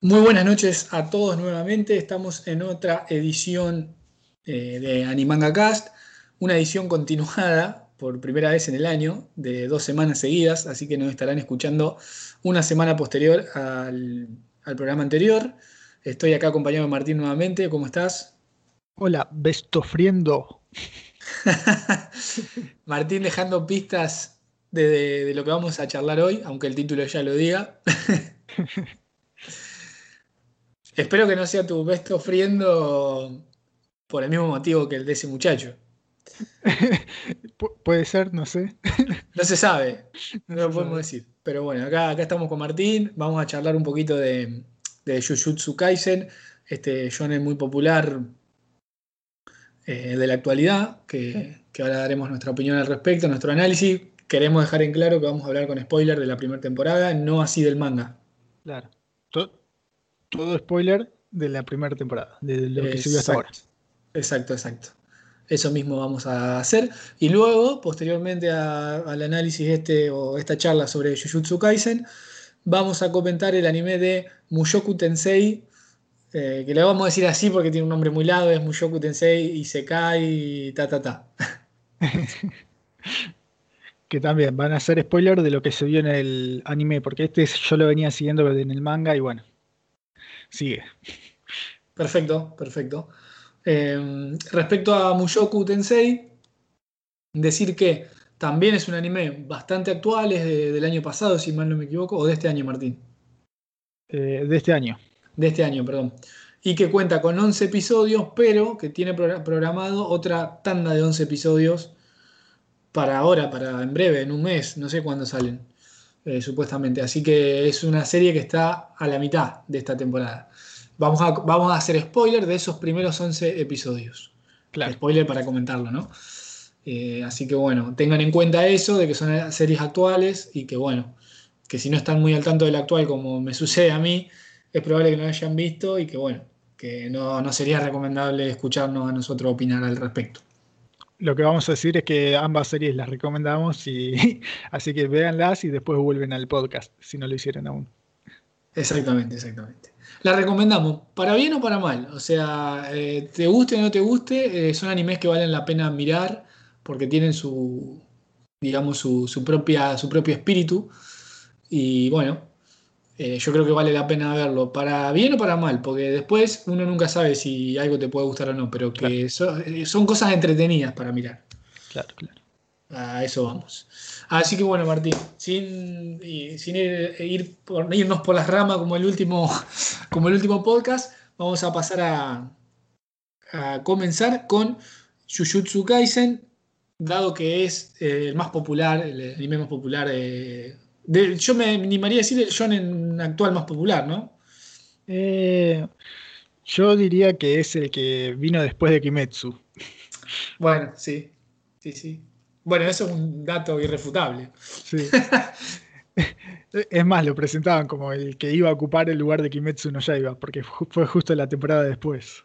Muy buenas noches a todos nuevamente. Estamos en otra edición eh, de Animanga Cast, una edición continuada por primera vez en el año, de dos semanas seguidas, así que nos estarán escuchando una semana posterior al, programa anterior. Estoy acá acompañado de Martín nuevamente. ¿Cómo estás? Hola, bestofriendo. Martín dejando pistas de, de lo que vamos a charlar hoy, aunque el título ya lo diga. Espero que no sea tu besto friendo por el mismo motivo que el de ese muchacho. puede ser, no sé. no se sabe, no lo podemos decir. Pero bueno, acá, acá estamos con Martín, vamos a charlar un poquito de, de Jujutsu Kaisen, este shonen muy popular eh, de la actualidad, que, que, ahora daremos nuestra opinión al respecto, nuestro análisis. Queremos dejar en claro que vamos a hablar con spoiler de la primera temporada, no así del manga. Claro todo spoiler de la primera temporada, de lo que se vio hasta ahora. Exacto, exacto. Eso mismo vamos a hacer. Y luego, posteriormente al análisis este o esta charla sobre Jujutsu Kaisen, vamos a comentar el anime de Mushoku Tensei, eh, que le vamos a decir así porque tiene un nombre muy largo, es Mushoku Tensei y se cae ta ta ta. que también van a ser spoiler de lo que se vio en el anime, porque este yo lo venía siguiendo en el manga y bueno, sigue. Perfecto, perfecto. Em, respecto a Mushoku Tensei, decir que también es un anime bastante actual, es del año pasado, si mal no me equivoco, o de este año, Martín. Eh, de este año. De este año, perdón. Y que cuenta con 11 episodios, pero que tiene programado otra tanda de 11 episodios para ahora, para en breve, en un mes, no sé cuándo salen. Eh, supuestamente. Así que es una serie que está a la mitad de esta temporada. Vamos a, vamos a hacer spoiler de esos primeros 11 episodios. Claro. Spoiler para comentarlo, ¿no? Eh, así que bueno, tengan en cuenta eso, de que son series actuales y que bueno, que si no están muy al tanto del actual como me sucede a mí, es probable que no hayan visto y que bueno, que no, no sería recomendable escucharnos a nosotros opinar al respecto lo que vamos a decir es que ambas series las recomendamos y así que véanlas y después vuelven al podcast si no lo hicieron aún. Exactamente, exactamente. La recomendamos, para bien o para mal. O sea, eh, te guste o no te guste, eh, son animes que valen la pena mirar porque tienen su, digamos, su, propia, su propio espíritu. Y bueno, eh, yo creo que vale la pena verlo, para bien o para mal, porque después uno nunca sabe si algo te puede gustar o no, pero que eh, son, cosas entretenidas para mirar. Claro, claro. A eso vamos. Así que bueno, Martín, sin, sin ir, por, irnos por las ramas como el último, como el último podcast, vamos a pasar a, a comenzar con Jujutsu Kaisen, dado que es eh, el más popular, el anime más popular yo me animaría a decir el shonen actual más popular, ¿no? Eh, yo diría que es el que vino después de Kimetsu. Bueno, sí, sí, sí. Bueno, eso es un dato irrefutable. Sí. es más, lo presentaban como el que iba a ocupar el lugar de Kimetsu no Yaiba, porque fue justo la temporada después.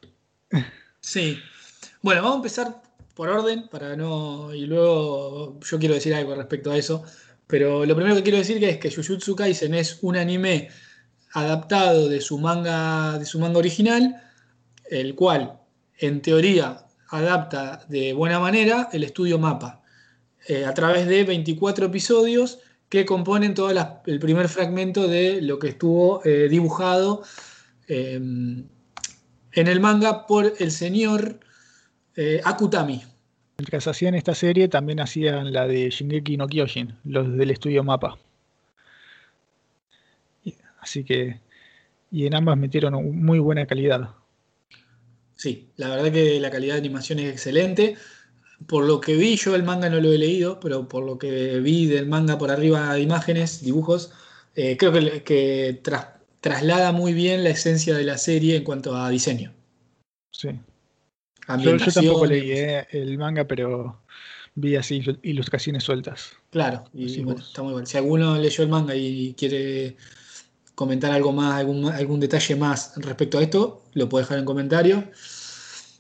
Sí. Bueno, vamos a empezar por orden, para no. Y luego yo quiero decir algo respecto a eso. Pero lo primero que quiero decir es que Jujutsu Kaisen es un anime adaptado de su manga, de su manga original, el cual en teoría adapta de buena manera el estudio Mapa, eh, a través de 24 episodios que componen todo el primer fragmento de lo que estuvo eh, dibujado em, en el manga por el señor eh, Akutami. Mientras hacían esta serie, también hacían la de Shingeki no Kyojin, los del estudio Mapa. Así que, y en ambas metieron muy buena calidad. Sí, la verdad que la calidad de animación es excelente. Por lo que vi, yo el manga no lo he leído, pero por lo que vi del manga por arriba de imágenes, dibujos, eh, creo que, traslada muy bien la esencia de la serie en cuanto a diseño. Sí, yo, tampoco leí eh, el manga, pero vi así ilustraciones sueltas. Claro, y está muy bueno. Si alguno leyó el manga y quiere comentar algo más, algún, algún detalle más respecto a esto, lo puede dejar en comentarios.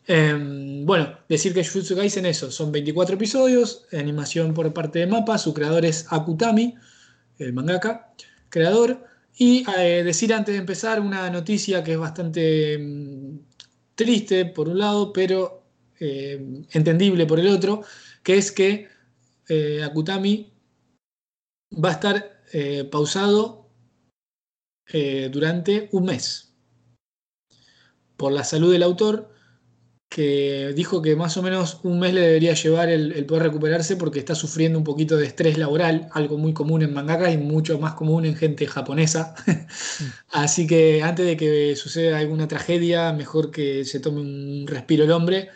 Em, bueno, decir que Jujutsu Kaisen eso, son 24 episodios, animación por parte de Mapa, su creador es Akutami, el mangaka, creador, Y eh, decir antes de empezar una noticia que es bastante mm, triste por un lado, pero eh, entendible por el otro, que es que eh, Akutami va a estar pausado durante un mes. Por la salud del autor que dijo que más o menos un mes le debería llevar el, poder recuperarse porque está sufriendo un poquito de estrés laboral, algo muy común en mangaka y mucho más común en gente japonesa. Así que antes de que suceda alguna tragedia, mejor que se tome un respiro el hombre.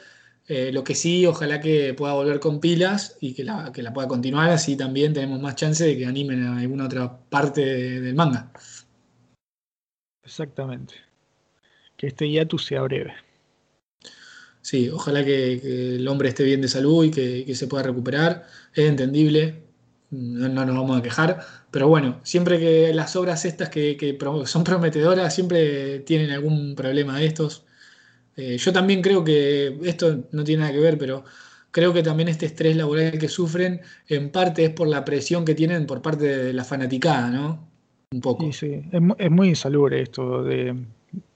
Eh, lo que sí, ojalá que pueda volver con pilas y que la, que la pueda continuar, así también tenemos más chance de que animen a alguna otra parte del manga. Exactamente. Que este hiatus sea breve sí, ojalá que, el hombre esté bien de salud y que, se pueda recuperar. Es entendible, no, nos vamos a quejar, pero bueno, siempre que las obras estas que, son prometedoras siempre tienen algún problema de estos. Eh, yo también creo que esto no tiene nada que ver, pero creo que también este estrés laboral que sufren en parte es por la presión que tienen por parte de la fanaticada, ¿no? Un poco. Sí, sí, es, es muy insalubre esto de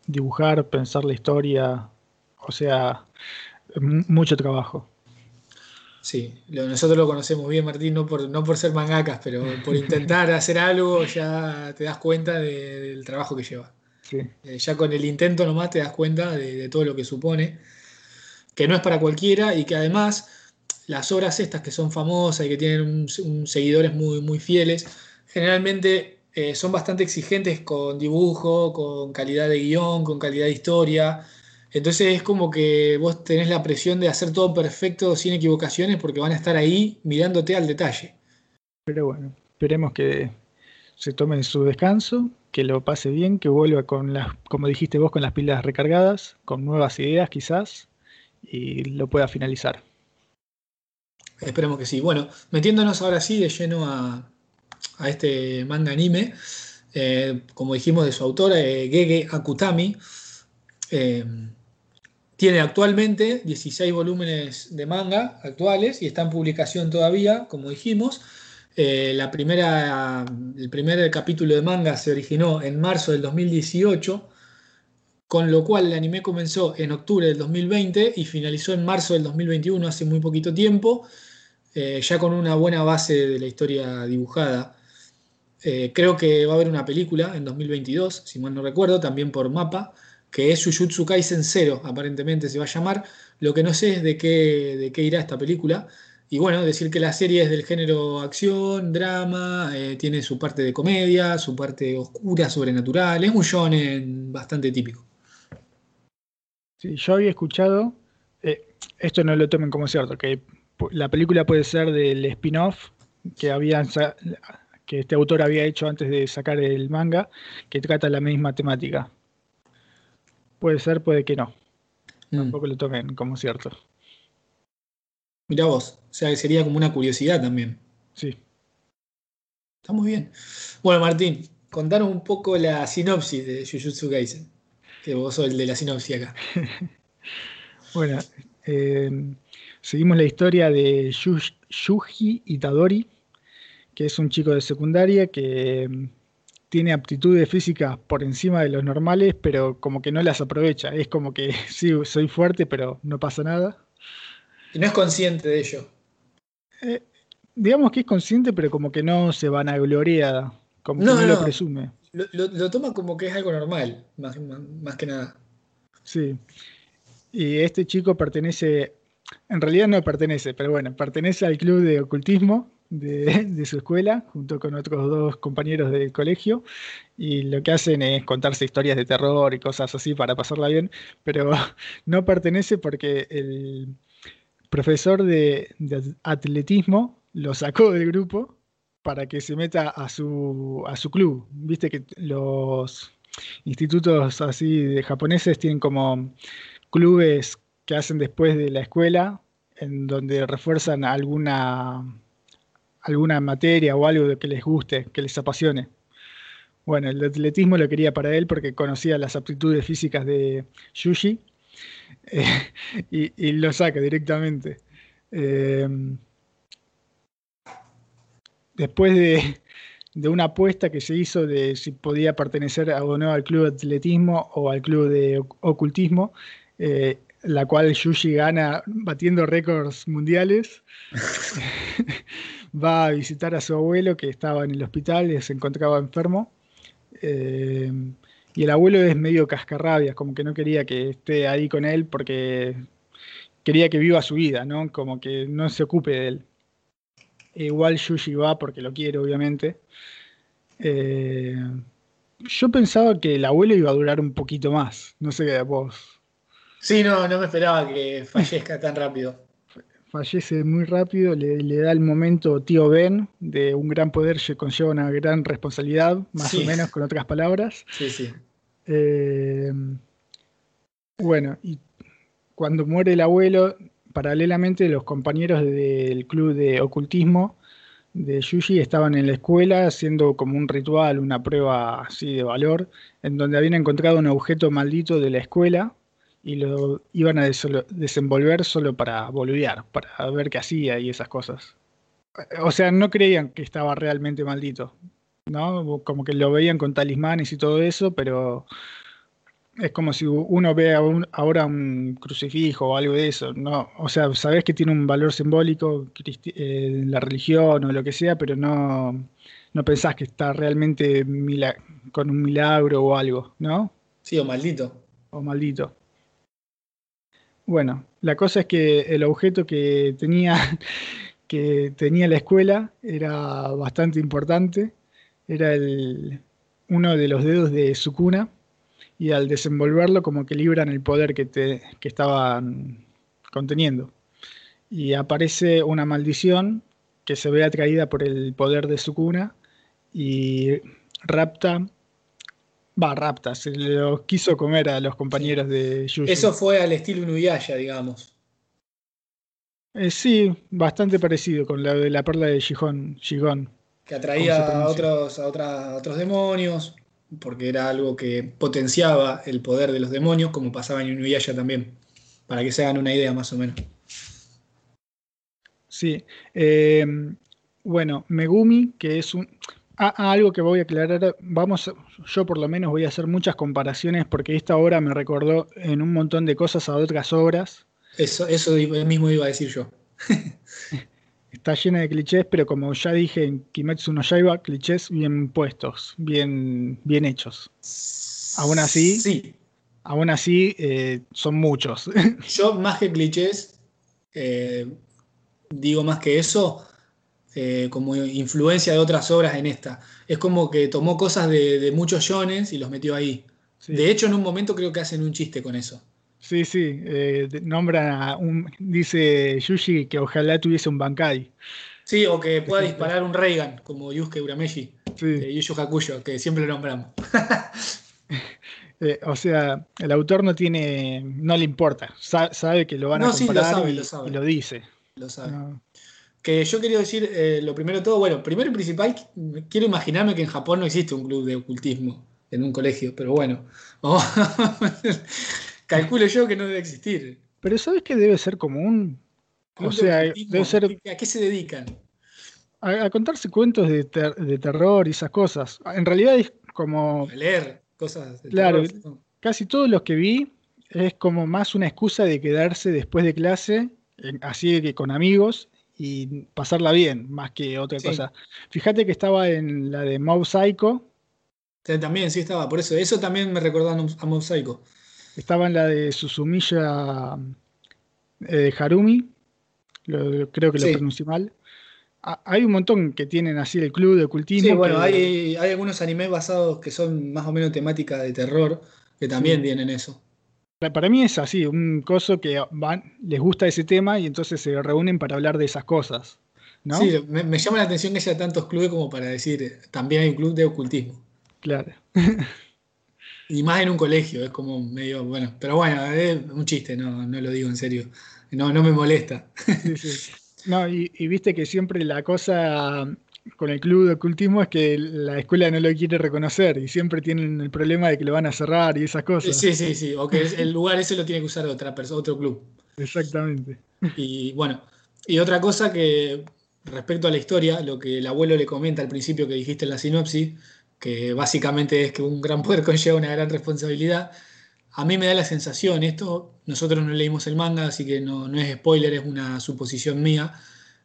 dibujar, pensar la historia, o sea, mucho trabajo. Sí, nosotros lo conocemos bien, Martín, no por, no por ser mangakas, pero por intentar hacer algo ya te das cuenta del trabajo que lleva. Eh, ya con el intento nomás te das cuenta de, todo lo que supone, que no es para cualquiera y que además las obras estas que son famosas y que tienen seguidores muy, muy fieles, generalmente eh, son bastante exigentes con dibujo, con calidad de guion, con calidad de historia. Entonces es como que vos tenés la presión de hacer todo perfecto sin equivocaciones porque van a estar ahí mirándote al detalle. Pero bueno, esperemos que se tomen su descanso, que lo pase bien, que vuelva con las, como dijiste vos, con las pilas recargadas, con nuevas ideas quizás, y lo pueda finalizar. Esperemos que sí. Bueno, metiéndonos ahora sí de lleno a, este manga anime, eh, como dijimos de su autora, eh, Gege Akutami. Eh, tiene actualmente 16 volúmenes de manga actuales y está en publicación todavía, como dijimos. Eh, la primera, el primer capítulo de manga se originó en marzo del 2018, con lo cual el anime comenzó en octubre del 2020 y finalizó en marzo del 2021, hace muy poquito tiempo, eh, ya con una buena base de la historia dibujada. Eh, creo que va a haber una película en 2022, si mal no recuerdo, también por mapa que es Jujutsu Kaisen 0, aparentemente se va a llamar. Lo que no sé es de qué, de qué irá esta película. Y bueno, decir que la serie es del género acción, drama, eh, tiene su parte de comedia, su parte oscura, sobrenatural. Es un shonen bastante típico. Sí, yo había escuchado, eh, esto no lo tomen como cierto, que la película puede ser del spin-off que que este autor había hecho antes de sacar el manga, que trata la misma temática. Puede ser, puede que no. Mm. Tampoco lo tomen como cierto. Mira vos, o sea sería como una curiosidad también. Sí. Está muy bien. Bueno, Martín, contanos un poco la sinopsis de Jujutsu Kaisen. Que vos sos el de la sinopsis acá. bueno, eh, seguimos la historia de Yuji Itadori, que es un chico de secundaria que tiene aptitudes físicas por encima de los normales, pero como que no las aprovecha. Es como que sí, soy fuerte, pero no pasa nada. Y no es consciente de ello. Eh, digamos que es consciente, pero como que no se van a gloriar, como no, que no, lo presume. Lo, toma como que es algo normal, más, más que nada. Sí. Y este chico pertenece, en realidad no pertenece, pero bueno, pertenece al club de ocultismo de, su escuela, junto con otros dos compañeros del colegio, y lo que hacen es contarse historias de terror y cosas así para pasarla bien, pero no pertenece porque el profesor de, atletismo lo sacó del grupo para que se meta a su, a su club. Viste que los institutos así de japoneses tienen como clubes que hacen después de la escuela, en donde refuerzan alguna alguna materia o algo que les guste, que les apasione. Bueno, el atletismo lo quería para él porque conocía las aptitudes físicas de Yuji eh, y, lo saca directamente. Em, después de, de una apuesta que se hizo de si podía pertenecer o no al club de atletismo o al club de ocultismo, eh, la cual Yushi gana batiendo récords mundiales. Va a visitar a su abuelo que estaba en el hospital y se encontraba enfermo. Eh, y el abuelo es medio cascarrabias, como que no quería que esté ahí con él porque quería que viva su vida, ¿no? Como que no se ocupe de él. igual Yushi va porque lo quiere, obviamente. Eh, yo pensaba que el abuelo iba a durar un poquito más. No sé qué vos. Sí, no, no me esperaba que fallezca tan rápido. Fallece muy rápido, le, da el momento tío Ben de un gran poder conlleva una gran responsabilidad, más o menos con otras palabras. Sí, sí. Eh, bueno, y cuando muere el abuelo, paralelamente los compañeros del club de ocultismo de Yuji estaban en la escuela haciendo como un ritual, una prueba así de valor, en donde habían encontrado un objeto maldito de la escuela y lo iban a desenvolver solo para boludear, para ver qué hacía y esas cosas. O sea, no creían que estaba realmente maldito, ¿no? Como que lo veían con talismanes y todo eso, pero es como si uno ve ahora un crucifijo o algo de eso, ¿no? O sea, sabes que tiene un valor simbólico eh, en la religión o lo que sea, pero no, no pensás que está realmente con un milagro o algo, ¿no? Sí, o maldito. O maldito. Bueno, la cosa es que el objeto que tenía, que tenía la escuela era bastante importante. Era el, uno de los dedos de Sukuna y al desenvolverlo como que libran el poder que, te, que estaban conteniendo. Y aparece una maldición que se ve atraída por el poder de Sukuna y rapta, va, rapta, se lo quiso comer a los compañeros de Yuji. Eso fue al estilo Inuyasha, digamos. Eh, sí, bastante parecido con la de la perla de Shigon. Que atraía a otros, a, a otros demonios porque era algo que potenciaba el poder de los demonios, como pasaba en Inuyasha también, para que se hagan una idea más o menos. Sí. Eh, bueno, Megumi, que es un. Ah, algo que voy a aclarar, vamos, yo por lo menos voy a hacer muchas comparaciones porque esta obra me recordó en un montón de cosas a otras obras. Eso, eso mismo iba a decir yo. está llena de clichés, pero como ya dije en Kimetsu no Yaiba, clichés bien puestos, bien, bien hechos. Aún así, sí. aún así eh, son muchos. Yo más que clichés, eh, digo más que eso, eh, como influencia de otras obras en esta. Es como que tomó cosas de, muchos shones y los metió ahí. De hecho, en un momento creo que hacen un chiste con eso. Sí, sí, eh, nombra un, dice Yushi que ojalá tuviese un Bankai. Sí, o que pueda disparar un Reagan, como Yusuke Urameshi, sí. de Yu Hakuyo, que siempre lo nombramos. Eh, o sea, el autor no tiene, no le importa, sabe, que lo van a comprar y, lo dice. Lo sabe. Que yo quería decir, eh, lo primero de todo, bueno, primero y principal, quiero imaginarme que en Japón no existe un club de ocultismo en un colegio, pero bueno, vamos. Calculo yo que no debe existir. Pero ¿sabes que debe ser común? O sea, debe ser... ¿A qué se dedican? A, contarse cuentos de, terror y esas cosas. En realidad es como... A leer cosas de Claro, casi todos los que vi es como más una excusa de quedarse después de clase, así que con amigos, y pasarla bien, más que otra cosa. Fíjate que estaba en la de Mob Psycho. también, sí estaba, por eso. Eso también me recordó a Mob Psycho. Estaba en la de Susumiya eh, Harumi, creo que lo pronuncié mal. Ah, hay un montón que tienen así el club de ocultismo. Sí, bueno, hay, algunos animes basados que son más o menos temática de terror que también tienen eso. Para mí es así, un coso que van, les gusta ese tema y entonces se reúnen para hablar de esas cosas. ¿no? Sí, me, me llama la atención que haya tantos clubes como para decir, también hay un club de ocultismo. Claro. Y más en un colegio, es como medio, bueno, pero bueno, es un chiste, no, no lo digo en serio. No, no me molesta. No, y, viste que siempre la cosa con el club de ocultismo es que la escuela no lo quiere reconocer y siempre tienen el problema de que lo van a cerrar y esas cosas. Sí, sí, sí, o que el lugar ese lo tiene que usar otra persona, otro club. Exactamente. Y bueno, y otra cosa que respecto a la historia, lo que el abuelo le comenta al principio que dijiste en la sinopsis, que básicamente es que un gran poder conlleva una gran responsabilidad, a mí me da la sensación, esto, nosotros no leímos el manga, así que no, es spoiler, es una suposición mía.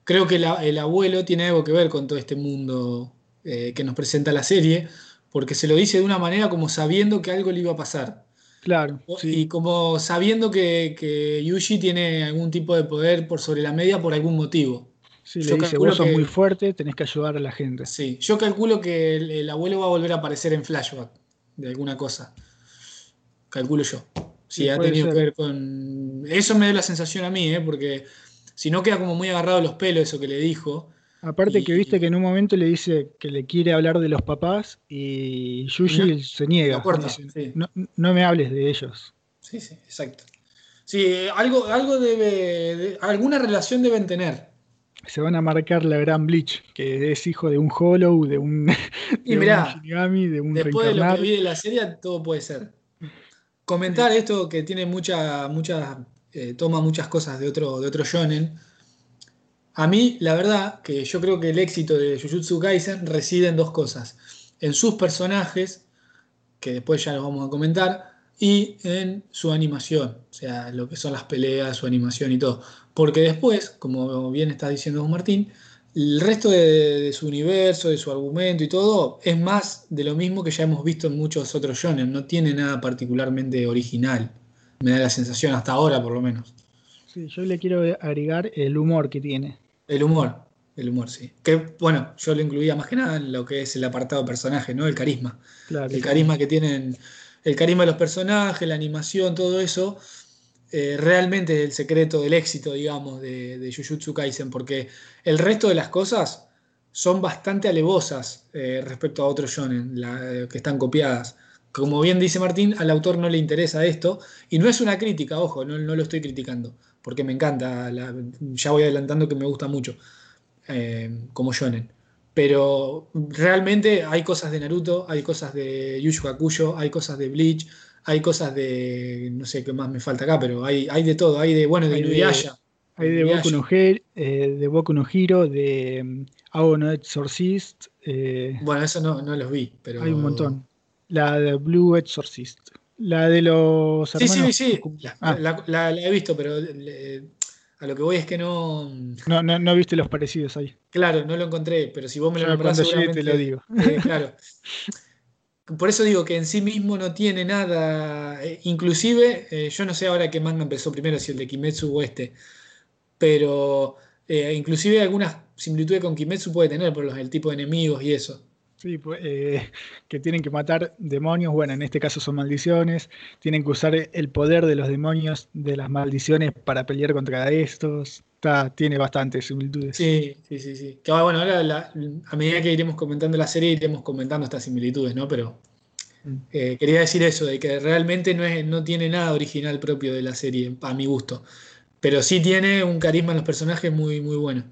Creo que el abuelo tiene algo que ver con todo este mundo eh, que nos presenta la serie, porque se lo dice de una manera como sabiendo que algo le iba a pasar. Claro. Y como sabiendo que, que, Yuji tiene algún tipo de poder por sobre la media por algún motivo. Sí, yo le dice, vos sos muy fuerte, tenés que ayudar a la gente. Sí, yo calculo que el abuelo va a volver a aparecer en flashback de alguna cosa calculo yo. Si ha tenido que ver con. Eso me da la sensación a mí, ¿eh? porque si no queda como muy agarrado los pelos eso que le dijo. Aparte que viste que en un momento le dice que le quiere hablar de los papás y Yuji se niega. no, me hables de ellos. Sí, sí, exacto. Sí, algo, algo debe. alguna relación deben tener. Se van a marcar la gran Bleach, que es hijo de un Hollow, de un, y mirá, de un Después de lo que vi de la serie, todo puede ser comentar esto que tiene mucha, mucha eh, toma muchas cosas de otro, de otro shonen. A mí, la verdad, que yo creo que el éxito de Jujutsu Kaisen reside en dos cosas. En sus personajes, que después ya los vamos a comentar, y en su animación, o sea, lo que son las peleas, su animación y todo. Porque después, como bien está diciendo Martín, el resto de, su universo, de su argumento y todo, es más de lo mismo que ya hemos visto en muchos otros shonen. No tiene nada particularmente original. Me da la sensación hasta ahora, por lo menos. Sí, yo le quiero agregar el humor que tiene. El humor, el humor, sí. Que bueno, yo lo incluía más que nada en lo que es el apartado personaje, ¿no? El carisma. Claro, el carisma que tienen, el carisma de los personajes, la animación, todo eso eh, realmente el secreto del éxito, digamos, de, de, Jujutsu Kaisen, porque el resto de las cosas son bastante alevosas eh, respecto a otros shonen eh, que están copiadas. Como bien dice Martín, al autor no le interesa esto, y no es una crítica, ojo, no, lo estoy criticando, porque me encanta, ya voy adelantando que me gusta mucho como shonen. Pero realmente hay cosas de Naruto, hay cosas de Yu Hakusho, hay cosas de Bleach, hay cosas de, no sé qué más me falta acá, pero hay, hay de todo, hay de, bueno, de Inuyasha. Hay de Boku no, eh, de Boku no Hero, de um, Ao no Exorcist. Eh, bueno, eso no, no, los vi, pero... Hay un montón. La de Blue Exorcist. La de los hermanos... Sí, sí, sí. Ah. La, he visto, pero a lo que voy es que no... No, no... no viste los parecidos ahí. Claro, no lo encontré, pero si vos me lo nombrás seguramente... te lo digo. Eh, claro. Por eso digo que en sí mismo no tiene nada. Eh, inclusive, eh, yo no sé ahora qué manga empezó primero, si el de Kimetsu o este. Pero eh, inclusive algunas similitudes con Kimetsu puede tener por los, el tipo de enemigos y eso. Sí, pues, que tienen que matar demonios, bueno, en este caso son maldiciones, tienen que usar el poder de los demonios, de las maldiciones para pelear contra estos, tiene bastantes similitudes. Sí, sí, sí, sí. Que, bueno, ahora a medida que iremos comentando la serie iremos comentando estas similitudes, ¿no? Pero mm. eh, quería decir eso, de que realmente no, es, no tiene nada original propio de la serie, a mi gusto. Pero sí tiene un carisma en los personajes muy, muy bueno.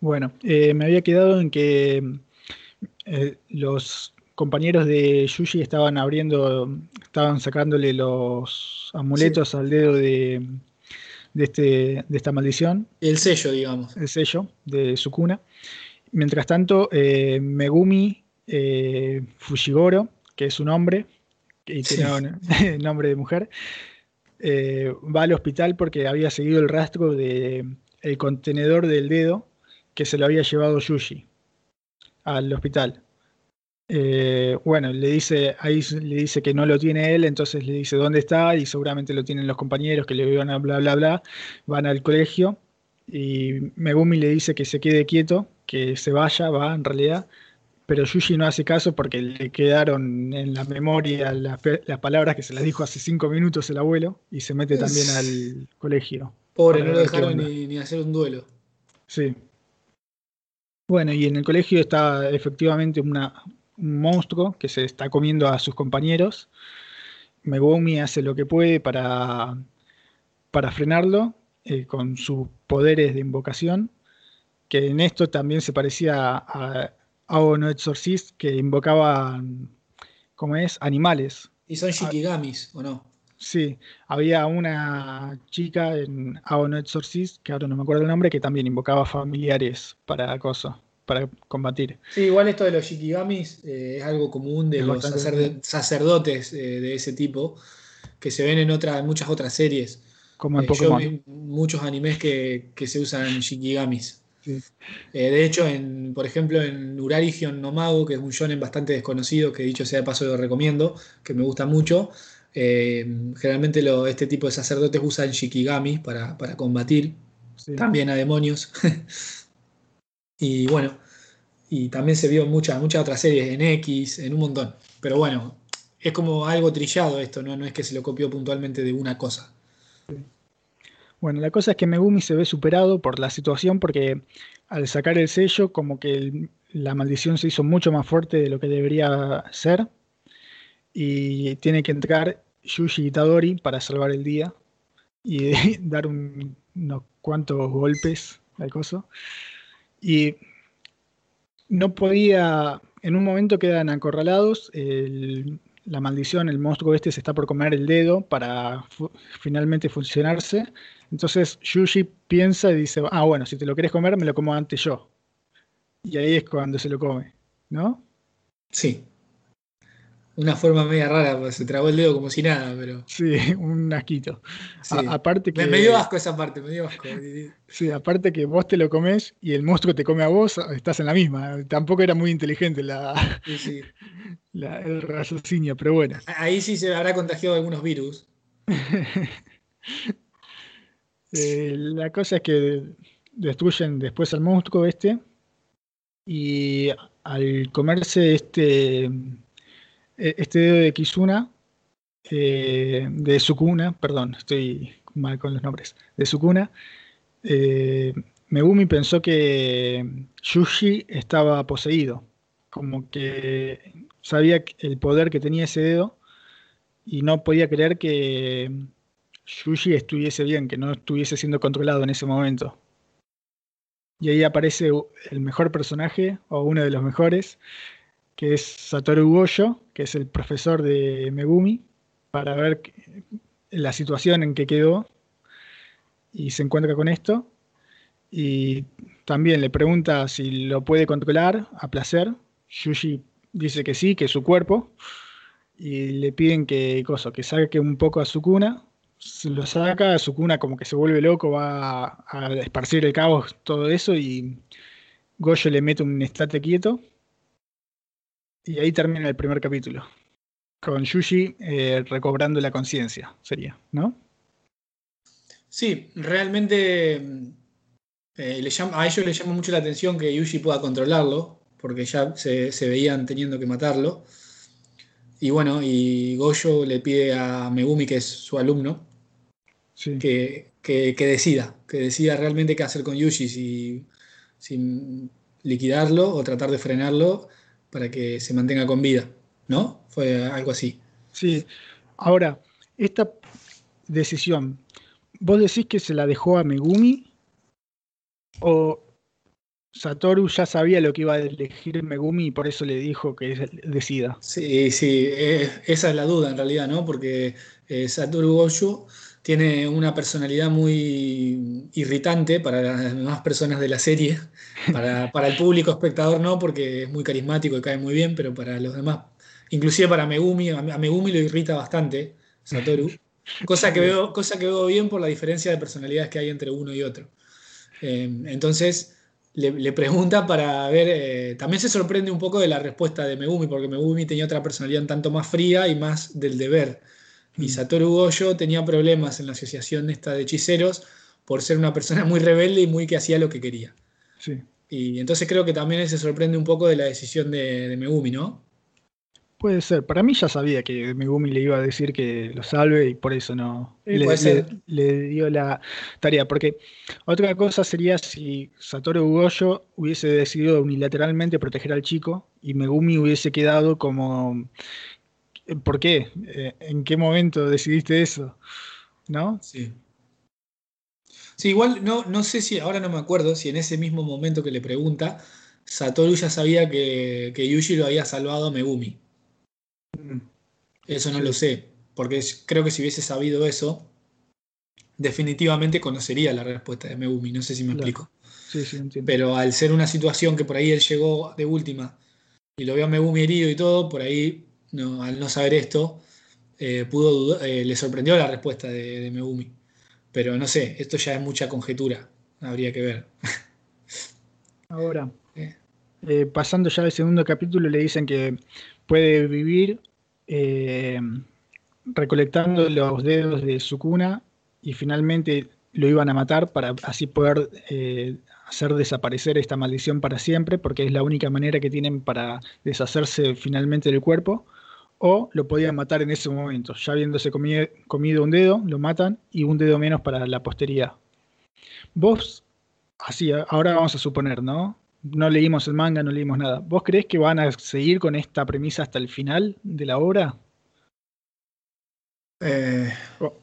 Bueno, eh, me había quedado en que eh, los compañeros de Yuji estaban abriendo, estaban sacándole los amuletos al dedo de, de, este, de esta maldición. El sello, digamos. El sello de Sukuna. Mientras tanto, eh, Megumi Fushigoro, que es su nombre, y tiene nombre de mujer, va al hospital porque había seguido el rastro del el contenedor del dedo que se lo había llevado Yushi al hospital. Eh, bueno, le dice, ahí le dice que no lo tiene él, entonces le dice dónde está y seguramente lo tienen los compañeros que le van a bla bla bla, van al colegio y Megumi le dice que se quede quieto, que se vaya, va en realidad, pero Yuji no hace caso porque le quedaron en la memoria las, palabras que se las dijo hace cinco minutos el abuelo y se mete también al colegio. Pobre, no lo dejaron ni, ni hacer un duelo. Sí. Bueno, y en el colegio está efectivamente una, un monstruo que se está comiendo a sus compañeros. Megumi hace lo que puede para, para frenarlo eh, con sus poderes de invocación, que en esto también se parecía a Ao no Exorcist, que invocaba, ¿cómo es? Animales. ¿Y son shikigamis o no? Sí, había una chica en Aono Exorcist, que ahora no me acuerdo el nombre, que también invocaba familiares para acoso, para combatir. Sí, igual esto de los shikigamis eh, es algo común de Es los sacerdotes eh, de ese tipo, que se ven en, otra, en muchas otras series. Como en Eh, yo Pokémon. vi muchos animes que, que se usan shikigamis. Sí. Eh, de hecho, en, por ejemplo, en Urarigion no Mago, que es un shonen bastante desconocido, que dicho sea de paso lo recomiendo, que me gusta mucho, eh, generalmente lo- este tipo de sacerdotes usan shikigamis para, para combatir Sí. también a demonios. y bueno, y también se vio en muchas, muchas otras series, en X, en un montón. Pero bueno, es como algo trillado esto, ¿no? No es que se lo copió puntualmente de una cosa. Bueno, la cosa es que Megumi se ve superado por la situación porque al sacar el sello como que el- la maldición se hizo mucho más fuerte de lo que debería ser y tiene que entrar Yuji Itadori para salvar el día y dar un- unos cuantos golpes al coso. Y no podía, en un momento quedan acorralados, la maldición, el monstruo este se está por comer el dedo para finalmente funcionarse. Entonces Yuji piensa y dice, ah, bueno, si te lo querés comer, me lo como antes yo. Y ahí es cuando se lo come, ¿no? Sí. Una forma media rara, pues se tragó el dedo como si nada, pero. Sí, un asquito. sí. A- aparte que, Me, dio asco esa parte, me dio asco. sí, aparte que vos te lo comes y el monstruo te come a vos, estás en la misma. Tampoco era muy inteligente la, Sí, sí. la- el raciocinio, pero bueno. Ahí sí se habrá contagiado algunos virus. Eh, la cosa es que destruyen después al monstruo este y al comerse este, este dedo de Kizuna, eh, de Sukuna, perdón, estoy mal con los nombres, de Sukuna, eh, Megumi pensó que Yuji estaba poseído, como que sabía el poder que tenía ese dedo y no podía creer que Yuji estuviese bien, que no estuviese siendo controlado en ese momento. Y ahí aparece el mejor personaje, o uno de los mejores, que es Satoru Goyo, que es el profesor de Megumi, para ver la situación en que quedó y se encuentra con esto. Y también le pregunta si lo puede controlar a placer. Yuji dice que sí, que es su cuerpo. Y le piden que, cosa, que saque un poco a Sukuna. Se lo saca, Sukuna como que se vuelve loco, va a, a esparcir el caos, todo eso. Y Goyo le mete un estate quieto. Y ahí termina el primer capítulo. Con Yuji eh, recobrando la conciencia, sería, ¿no? Sí, realmente mm, eh, le llama- a ellos les llama mucho la atención que Yuji pueda controlarlo, porque ya se, se veían teniendo que matarlo. Y bueno, y Goyo le pide a Megumi, que es su alumno, Sí. que, que- que decida, que decida realmente qué hacer con Yuji, si, si liquidarlo o tratar de frenarlo para que se mantenga con vida, ¿no? Fue algo así. Sí. Ahora, esta decisión, ¿vos decís que se la dejó a Megumi? ¿O Satoru ya sabía lo que iba a elegir Megumi y por eso le dijo que decida? Sí, sí, eh, esa es la duda en realidad, ¿no? Porque eh, Satoru Gojo tiene una personalidad muy irritante para las demás personas de la serie. Para, para el público espectador no, porque es muy carismático y cae muy bien, pero para los demás, inclusive para Megumi, a Megumi lo irrita bastante Satoru. Cosa que veo, cosa que veo bien por la diferencia de personalidades que hay entre uno y otro. Eh, entonces le, le pregunta para ver, eh, también se sorprende un poco de la respuesta de Megumi, porque Megumi tenía otra personalidad un tanto más fría y más del deber. Y Mm. Satoru Gojo tenía problemas en la asociación esta de hechiceros por ser una persona muy rebelde y muy que hacía lo que quería. Sí. Y entonces creo que también él se sorprende un poco de la decisión de, de Megumi, ¿no? Puede ser. Para mí ya sabía que Megumi le iba a decir que lo salve y por eso no Sí, le, le- le dio la tarea. Porque otra cosa sería si Satoru Gojo hubiese decidido unilateralmente proteger al chico y Megumi hubiese quedado como... ¿Por qué? Eh, ¿En qué momento decidiste eso? ¿No? Sí. Sí, igual no, no sé si, ahora no me acuerdo si en ese mismo momento que le pregunta, Satoru ya sabía que, que Yuji lo había salvado a Megumi. Mm, Eso no Sí. lo sé. porque creo que si hubiese sabido eso, definitivamente conocería la respuesta de Megumi, no sé si me explico. Sí, sí, entiendo. Pero al ser una situación que por ahí él llegó de última y lo vio a Megumi herido y todo, por ahí, no, al no saber esto, eh, pudo eh, le sorprendió la respuesta de, Megumi. Pero no sé, esto ya es mucha conjetura, habría que ver. Ahora, eh. pasando ya al segundo capítulo, le dicen que puede vivir recolectando los dedos de su cuna y finalmente lo iban a matar para así poder hacer desaparecer esta maldición para siempre, porque es la única manera que tienen para deshacerse finalmente del cuerpo, o lo podían matar en ese momento, ya habiéndose comido, un dedo, lo matan y un dedo menos para la posteridad. Vos, así, ahora vamos a suponer, ¿no? No leímos el manga, no leímos nada. ¿Vos crees que van a seguir con esta premisa hasta el final de la obra? Eh,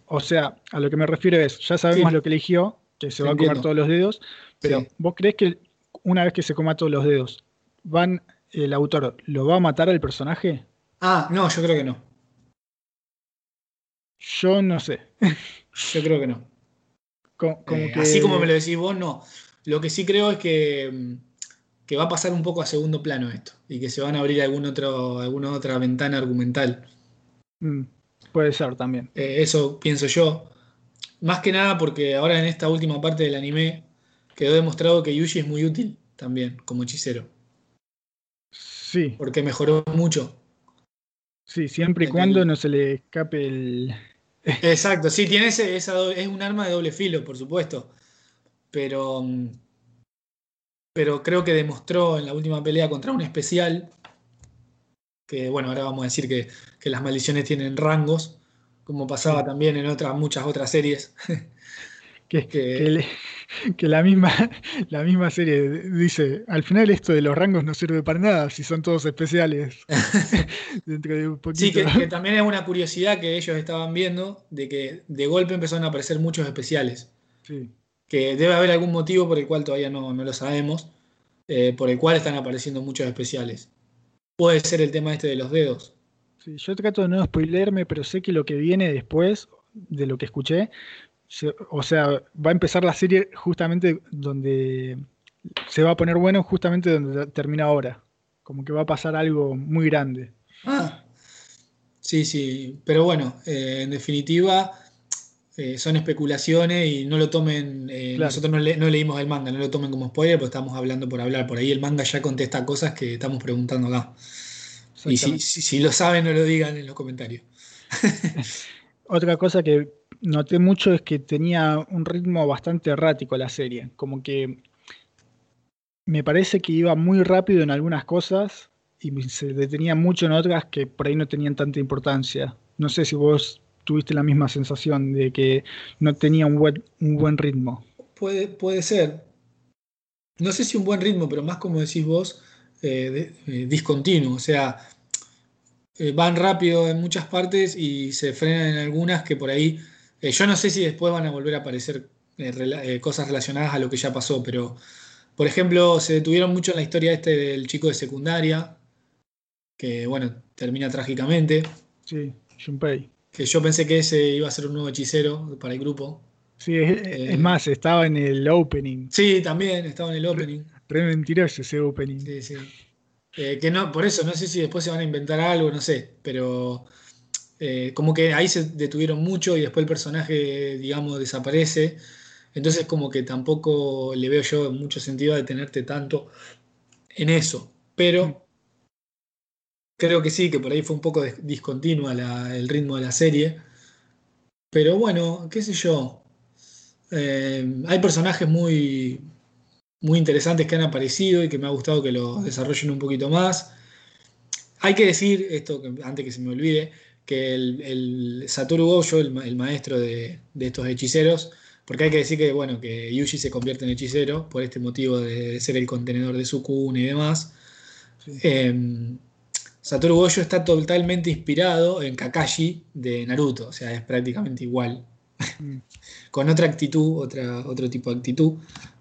o, sea, a lo que me refiero es, ya sabemos lo que eligió, que se va a comer todos los dedos, pero ¿vos crees que una vez que se coma todos los dedos, van el autor lo va a matar al personaje? Ah, no, yo creo que no. Yo no sé. Yo creo que no. Eh, así como me lo decís vos, no. Lo que sí creo es que, mm, que, va a pasar un poco a segundo plano esto y que se van a abrir algún otro, alguna otra ventana argumental. Mm, puede ser también. Eh, eso pienso yo. Más que nada porque ahora en esta última parte del anime quedó demostrado que Yuji es muy útil también como hechicero. Sí. Porque mejoró mucho. Sí, siempre y cuando no se le escape el. Exacto, sí, tiene ese, esa, es un arma de doble filo, por supuesto. Pero. Mm, pero creo que demostró en la última pelea contra un especial. Que bueno, ahora vamos a decir que, que las maldiciones tienen rangos. Como pasaba también en otras, muchas otras series. Que, que, la, misma, la misma serie dice, al final esto de los rangos no sirve para nada si son todos especiales. Dentro de un Sí, que, también es una curiosidad que ellos estaban viendo, de que de golpe empezaron a aparecer muchos especiales. Sí. Que debe haber algún motivo por el cual todavía no, lo sabemos, eh, por el cual están apareciendo muchos especiales. Puede ser el tema este de los dedos. Sí, yo trato de no spoilerme, pero sé que lo que viene después, de lo que escuché, o sea, va a empezar la serie justamente donde se va a poner bueno, justamente donde termina ahora. Como que va a pasar algo muy grande. Ah, sí, sí, pero bueno, eh, en definitiva eh, son especulaciones y no lo tomen, eh, nosotros no, leímos el manga, no lo tomen como spoiler, porque estamos hablando por hablar. Por ahí el manga ya contesta cosas que estamos preguntando acá. Y si, si lo saben, no lo digan en los comentarios. Otra cosa que noté mucho es que tenía un ritmo bastante errático la serie, como que me parece que iba muy rápido en algunas cosas y se detenía mucho en otras que por ahí no tenían tanta importancia. No sé si vos tuviste la misma sensación de que no tenía un buen, un buen ritmo. Puede, puede ser. No sé si un buen ritmo, pero más como decís vos, eh, eh, discontinuo. O sea, eh, van rápido en muchas partes y se frenan en algunas que por ahí eh, yo no sé si después van a volver a aparecer eh, eh, cosas relacionadas a lo que ya pasó, pero por ejemplo, se detuvieron mucho en la historia este del chico de secundaria, que bueno, termina trágicamente. Sí, Junpei. Que yo pensé que ese iba a ser un nuevo hechicero para el grupo. Sí, es, más, estaba en el opening. Sí, también estaba en el opening. Re, mentiroso ese opening. Sí, sí. que no, por eso, no sé si después se van a inventar algo, no sé, pero eh, como que ahí se detuvieron mucho y después el personaje, digamos, desaparece. Entonces como que tampoco le veo yo mucho sentido a detenerte tanto en eso. Pero creo que sí, que por ahí fue un poco discontinua el ritmo de la serie. Pero bueno, qué sé yo. Eh, hay personajes muy, muy interesantes que han aparecido y que me ha gustado que lo desarrollen un poquito más. Hay que decir, esto antes que se me olvide, que el, Satoru Gojo, el, maestro de, estos hechiceros, porque hay que decir que, bueno, que Yuji se convierte en hechicero por este motivo de, ser el contenedor de Sukun y demás. Em, Satoru Gojo está totalmente inspirado en Kakashi de Naruto, o sea, es prácticamente igual. Mm. Con otra actitud, otra, otro tipo de actitud,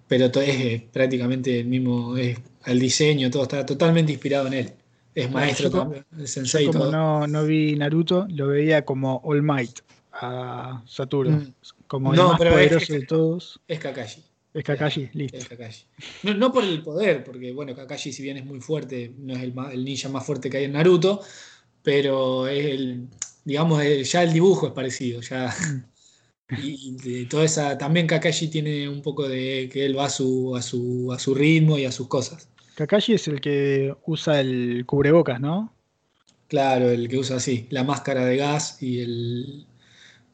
pero es prácticamente el mismo, es, el diseño, todo está totalmente inspirado en él. Es maestro yo también, el sensei y Como todo. no, no vi Naruto, lo veía como All Might a Saturno. Mm. Como No, el más es poderoso que- de todos. Es Kakashi. Es Kakashi, listo. Es Kakashi. No, no por el poder, porque bueno, Kakashi si bien es muy fuerte, no es el, ninja más fuerte que hay en Naruto, pero es el, digamos, el- ya el dibujo es parecido, ya. Y, y de toda esa, también Kakashi tiene un poco de que él va a su, a su, a su ritmo y a sus cosas. Kakashi es el que usa el cubrebocas, ¿no? Claro, el que usa así, la máscara de gas y el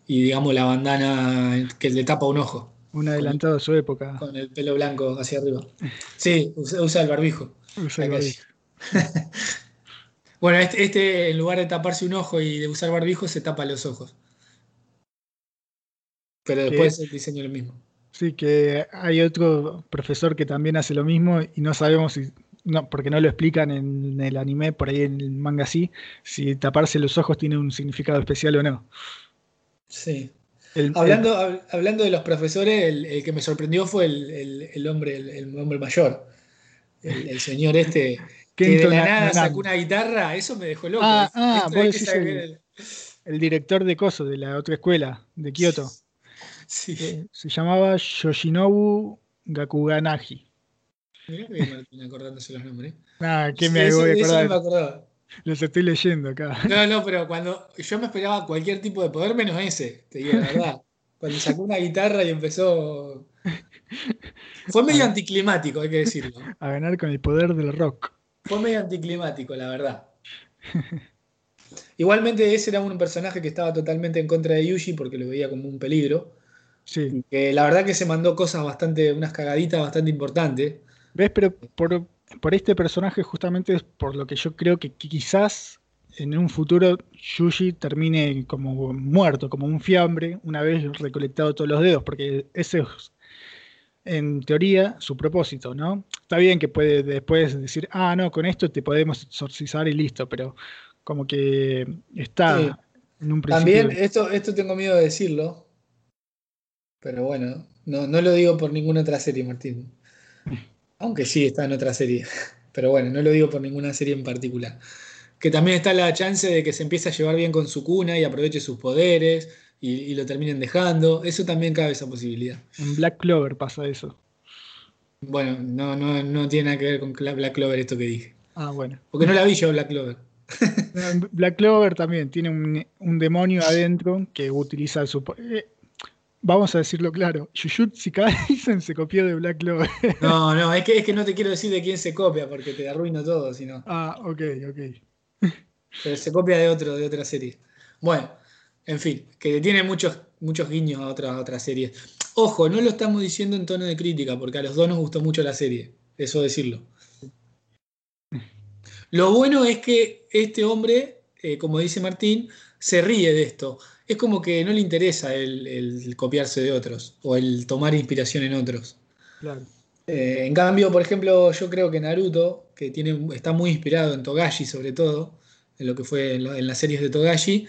y digamos la bandana que le tapa un ojo, Un adelantado a su época. con el pelo blanco hacia arriba. Sí, usa, el barbijo. Usa el barbijo. Bueno, este, este, en lugar de taparse un ojo y de usar barbijo, se tapa los ojos. Pero después el diseño es lo mismo. Sí, que hay otro profesor que también hace lo mismo y no sabemos si, no, porque no lo explican en el anime, por ahí en el manga sí, si taparse los ojos tiene un significado especial o no. Sí. El- Hablando, hab- hablando de los profesores, el, el que me sorprendió fue el, hombre, el, hombre mayor. El, señor este que de la Na- nada sacó una guitarra, eso me dejó loco. Ah, ah, vos decís el director de Coso, de la otra escuela, de Kioto. Sí. Eh, Se llamaba Yoshinobu Gakuganagi. Mirá que bien Martín acordándose los nombres. Ah, ¿qué Sí, me eso- voy a eso no me acordar? acordaba. Los estoy leyendo acá. No, no, pero cuando yo me esperaba cualquier tipo de poder menos ese, te digo la verdad. Cuando sacó una guitarra y empezó. Fue medio anticlimático, hay que decirlo. A ganar con el poder del rock. Fue medio anticlimático, la verdad. Igualmente, ese era un personaje que estaba totalmente en contra de Yuji porque lo veía como un peligro. Sí. Que la verdad que se mandó cosas bastante, unas cagaditas bastante importantes. ¿Ves? Pero por, por este personaje justamente es por lo que yo creo que quizás en un futuro Yuji termine como muerto, como un fiambre, una vez recolectado todos los dedos, porque ese es, en teoría, su propósito, ¿no? Está bien que puede después decir, ah, no, con esto te podemos exorcizar y listo, pero como que está Sí. en un principio... También, esto, esto tengo miedo de decirlo, pero bueno, no, no lo digo por ninguna otra serie, Martín. Aunque sí está en otra serie. Pero bueno, no lo digo por ninguna serie en particular. Que también está la chance de que se empiece a llevar bien con su cuna y aproveche sus poderes y, y lo terminen dejando. Eso también cabe esa posibilidad. En Black Clover pasa eso. Bueno, no, no, no tiene nada que ver con Black Clover esto que dije. Ah, bueno. Porque no la vi yo, Black Clover. Black Clover también tiene un, un demonio adentro que utiliza su... vamos a decirlo claro, Jujutsu Kaisen se copió de Black Clover. No, no, es que, es que no te quiero decir de quién se copia porque te arruino todo, sino. ah, ok, ok. Pero se copia de otro, de otra serie. Bueno, en fin, que tiene muchos, muchos guiños a otras, a otras series. Ojo, no lo estamos diciendo en tono de crítica, porque a los dos nos gustó mucho la serie. Eso decirlo. Lo bueno es que este hombre, eh, como dice Martín, se ríe de esto. Es como que no le interesa el, el copiarse de otros o el tomar inspiración en otros. Claro. Eh, en cambio, por ejemplo, yo creo que Naruto, que tiene, está muy inspirado en Togashi sobre todo, en lo que fue en, lo- en las series de Togashi,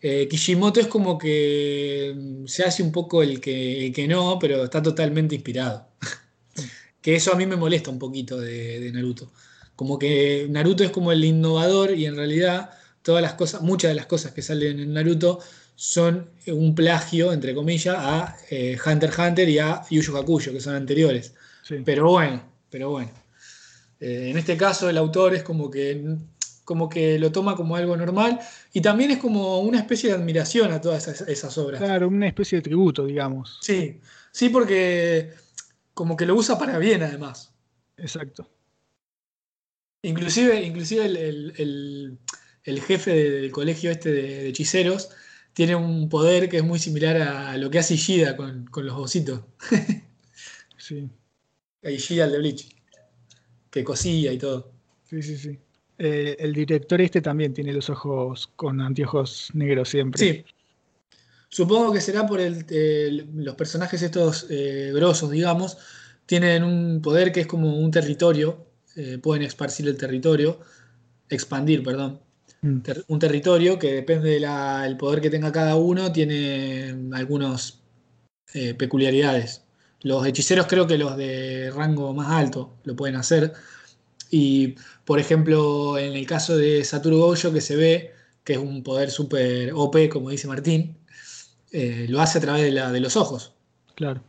eh, Kishimoto es como que mm, se hace un poco el que, el que no, pero está totalmente inspirado. que eso a mí me molesta un poquito de, de Naruto. Como que Naruto es como el innovador y en realidad todas las cosas, muchas de las cosas que salen en Naruto son un plagio, entre comillas, a eh, Hunter x Hunter y a Yu Yu Hakusho, que son anteriores. Sí. Pero bueno, pero bueno. Eh, en este caso el autor es como que, como que lo toma como algo normal y también es como una especie de admiración a todas esas, esas obras. Claro, una especie de tributo, digamos. Sí, sí, porque como que lo usa para bien además. Exacto. Inclusive, inclusive el, el- el- el jefe del colegio este de, de hechiceros tiene un poder que es muy similar a lo que hace Ishida con, con los ositos. Sí, A Ishida el de Bleach. Que cosía y todo. sí, sí, sí. Eh, el director este también tiene los ojos con anteojos negros siempre. Sí. Supongo que será por el, los personajes estos eh, grosos, digamos, tienen un poder que es como un territorio, eh, pueden esparcir el territorio, expandir, perdón, ter- un territorio que depende del poder que tenga cada uno, tiene algunas peculiaridades. Los hechiceros creo que los de rango más alto lo pueden hacer. Y, por ejemplo, en el caso de Satoru Gojo, que se ve que es un poder súper OP, como dice Martín, eh, lo hace a través de, la, de los ojos. Claro.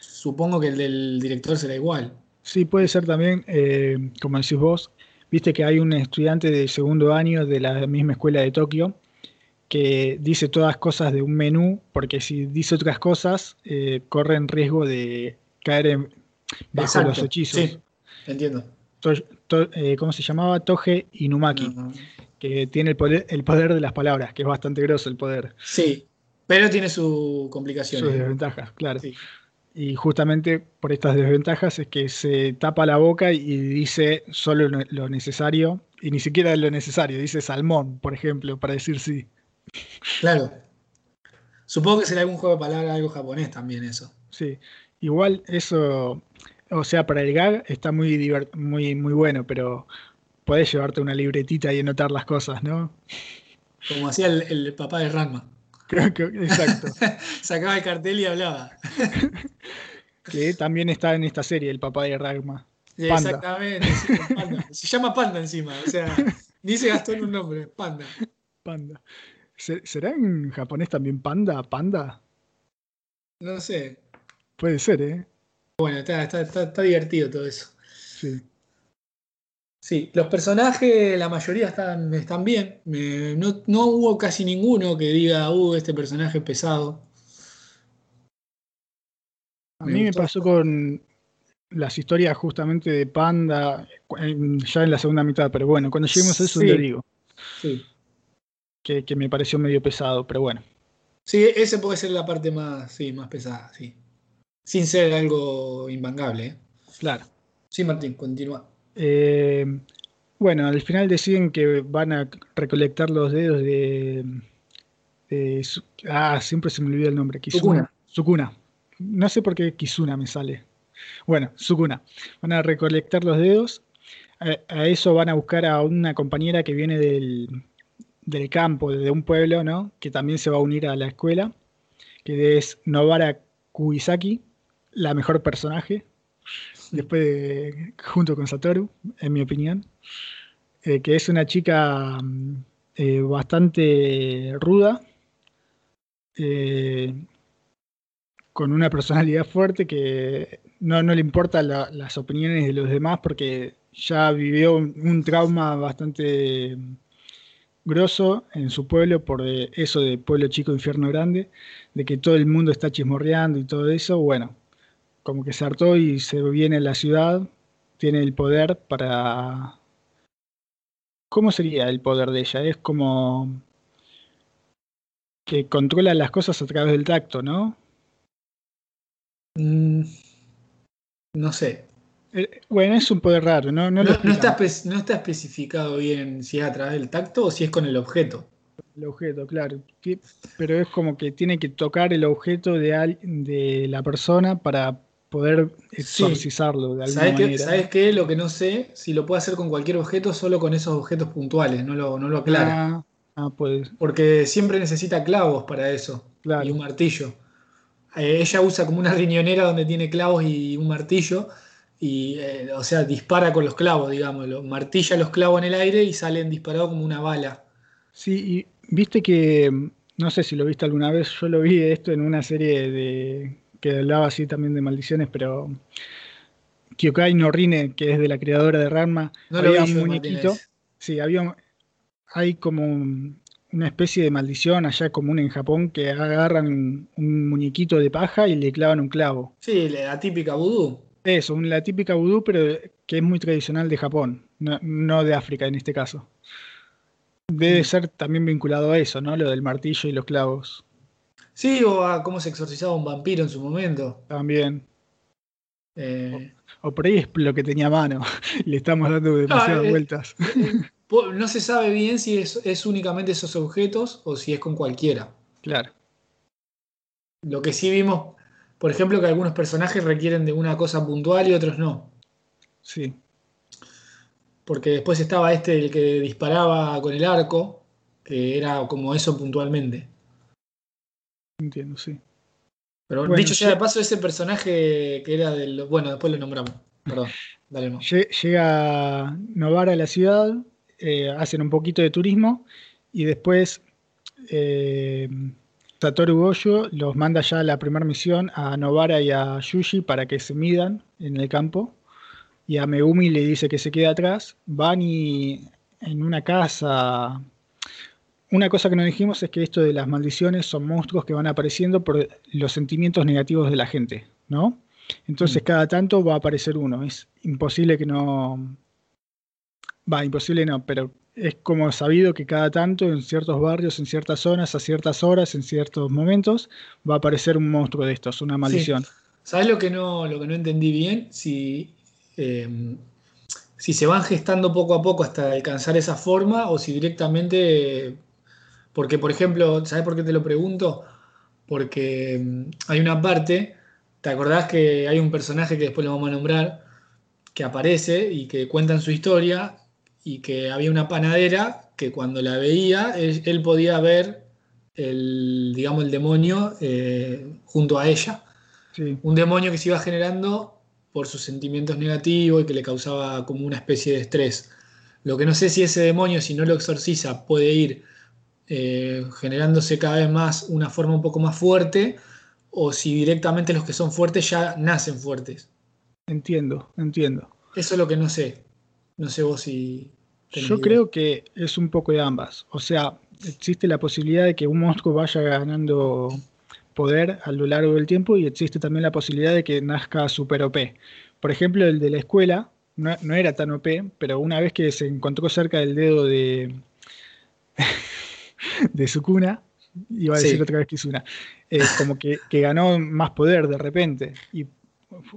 Supongo que el del director será igual. Sí, puede ser también, eh, como decís vos, viste que hay un estudiante de segundo año de la misma escuela de Tokio que dice todas cosas de un menú, porque si dice otras cosas, eh, corre en riesgo de caer en, bajo Exacto, los hechizos. Sí, entiendo. To- to- eh, ¿Cómo se llamaba? Toge Inumaki, que tiene el poder, el poder de las palabras, que es bastante grosso el poder. Sí, pero tiene su Sus complicación. desventajas, claro. Sí. Y justamente por estas desventajas es que se tapa la boca y dice solo lo- necesario, y ni siquiera lo necesario, dice salmón, por ejemplo, para decir sí. Claro. Supongo que será algún juego de palabras, algo japonés también eso. Sí. Igual eso, o sea, para el gag está muy, muy, muy bueno, pero podés llevarte una libretita y anotar las cosas, ¿no? Como hacía el, el papá de Ranma. Creo que- Exacto. Sacaba el cartel y hablaba. que también está en esta serie, el papá de Ragma. Panda. Exactamente, sí, Panda. Se llama Panda encima, o sea, ni se gastó en un nombre, Panda. Panda. ¿Se- ¿Será en japonés también panda? ¿Panda? No sé. Puede ser, ¿eh? Bueno, está, está, está, está divertido todo eso. Sí. Sí, los personajes, la mayoría están, están bien. No, no hubo casi ninguno que diga, uh, este personaje es pesado. A mí me pasó con las historias justamente de Panda, ya en la segunda mitad, pero bueno, cuando lleguemos a eso Sí. digo, Sí. que, que me pareció medio pesado, pero bueno. Sí, ese puede ser la parte más, sí, más pesada, sí. Sin ser algo invangable. ¿eh? Claro. Sí, Martín, continúa. Eh, bueno, al final deciden que van a recolectar los dedos de... ah, siempre se me olvida el nombre. Kizuna. Sukuna. No sé por qué Kizuna me sale. Bueno, Sukuna. Van a recolectar los dedos. A, a eso van a buscar a una compañera que viene del, del campo, de un pueblo, ¿no? Que también se va a unir a la escuela, que es Nobara Kuisaki, la mejor personaje, después de- junto con Satoru, en mi opinión, eh, que es una chica mm, eh, bastante ruda, eh, con una personalidad fuerte que no, no le importan la- las opiniones de los demás porque ya vivió un, un trauma bastante grosso en su pueblo por eso de pueblo chico, infierno grande, de que todo el mundo está chismorreando y todo eso, bueno, como que se hartó y se viene a la ciudad, tiene el poder para... ¿Cómo sería el poder de ella? Es como que controla las cosas a través del tacto, ¿no? Mm, no sé. Eh, Bueno, es un poder raro, ¿no? No, No, lo no está, no está especificado bien si es a través del tacto o si es con el objeto. El objeto, claro. Pero es como que tiene que tocar el objeto de, de la persona para poder exorcizarlo de alguna manera. ¿Sabes qué? Lo que no sé, si lo puede hacer con cualquier objeto, solo con esos objetos puntuales, no lo, no lo aclara. Ah, ah, pues, Porque siempre necesita clavos para eso claro. y un martillo. Eh, ella usa como una riñonera donde tiene clavos y un martillo. Y, eh, o sea, dispara con los clavos, digamos. lo- martilla los clavos en el aire y salen disparados como una bala. Sí, y viste que, no sé si lo viste alguna vez, yo lo vi esto en una serie de que hablaba así también de maldiciones, pero Kyokai no Rine, que es de la creadora de Ranma, No había un muñequito, Martínez. sí, había hay como un- una especie de maldición allá común en Japón que agarran un, muñequito de paja y le clavan un clavo. Sí, la típica vudú. Eso, la típica vudú, pero que es muy tradicional de Japón, no, no de África en este caso. Debe Mm. ser también vinculado a eso, ¿no? Lo del martillo y los clavos. Sí, o a cómo se exorcizaba un vampiro en su momento. También. Eh, O por ahí es lo que tenía a mano. Le estamos dando demasiadas eh, vueltas. po- no se sabe bien si es, es únicamente esos objetos o si es con cualquiera. Claro. Lo que sí vimos, por ejemplo, que algunos personajes requieren de una cosa puntual y otros no. Sí. Porque después estaba este, el que disparaba con el arco, que era como eso puntualmente. Entiendo, sí. Pero Bueno, dicho sea de paso, ese personaje que era del. Bueno, después lo nombramos. Perdón, dale no. Llega Novara a la ciudad, eh, hacen un poquito de turismo y después eh, Satoru Goyo los manda ya a la primera misión a Novara y a Yuji para que se midan en el campo. Y a Megumi le dice que se quede atrás. Van y en una casa. Una cosa que no dijimos es que esto de las maldiciones son monstruos que van apareciendo por los sentimientos negativos de la gente, ¿no? Entonces mm. cada tanto va a aparecer uno. Es imposible que no. Va, imposible no, pero es como sabido que cada tanto en ciertos barrios, en ciertas zonas, a ciertas horas, en ciertos momentos, va a aparecer un monstruo de estos, una maldición. ¿Sabes lo que no, lo que no entendí bien? Si, em, si se van gestando poco a poco hasta alcanzar esa forma o si directamente. Porque, por ejemplo, ¿sabes por qué te lo pregunto? Porque em, hay una parte, ¿te acordás que hay un personaje que después lo vamos a nombrar, que aparece y que cuentan su historia y que había una panadera que cuando la veía él, podía ver el, digamos, el demonio eh, junto a ella. Un demonio que se iba generando por sus sentimientos negativos y que le causaba como una especie de estrés. Lo que no sé si ese demonio, si no lo exorciza, puede ir eh, generándose cada vez más una forma un poco más fuerte o si directamente los que son fuertes ya nacen fuertes. Entiendo, entiendo. Eso es lo que no sé. No sé vos si... Yo creo que es un poco de ambas. O sea, existe la posibilidad de que un monstruo vaya ganando poder a lo largo del tiempo y existe también la posibilidad de que nazca super OP. Por ejemplo, el de la escuela no, era tan OP, pero una vez que se encontró cerca del dedo de, de Sukuna, iba a decir otra vez que es una, eh, como que, que ganó más poder de repente. Y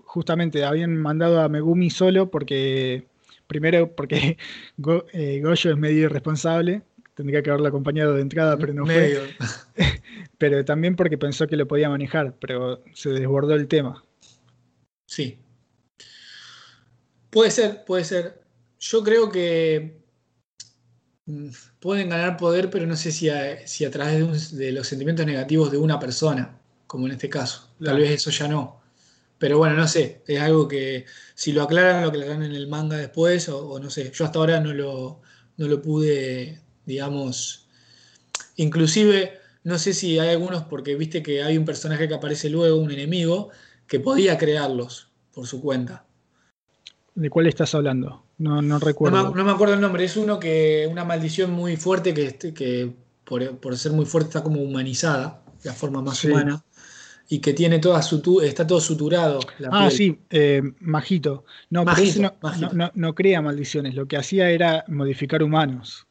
justamente habían mandado a Megumi solo porque Primero porque eh, Goyo es medio irresponsable, tendría que haberlo acompañado de entrada, pero no fue. pero también porque pensó que lo podía manejar, pero se desbordó el tema. Sí. Puede ser, puede ser. Yo creo que pueden ganar poder, pero no sé si a, si a través de, los sentimientos negativos de una persona, como en este caso. Tal vez eso ya no. Pero bueno, no sé, es algo que si lo aclaran, lo aclaran en el manga después, o, no sé, yo hasta ahora no lo, no lo pude, digamos, inclusive, no sé si hay algunos, porque viste que hay un personaje que aparece luego, un enemigo, que podía crearlos por su cuenta. ¿De cuál estás hablando? No, no recuerdo. No me, acuerdo el nombre, es uno que, una maldición muy fuerte que, que por, ser muy fuerte está como humanizada, la forma más humana y que tiene toda su está todo suturado. ah, sí, eh, Majito. No, no, no, crea maldiciones, lo que hacía era modificar humanos.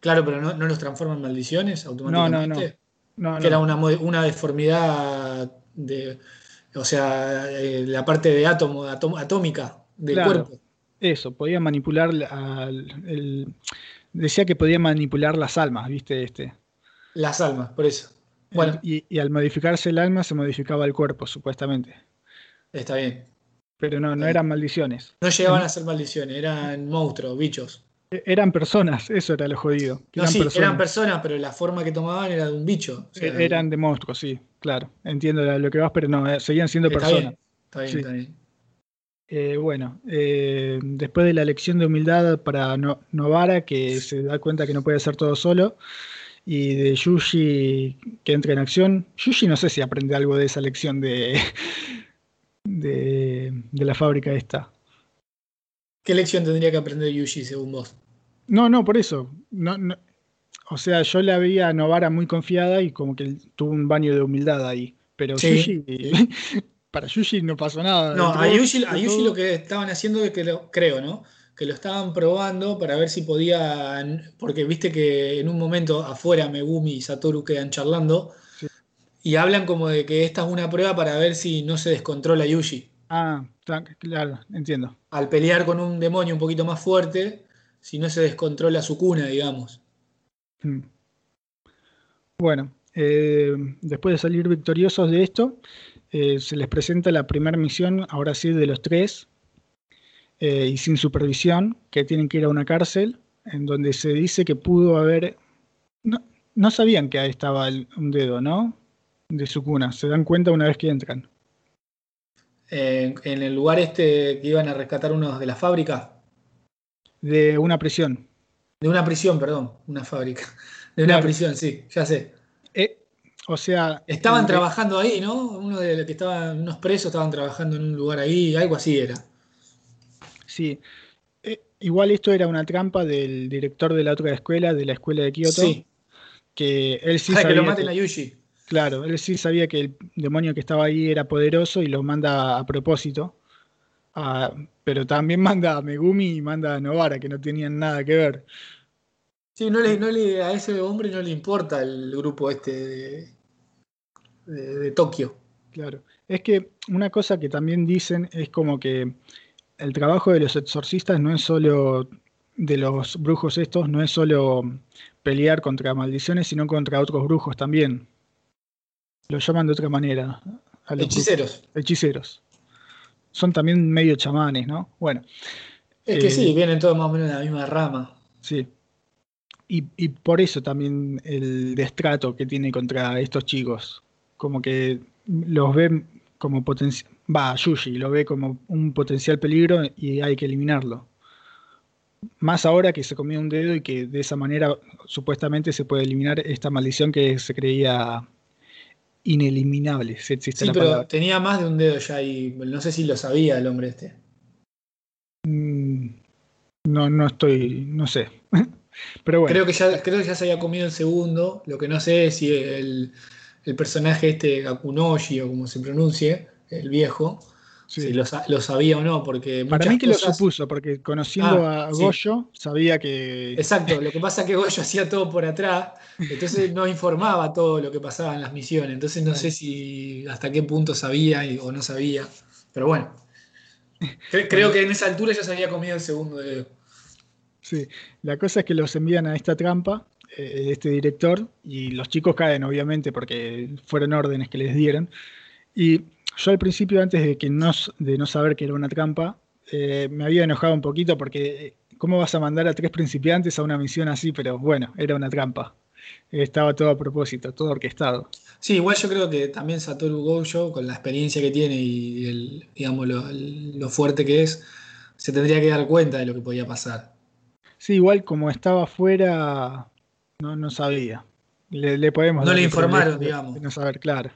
Claro, pero no, los transforma en maldiciones automáticamente. No, no, no. que era una, deformidad de. O sea, eh, la parte de átomo, atómica del cuerpo. Eso, podía manipular el, decía que podía manipular las almas, ¿viste? Este. Las almas, por eso. Bueno. Y, al modificarse el alma se modificaba el cuerpo, supuestamente. Está bien. Pero no, no eran maldiciones. No llegaban a ser maldiciones, eran monstruos, bichos. E, eran personas, eso era lo jodido. eran, sí, personas. eran personas, pero la forma que tomaban era de un bicho. E, eran de monstruos, sí, claro. Entiendo lo que vas, pero no, eh, seguían siendo personas. está bien, está bien. Eh, bueno, eh, después de la lección de humildad para Novara, que se da cuenta que no puede hacer todo solo, y de Yuji que entra en acción. Yuji no sé si aprende algo de esa lección de, de, la fábrica esta. ¿Qué lección tendría que aprender Yuji según vos? No, no, por eso. No, O sea, yo la veía a Novara muy confiada y como que tuvo un baño de humildad ahí. Pero Yuji, para Yuji no pasó nada. No, a Yuji, a Yuji, lo que estaban haciendo es que lo, creo, ¿no? que lo estaban probando para ver si podían, porque viste que en un momento afuera Megumi y Satoru quedan charlando y hablan como de que esta es una prueba para ver si no se descontrola Yuji. Ah, claro, entiendo. Al pelear con un demonio un poquito más fuerte, si no se descontrola su cuna, digamos. Hmm. Bueno, eh, después de salir victoriosos de esto, eh, se les presenta la primera misión, ahora sí, de los tres, eh, y sin supervisión, que tienen que ir a una cárcel, en donde se dice que pudo haber... No, sabían que ahí estaba un dedo, ¿no? De su cuna, se dan cuenta una vez que entran. eh, en el lugar este que iban a rescatar unos de la fábrica. De una prisión. De una prisión, perdón, una fábrica. De una prisión, sí, ya sé. Eh, o sea. Estaban trabajando ahí, ¿no? Uno de los que estaban, unos presos estaban trabajando en un lugar ahí, algo así era. Sí. Eh, igual esto era una trampa del director de la otra escuela, de la escuela de Kioto. Sí. Que él sí Para que lo maten a Yushi. Claro, él sí sabía que el demonio que estaba ahí era poderoso y lo manda a propósito. Ah, pero también manda a Megumi y manda a Novara, que no tenían nada que ver. Sí, no le, no le, a ese hombre no le importa el grupo este de, Tokio. Claro. Es que una cosa que también dicen es como que el trabajo de los exorcistas no es solo de los brujos estos, no es solo pelear contra maldiciones, sino contra otros brujos también. Lo llaman de otra manera. Hechiceros. Hechiceros. Son también medio chamanes, ¿no? Bueno. Es que sí, eh, vienen todos más o menos de la misma rama. Sí. Y, por eso también el destrato que tiene contra estos chicos. Como que los ve como potencial. Va, Yushi lo ve como un potencial peligro y hay que eliminarlo. Más ahora que se comió un dedo y que de esa manera supuestamente se puede eliminar esta maldición que se creía ineliminable. sí, pero tenía más de un dedo ya y no sé si lo sabía el hombre este. Mm, no, no estoy, no sé. Creo que, ya, creo que ya se había comido el segundo. Lo que no sé es si el, personaje este, Gakunoshi o como se pronuncie, el viejo, si lo, sabía o no. Porque Para mí que lo supuso, porque conociendo ah, a Goyo, sabía que. Exacto, lo que pasa es que Goyo hacía todo por atrás, entonces no informaba todo lo que pasaba en las misiones. Entonces no sé si hasta qué punto sabía o no sabía. Pero bueno. Creo que en esa altura ya se había comido el segundo dedo. Sí, la cosa es que los envían a esta trampa, eh, este director, y los chicos caen, obviamente, porque fueron órdenes que les dieron. Y yo al principio, antes de, que no, de no saber que era una trampa, eh, me había enojado un poquito porque eh, ¿cómo vas a mandar a tres principiantes a una misión así? Pero bueno, era una trampa. Estaba todo a propósito, todo orquestado. Sí, igual yo creo que también Satoru Gojo, con la experiencia que tiene y el, digamos, lo, lo fuerte que es, se tendría que dar cuenta de lo que podía pasar. Sí, igual como estaba afuera, no, no sabía. Le, podemos. No le informaron, digamos. no saber, claro.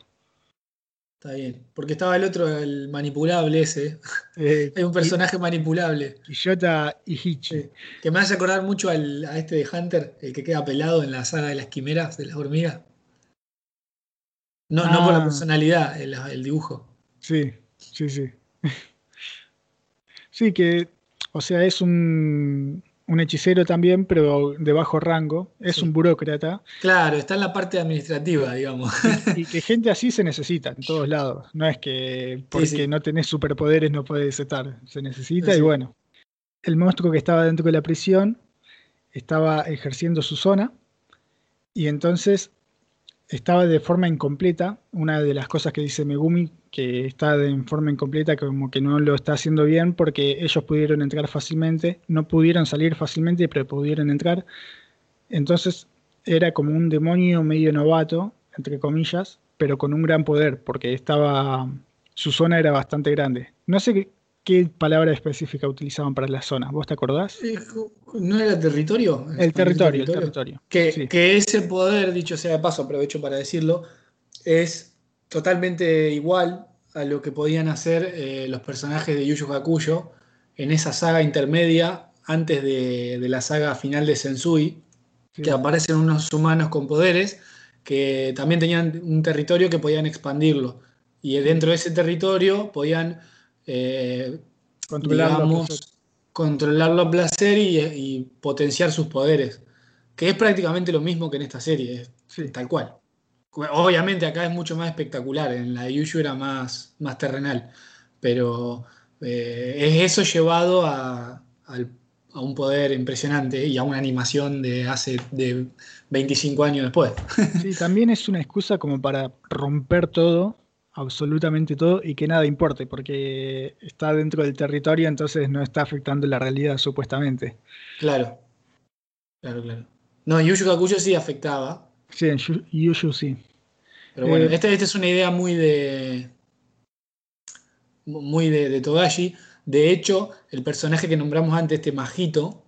Está bien. Porque estaba el otro, el manipulable ese. Eh, Hay un personaje manipulable. Yota y Hichi. Que me hace acordar mucho al, a este de Hunter, el que queda pelado en la saga de las quimeras, de las hormigas. No, no por la ah. personalidad, el, el dibujo. Sí, sí, sí. Sí, que, o sea, es un, un hechicero también, pero de bajo rango, es un burócrata. Claro, está en la parte administrativa, digamos. Y, que gente así se necesita en todos lados. No es que porque no tenés superpoderes no puedes estar, se necesita y bueno. El monstruo que estaba dentro de la prisión estaba ejerciendo su zona y entonces estaba de forma incompleta. Una de las cosas que dice Megumi, que está de forma incompleta, como que no lo está haciendo bien porque ellos pudieron entrar fácilmente, no pudieron salir fácilmente, pero pudieron entrar. Entonces era como un demonio medio novato, entre comillas, pero con un gran poder, porque estaba su zona era bastante grande. No sé qué, qué palabra específica utilizaban para la zona. ¿Vos te acordás? ¿No era territorio? El territorio, el territorio. Que, que, ese poder, dicho sea de paso, aprovecho para decirlo, es totalmente igual a lo que podían hacer eh, los personajes de Yu Hakuyo en esa saga intermedia antes de, la saga final de Sensui, que aparecen unos humanos con poderes que también tenían un territorio que podían expandirlo. Y dentro de ese territorio podían eh, controlarlo, controlarlo a placer y, potenciar sus poderes. Que es prácticamente lo mismo que en esta serie, tal cual. Obviamente acá es mucho más espectacular, en la de Yuyu era más, más terrenal, pero eh, es eso llevado a, a, un poder impresionante y a una animación de hace de 25 años después. Sí, también es una excusa como para romper todo absolutamente todo y que nada importe, porque está dentro del territorio, entonces no está afectando la realidad supuestamente. Claro, claro, claro. No, Yushu Kakuyo sí afectaba. Sí, en Yushu sí. Pero bueno, eh, esta, esta es una idea muy de. muy de, Togashi. De hecho, el personaje que nombramos antes, este Majito,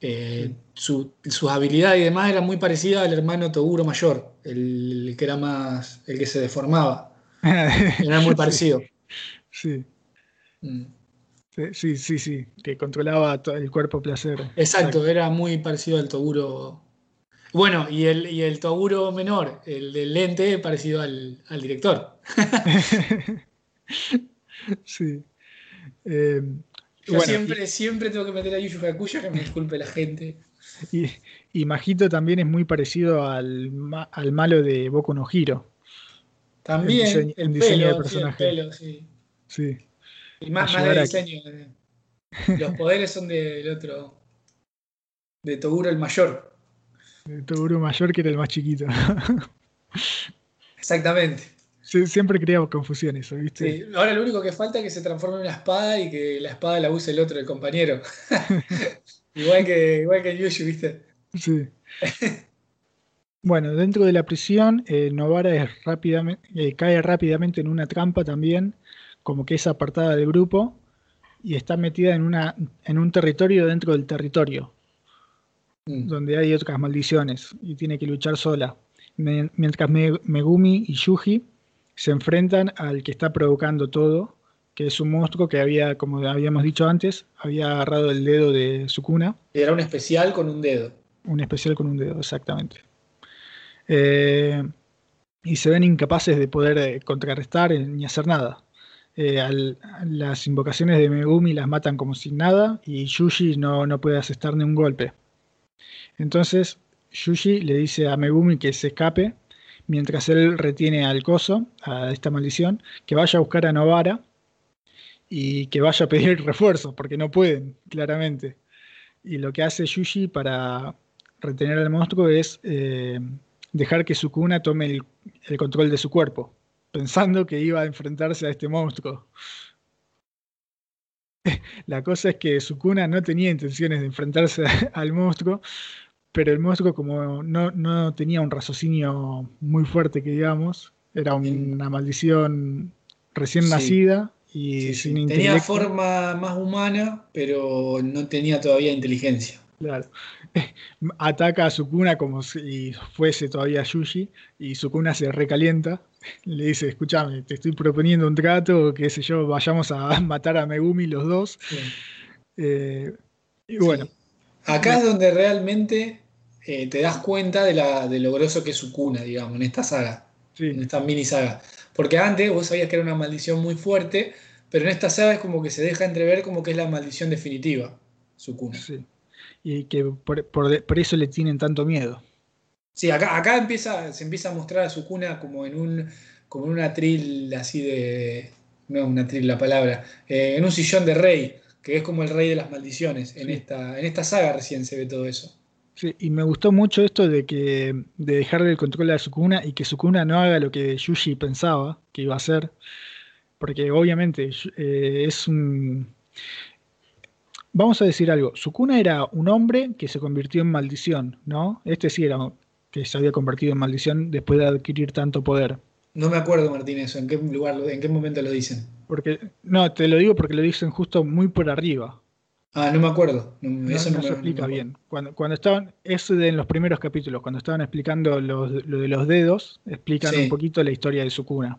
eh, su, sus habilidades y demás eran muy parecidas al hermano Toguro mayor, el, que era más, el que se deformaba. era muy parecido. Sí. Mm. Sí, sí, sí, que controlaba el cuerpo placer. Exacto, era muy parecido al Toguro. Bueno, y el, y el Toguro menor, el del lente, parecido al, director. sí. Em, Yo siempre, siempre tengo que meter a Yu Hakuya, que me disculpe la gente. Y, y Majito también es muy parecido al, al malo de Boku no Hiro. También. El diseño, del personaje. sí. sí. Y más, de diseño. Los poderes son del otro. De Toguro el mayor. De Toguro mayor que era el más chiquito. Exactamente. siempre creaba confusión eso, ¿viste? Sí, ahora lo único que falta es que se transforme en una espada y que la espada la use el otro, el compañero. igual que, igual que Yushu, ¿viste? Sí. Bueno, dentro de la prisión, eh, Novara es rápidamente, eh, cae rápidamente en una trampa también como que es apartada del grupo y está metida en, una, en un territorio dentro del territorio, mm. donde hay otras maldiciones y tiene que luchar sola. Mientras Megumi y Yuji se enfrentan al que está provocando todo, que es un monstruo que había, como habíamos dicho antes, había agarrado el dedo de Sukuna. Era un especial con un dedo. Un especial con un dedo, exactamente. Eh, y se ven incapaces de poder eh, contrarrestar ni hacer nada. Eh, las invocaciones de Megumi las matan como sin nada y Yuji no, no puede asestar ni un golpe. Entonces Yuji le dice a Megumi que se escape mientras él retiene al coso, a esta maldición, que vaya a buscar a Novara y que vaya a pedir refuerzo, porque no pueden, claramente. Y lo que hace Yuji para retener al monstruo es eh, dejar que Sukuna tome el control de su cuerpo pensando que iba a enfrentarse a este monstruo. La cosa es que Sukuna no tenía intenciones de enfrentarse al monstruo, pero el monstruo como no, tenía un raciocinio muy fuerte que digamos, era una maldición recién nacida y sin Tenía forma más humana, pero no tenía todavía inteligencia. Claro. Ataca a Sukuna como si fuese todavía Yuji y Sukuna se recalienta. Le dice, escúchame, te estoy proponiendo un trato, qué sé yo, vayamos a matar a Megumi los dos. Eh, y bueno. Acá es donde realmente eh, te das cuenta de, la, de lo groso que es Sukuna, digamos, en esta saga. En esta mini saga. Porque antes vos sabías que era una maldición muy fuerte, pero en esta saga es como que se deja entrever como que es la maldición definitiva, Sukuna. Sí y que por, eso le tienen tanto miedo. Sí, acá, acá empieza, se empieza a mostrar a su cuna como en un, como en un atril así de. No, un atril la palabra. Eh, en un sillón de rey, que es como el rey de las maldiciones. En, esta, en esta saga recién se ve todo eso. Sí, y me gustó mucho esto de que de dejarle el control a Sukuna y que Sukuna no haga lo que Yuji pensaba que iba a hacer. Porque obviamente eh, es un Vamos a decir algo, Sukuna era un hombre que se convirtió en maldición, ¿no? Este sí era que se había convertido en maldición después de adquirir tanto poder. No me acuerdo, Martín, eso, en qué lugar, en qué momento lo dicen. Porque, no, te lo digo porque lo dicen justo muy por arriba. Ah, no me acuerdo. eso no, se explica bien. Cuando, cuando estaban, eso en los primeros capítulos, cuando estaban explicando lo de los dedos, explican un poquito la historia de Sukuna.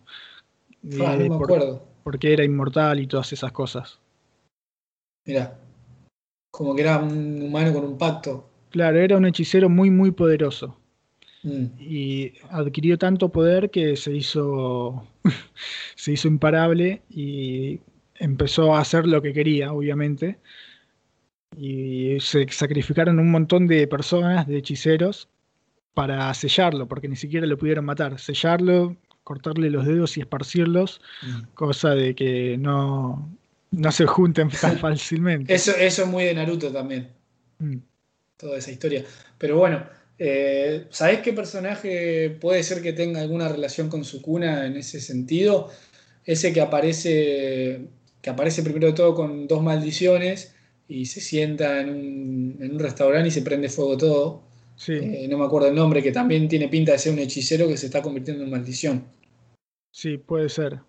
Ah, no me acuerdo. Porque era inmortal y todas esas cosas. Mira como que era un humano con un pacto. Claro, era un hechicero muy, muy poderoso. Mm. Y adquirió tanto poder que se hizo, se hizo imparable y empezó a hacer lo que quería, obviamente. Y se sacrificaron un montón de personas, de hechiceros, para sellarlo, porque ni siquiera lo pudieron matar. Sellarlo, cortarle los dedos y esparcirlos, mm. cosa de que no, no se junten tan fácilmente. eso, eso es muy de Naruto también. Mm. Toda esa historia. Pero bueno, eh, ¿sabés qué personaje puede ser que tenga alguna relación con Sukuna en ese sentido? Ese que aparece, que aparece primero de todo con dos maldiciones y se sienta en un, restaurante y se prende fuego todo. Eh, no me acuerdo el nombre, que también tiene pinta de ser un hechicero que se está convirtiendo en maldición. Sí, puede ser.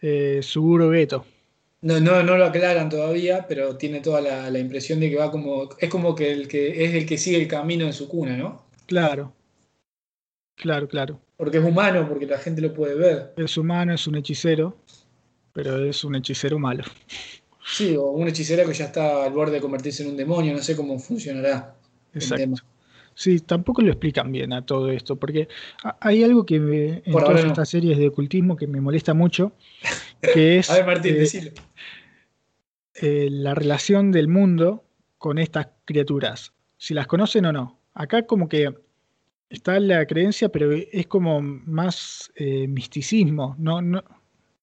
Eh, Suguro Geto. No, no, no lo aclaran todavía, pero tiene toda la, la, impresión de que va como. Es como que el que es el que sigue el camino en su cuna, ¿no? Claro. Claro, claro. Porque es humano, porque la gente lo puede ver. Es humano, es un hechicero, pero es un hechicero malo. Sí, o un hechicero que ya está al borde de convertirse en un demonio, no sé cómo funcionará. Exacto. Sí, tampoco lo explican bien a todo esto, porque hay algo que me, en todas estas series de ocultismo que me molesta mucho, que es... a ver, Martín, eh, eh, la relación del mundo con estas criaturas, si las conocen o no. Acá como que está la creencia, pero es como más eh, misticismo, no, no,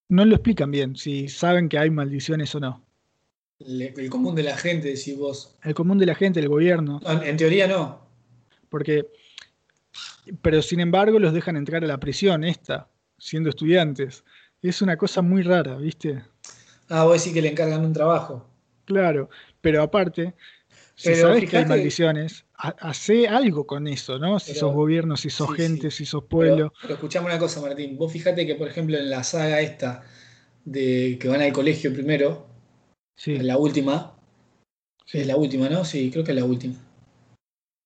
no lo explican bien, si saben que hay maldiciones o no. El, común de la gente, decís vos. El común de la gente, el gobierno. en teoría no. Porque, pero sin embargo los dejan entrar a la prisión esta, siendo estudiantes. Es una cosa muy rara, ¿viste? Ah, vos decís que le encargan un trabajo. Claro, pero aparte, si sabes que hay maldiciones, hace algo con eso, ¿no? Si sos gobierno, si sos gente, si sos pueblo. Pero, escuchame una cosa, Martín. Vos fíjate que, por ejemplo, en la saga esta de que van al colegio primero, en la última, es la última, ¿no? Sí, creo que es la última.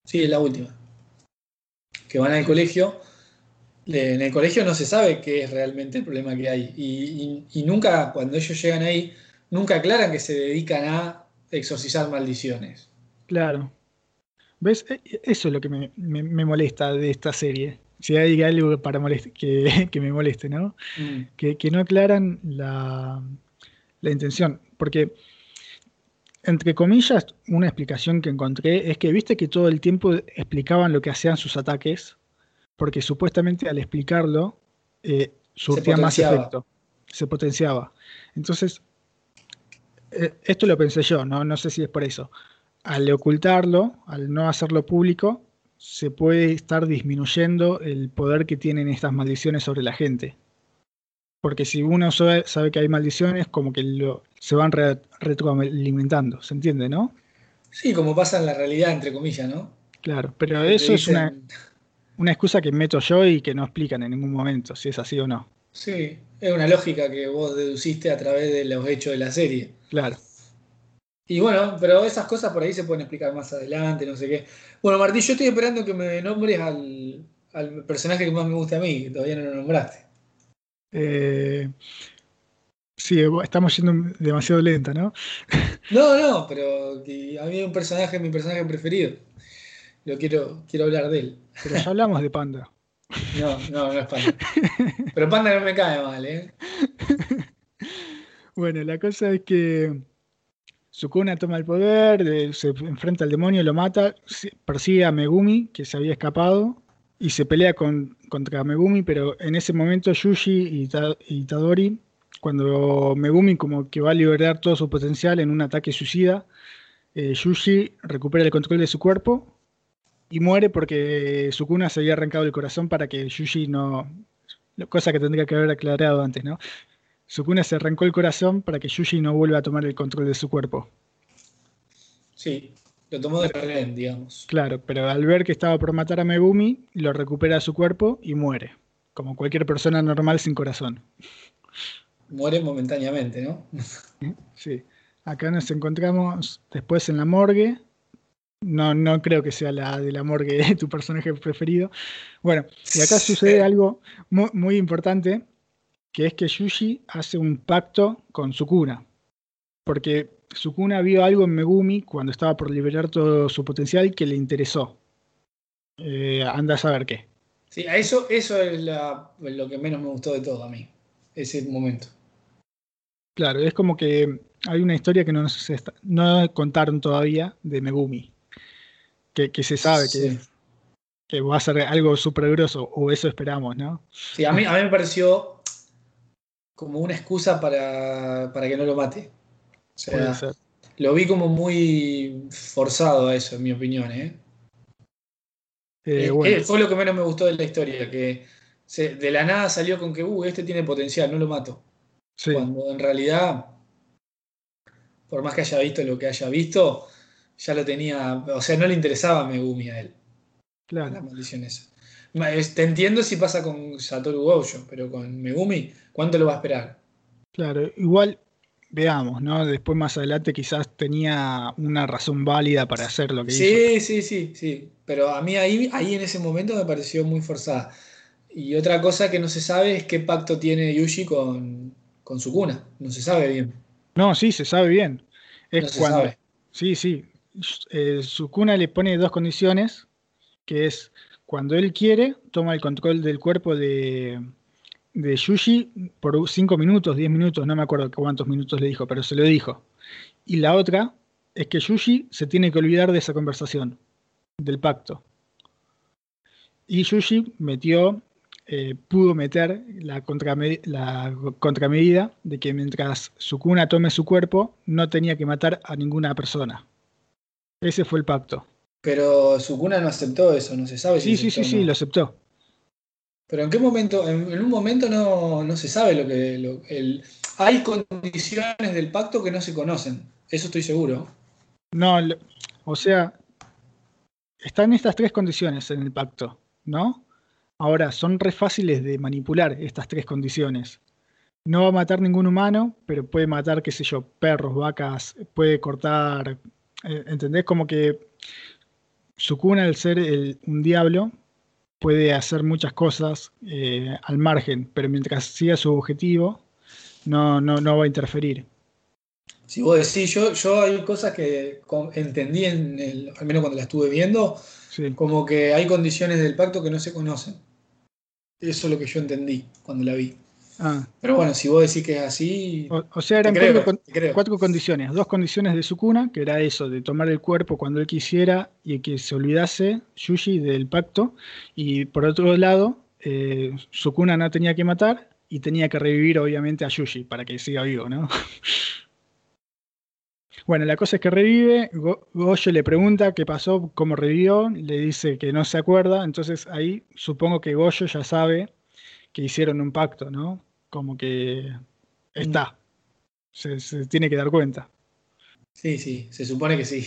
Sí, es la última. Que van al colegio en el colegio no se sabe qué es realmente el problema que hay. Y, nunca, cuando ellos llegan ahí, nunca aclaran que se dedican a exorcizar maldiciones. Claro. ¿Ves? E, eso es lo que me, molesta de esta serie. Si hay algo para que, que, me moleste, ¿no? Mm. Que, no aclaran la, la intención. Porque, entre comillas, una explicación que encontré es que viste que todo el tiempo explicaban lo que hacían sus ataques porque supuestamente al explicarlo eh, surtía más efecto, se potenciaba. Entonces, eh, esto lo pensé yo, ¿no? no sé si es por eso. Al ocultarlo, al no hacerlo público, se puede estar disminuyendo el poder que tienen estas maldiciones sobre la gente. Porque si uno sabe, que hay maldiciones, como que lo, se van retroalimentando, ¿se entiende, no? Sí, como pasa en la realidad, entre comillas, ¿no? Claro, pero eso es una una excusa que meto yo y que no explican en ningún momento si es así o no. Sí, es una lógica que vos deduciste a través de los hechos de la serie. Claro. Y bueno, pero esas cosas por ahí se pueden explicar más adelante, no sé qué. Bueno, Martín, yo estoy esperando que me nombres al, personaje que más me gusta a mí, que todavía no lo nombraste. Eh, sí, estamos yendo demasiado lenta, ¿no? No, no, pero a mí es un personaje, mi personaje preferido. Lo quiero, quiero hablar de él. Pero ya hablamos de Panda. No, no, no es Panda. Pero Panda no me cae mal, ¿eh? Bueno, la cosa es que Sukuna toma el poder, se enfrenta al demonio, lo mata, persigue a Megumi, que se había escapado, y se pelea con, contra Megumi, pero en ese momento Yuji y, Tadori, cuando Megumi como que va a liberar todo su potencial en un ataque suicida, eh, Yuji recupera el control de su cuerpo y muere porque Sukuna se había arrancado el corazón para que Yuji no. Cosa que tendría que haber aclarado antes, ¿no? Sukuna se arrancó el corazón para que Yuji no vuelva a tomar el control de su cuerpo. Sí, lo tomó de rehén, digamos. Claro, pero al ver que estaba por matar a Megumi, lo recupera su cuerpo y muere. Como cualquier persona normal sin corazón. Muere momentáneamente, ¿no? Sí. Acá nos encontramos después en la morgue no, no creo que sea la del amor que es tu personaje preferido. Bueno, y acá sucede algo muy, importante, que es que Yuji hace un pacto con Sukuna. Porque Sukuna vio algo en Megumi cuando estaba por liberar todo su potencial que le interesó. Eh, anda a saber qué. Sí, a eso, eso es lo que menos me gustó de todo a mí, ese momento. Claro, es como que hay una historia que no, no contaron todavía de Megumi que, se sabe que, que, va a ser algo súper grosso, o eso esperamos, ¿no? Sí, a mí, a mí me pareció como una excusa para, que no lo mate. O sea, lo vi como muy forzado a eso, en mi opinión, ¿eh? Eh, eh, fue lo que menos me gustó de la historia, que de la nada salió con que, uh, este tiene potencial, no lo mato. Cuando en realidad, por más que haya visto lo que haya visto, ya lo tenía, o sea, no le interesaba Megumi a él. Claro. La maldición esa. Te entiendo si pasa con Satoru Gojo, pero con Megumi, ¿cuánto lo va a esperar? Claro, igual veamos, ¿no? Después más adelante quizás tenía una razón válida para hacer lo que sí, hizo. Sí, sí, sí, sí. Pero a mí ahí, ahí en ese momento me pareció muy forzada. Y otra cosa que no se sabe es qué pacto tiene Yushi con, con Sukuna. No se sabe bien. No, sí, se sabe bien. Es No se cuando. sabe. Sí, sí. Eh, Sukuna le pone dos condiciones, que es cuando él quiere, toma el control del cuerpo de, de Yushi por cinco minutos, 10 minutos, no me acuerdo cuántos minutos le dijo, pero se lo dijo. Y la otra es que Yushi se tiene que olvidar de esa conversación, del pacto. Y Yushi metió, eh, pudo meter la, la contramedida de que mientras Sukuna tome su cuerpo, no tenía que matar a ninguna persona. Ese fue el pacto. Pero Sukuna no aceptó eso, no se sabe si Sí, sí, sí, aceptó o sí, no. lo aceptó. Pero en qué momento, en, en un momento no, no se sabe lo que. lo- el, hay condiciones del pacto que no se conocen. Eso estoy seguro. No, lo- o sea, están estas tres condiciones en el pacto, ¿no? Ahora, son re fáciles de manipular estas tres condiciones. No va a matar ningún humano, pero puede matar, qué sé yo, perros, vacas, puede cortar, ¿entendés? Como que Sukuna, al ser el- un diablo, puede hacer muchas cosas eh, al margen, pero mientras siga su objetivo, no, no, no va a interferir. Si vos decís, yo, yo hay cosas que entendí, en el, al menos cuando la estuve viendo, Sí. como que hay condiciones del pacto que no se conocen. Eso es lo que yo entendí cuando la vi. Ah, Pero bueno, si vos decís que es así, o, o sea, eran creo, cuatro, con- condiciones. Dos condiciones de Sukuna, que era eso, de tomar el cuerpo cuando él quisiera y que se olvidase Yuji del pacto. Y por otro lado, eh, Sukuna no tenía que matar y tenía que revivir, obviamente, a Yuji para que siga vivo, ¿no? Bueno, la cosa es que revive, Go- Goyo le pregunta qué pasó, cómo revivió, le dice que no se acuerda, entonces ahí supongo que Goyo ya sabe que hicieron un pacto, ¿no? Como que está, se, se tiene que dar cuenta. Sí, sí, se supone que sí.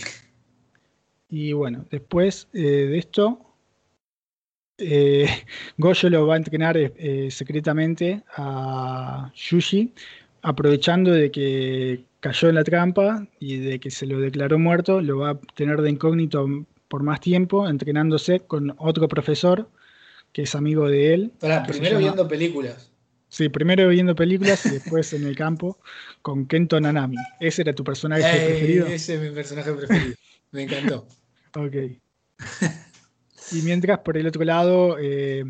Y bueno, después eh, de esto, eh, Goyo lo va a entrenar eh, eh, secretamente a Yuji, aprovechando de que cayó en la trampa y de que se lo declaró muerto, lo va a tener de incógnito por más tiempo, entrenándose con otro profesor que es amigo de él. Se primero llama- viendo películas. Sí, primero viendo películas y después en el campo con Kento Nanami. ¿Ese era tu personaje Ey, preferido? ese es mi personaje preferido. Me encantó. Ok. Y mientras por el otro lado, eh,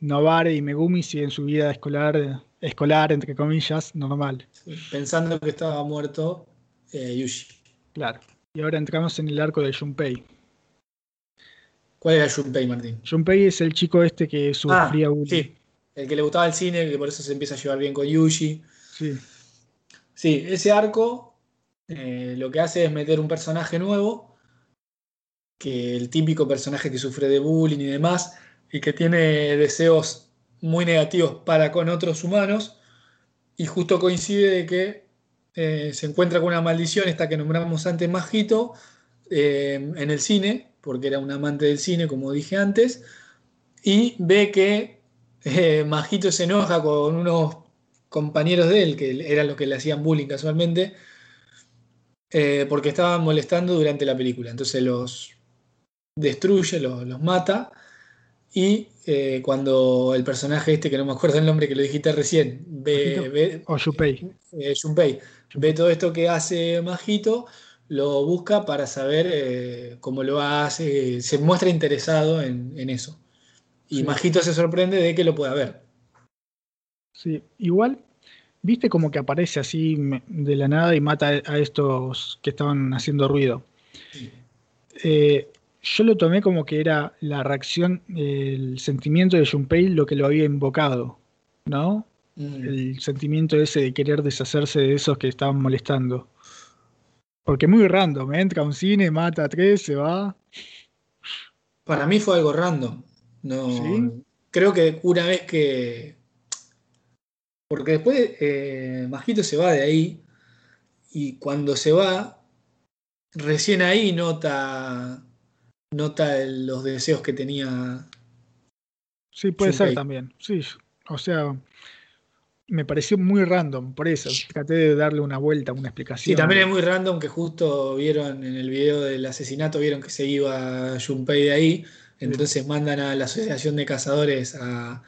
Novare y Megumi siguen su vida escolar, escolar, entre comillas, normal. Pensando que estaba muerto eh, Yushi. Claro. Y ahora entramos en el arco de Junpei. ¿Cuál era Junpei, Martín? Junpei es el chico este que sufría Ah, bullying. sí. El que le gustaba el cine, que por eso se empieza a llevar bien con Yushi. Sí, Sí, ese arco eh, lo que hace es meter un personaje nuevo, que el típico personaje que sufre de bullying y demás, y que tiene deseos muy negativos para con otros humanos, y justo coincide de que eh, se encuentra con una maldición, esta que nombramos antes, Majito, eh, en el cine, porque era un amante del cine, como dije antes, y ve que eh, Majito se enoja con unos compañeros de él, que eran los que le hacían bullying casualmente, eh, porque estaban molestando durante la película. Entonces los destruye, los, los mata, y eh, cuando el personaje este, que no me acuerdo el nombre que lo dijiste recién, ve, o eh, ve todo esto que hace Majito, lo busca para saber eh, cómo lo hace, se muestra interesado en, en eso. Y Sí. Majito se sorprende de que lo pueda ver. Sí, igual, viste como que aparece así de la nada y mata a estos que estaban haciendo ruido. Eh, yo lo tomé como que era la reacción, el sentimiento de Junpei lo que lo había invocado, ¿no? Mm. El sentimiento ese de querer deshacerse de esos que estaban molestando. Porque muy random, ¿eh? entra a un cine, mata a tres, se va. Para mí fue algo random. No, ¿Sí? Creo que una vez que. Porque después eh, Majito se va de ahí. Y cuando se va, recién ahí nota. Nota los deseos que tenía. Sí, puede ser también. Sí, o sea, me pareció muy random, por eso traté de darle una vuelta, una explicación. Sí, también es muy random que justo vieron en el video del asesinato, vieron que se iba Junpei de ahí, entonces mandan a la Asociación de Cazadores a,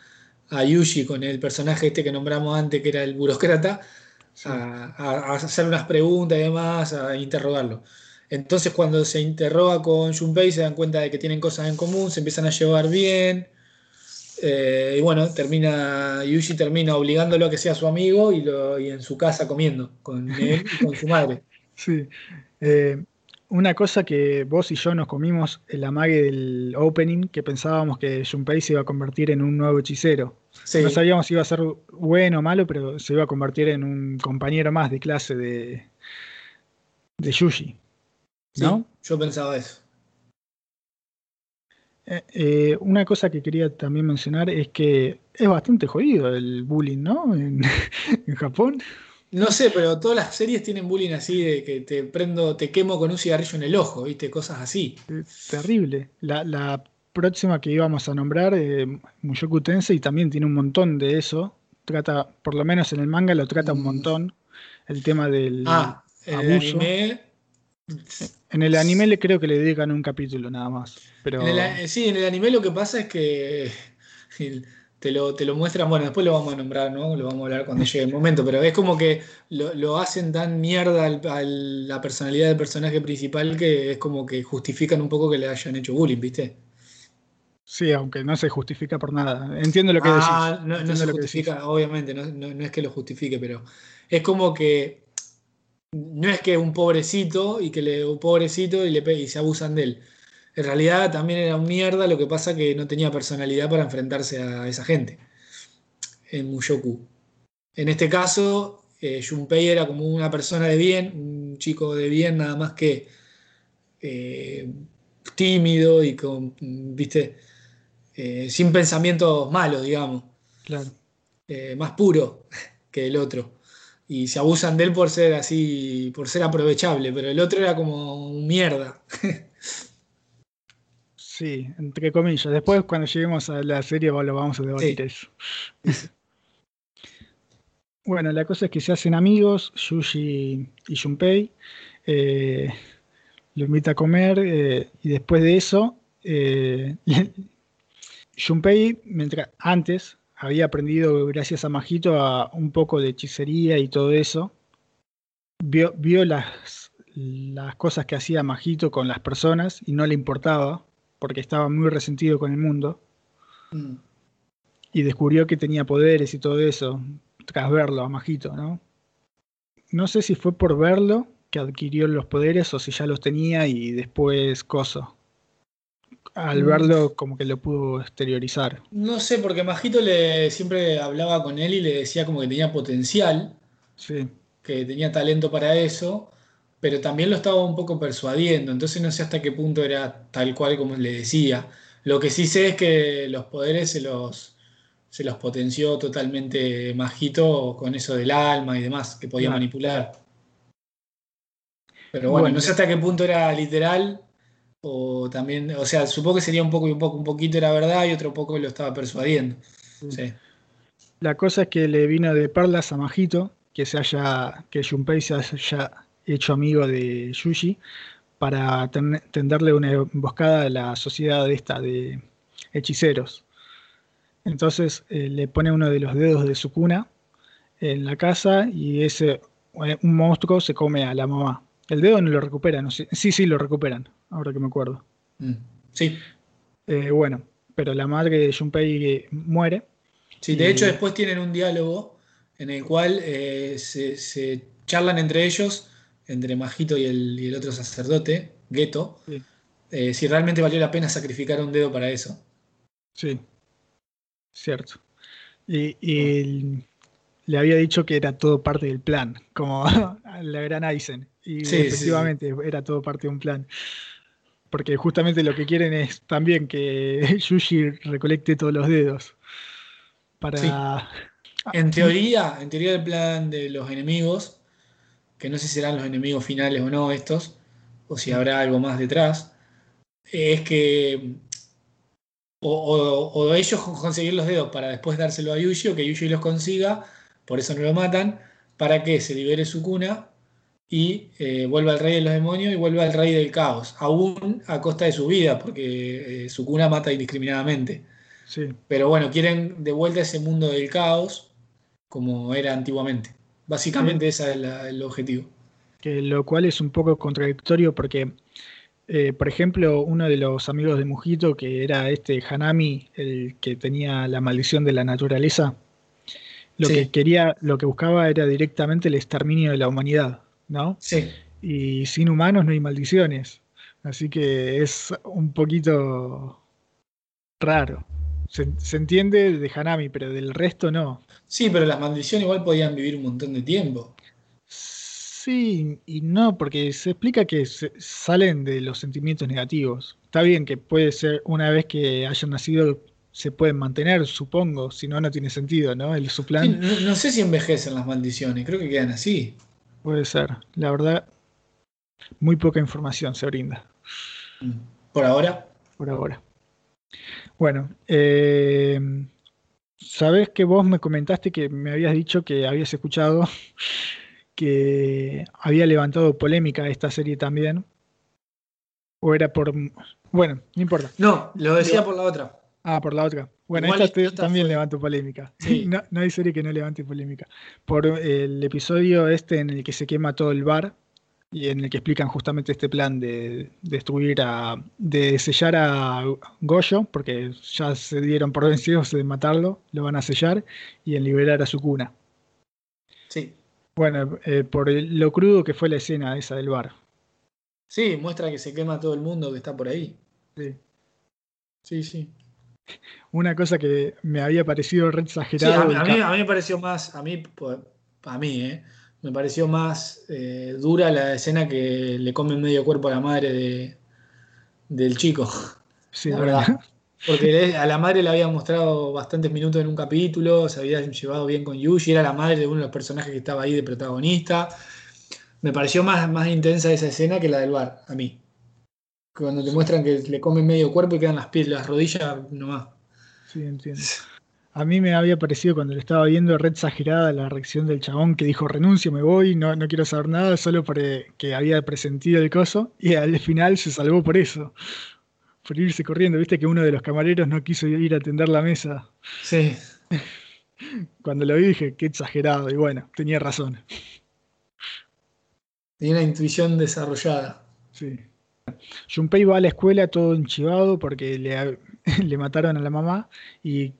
a Yuji con el personaje este que nombramos antes, que era el burócrata, a, hacer unas preguntas y demás, a interrogarlo. Entonces cuando se interroga con Junpei se dan cuenta de que tienen cosas en común, se empiezan a llevar bien. Eh, y bueno, termina, Yuji termina obligándolo a que sea su amigo y, lo, y en su casa comiendo con él y con su madre. Sí. Eh, una cosa que vos y yo nos comimos el amague del opening, que pensábamos que Junpei se iba a convertir en un nuevo hechicero. No sabíamos si iba a ser bueno o malo, pero se iba a convertir en un compañero más de clase de, de Yuji. ¿No? yo pensaba eso. Eh, eh, una cosa que quería también mencionar es que es bastante jodido el bullying, ¿no? En, en Japón. No sé, pero todas las series tienen bullying así de que te prendo, te quemo con un cigarrillo en el ojo, ¿viste? Cosas así. Terrible. La, próxima que íbamos a nombrar, eh, Mushoku Tensei, también tiene un montón de eso. Trata, por lo menos en el manga lo trata un mm. montón. El tema del ah, el anime. En el anime le creo que le dedican un capítulo nada más. Pero... sí, en el anime lo que pasa es que te lo, te lo muestran, bueno, después lo vamos a nombrar, ¿no? Lo vamos a hablar cuando llegue el momento, pero es como que lo, hacen tan mierda a la personalidad del personaje principal que es como que justifican un poco que le hayan hecho bullying, ¿viste? Sí, aunque no se justifica por nada. Entiendo lo que ah, No, no se justifica, obviamente, no, no, es que lo justifique, pero es como que no es que un pobrecito y que le un pobrecito y, le, y se abusan de él en realidad también era un mierda, lo que pasa que no tenía personalidad para enfrentarse a esa gente en Mushoku. En este caso, eh, Junpei era como una persona de bien, un chico de bien, nada más que eh, tímido y con, viste, eh, sin pensamientos malos, digamos. Claro. más puro que el otro. Y se abusan de él por ser así, por ser aprovechable, pero el otro era como un mierda. Sí, entre comillas. Después, cuando lleguemos a la serie, lo vamos a debatir eso. bueno, la cosa es que se hacen amigos, Yuji y Junpei. Eh, lo invita a comer eh, y después de eso, eh, Junpei, mientras antes había aprendido, gracias a Majito, a un poco de hechicería y todo eso. Vio, vio las, las cosas que hacía Majito con las personas y no le importaba porque estaba muy resentido con el mundo. Mm. Y descubrió que tenía poderes y todo eso, tras verlo a Majito, ¿no? No sé si fue por verlo que adquirió los poderes o si ya los tenía y después coso. Al mm. verlo como que lo pudo exteriorizar. No sé, porque Majito le siempre hablaba con él y le decía como que tenía potencial. Sí. Que tenía talento para eso pero también lo estaba un poco persuadiendo, entonces no sé hasta qué punto era tal cual como le decía. Lo que sí sé es que los poderes se los, se los potenció totalmente Majito con eso del alma y demás, que podía manipular. Pero bueno, no sé hasta qué punto era literal o también, o sea, supongo que sería un poco y un poco, un poquito era verdad y otro poco lo estaba persuadiendo. La cosa es que le vino de perlas a Majito que se haya, que Junpei se haya hecho amigo de Yuji para tenderle una emboscada a la sociedad esta de hechiceros. Entonces eh, le pone uno de los dedos de su cuna en la casa y ese eh, un monstruo se come a la mamá. El dedo no lo recuperan, sí, sí lo recuperan, ahora que me acuerdo. Mm, sí. Eh, bueno, pero la madre de Junpei muere. Sí, de hecho después tienen un diálogo en el cual se, se charlan entre ellos entre Majito y el, otro sacerdote, Gueto, eh, si realmente valió la pena sacrificar un dedo para eso. Sí, cierto. Y, le había dicho que era todo parte del plan, como la gran Aizen. Y efectivamente era todo parte de un plan. Porque justamente lo que quieren es también que Yuji recolecte todos los dedos. Para. En teoría, en teoría el plan de los enemigos que no sé si serán los enemigos finales o no estos, o si habrá algo más detrás, es que o, ellos conseguir los dedos para después dárselo a Yuji o que Yuji los consiga por eso no lo matan, para que se libere su cuna y eh, vuelva al rey de los demonios y vuelva al rey del caos, aún a costa de su vida, porque eh, su cuna mata indiscriminadamente. Sí. Pero bueno, quieren de vuelta ese mundo del caos como era antiguamente. Básicamente ese es la- el objetivo. Que lo cual es un poco contradictorio porque, eh, por ejemplo, uno de los amigos de Mujito, que era este Hanami, el que tenía la maldición de la naturaleza, lo Sí. que quería, lo que buscaba era directamente el exterminio de la humanidad, ¿no? Sí, Y sin humanos no hay maldiciones. Así que es un poquito raro. Se, se entiende de Hanami, pero del resto no. sí, pero las maldiciones igual podían vivir un montón de tiempo. Sí y no, porque se explica que se- salen de los sentimientos negativos. Está bien que puede ser una vez que hayan nacido se pueden mantener, supongo, si no, no tiene sentido, ¿no? El, su Sí, plan no, no sé si envejecen las maldiciones, creo que quedan así. Puede ser. La verdad, muy poca información se brinda Por ahora. por ahora. Bueno, eh, sabes que vos me comentaste que me habías dicho que habías escuchado que había levantado polémica esta serie también. O era por... Bueno, no importa. No, lo decía Digo- por la otra. Ah, por la otra. Bueno, esta, también fue- levantó polémica. Sí. No, no hay serie que no levante polémica. Por el episodio este en el que se quema todo el bar y en el que explican justamente este plan de destruir a. de sellar a Goyo, porque ya se dieron por vencidos de matarlo, lo van a sellar y en liberar a su cuna. Sí. Bueno, eh, por el- lo crudo que fue la escena esa del bar. Sí, muestra que se quema todo el mundo que está por ahí. Sí. Sí, sí. Una cosa que me había parecido re Sí, exagerado. a, mí, a mí- ca- a mí me pareció más, a mí, pues, a mí, ¿eh? me pareció más eh, dura la escena que le come medio cuerpo a la madre de, del chico, sí, la verdad. Porque a la madre le había mostrado bastantes minutos en un capítulo, se había llevado bien con Yuji, era la madre de uno de los personajes que estaba ahí de protagonista. Me pareció más, más intensa esa escena que la del bar, a mí. Cuando te muestran que le comen medio cuerpo y quedan las pies, las rodillas nomás. Sí, entiendo. A mí me había parecido cuando lo estaba viendo red exagerada la reacción del chabón que dijo renuncio, me voy, no, no quiero saber nada, solo para que había presentido el coso y al final se salvó por eso, por irse corriendo. Viste que uno de los camareros no quiso ir a atender la mesa. Sí. Cuando lo vi dije, qué exagerado, y bueno, tenía razón. Tenía una intuición desarrollada. Sí. Junpei va a la escuela todo enchivado porque le, le mataron a la mamá y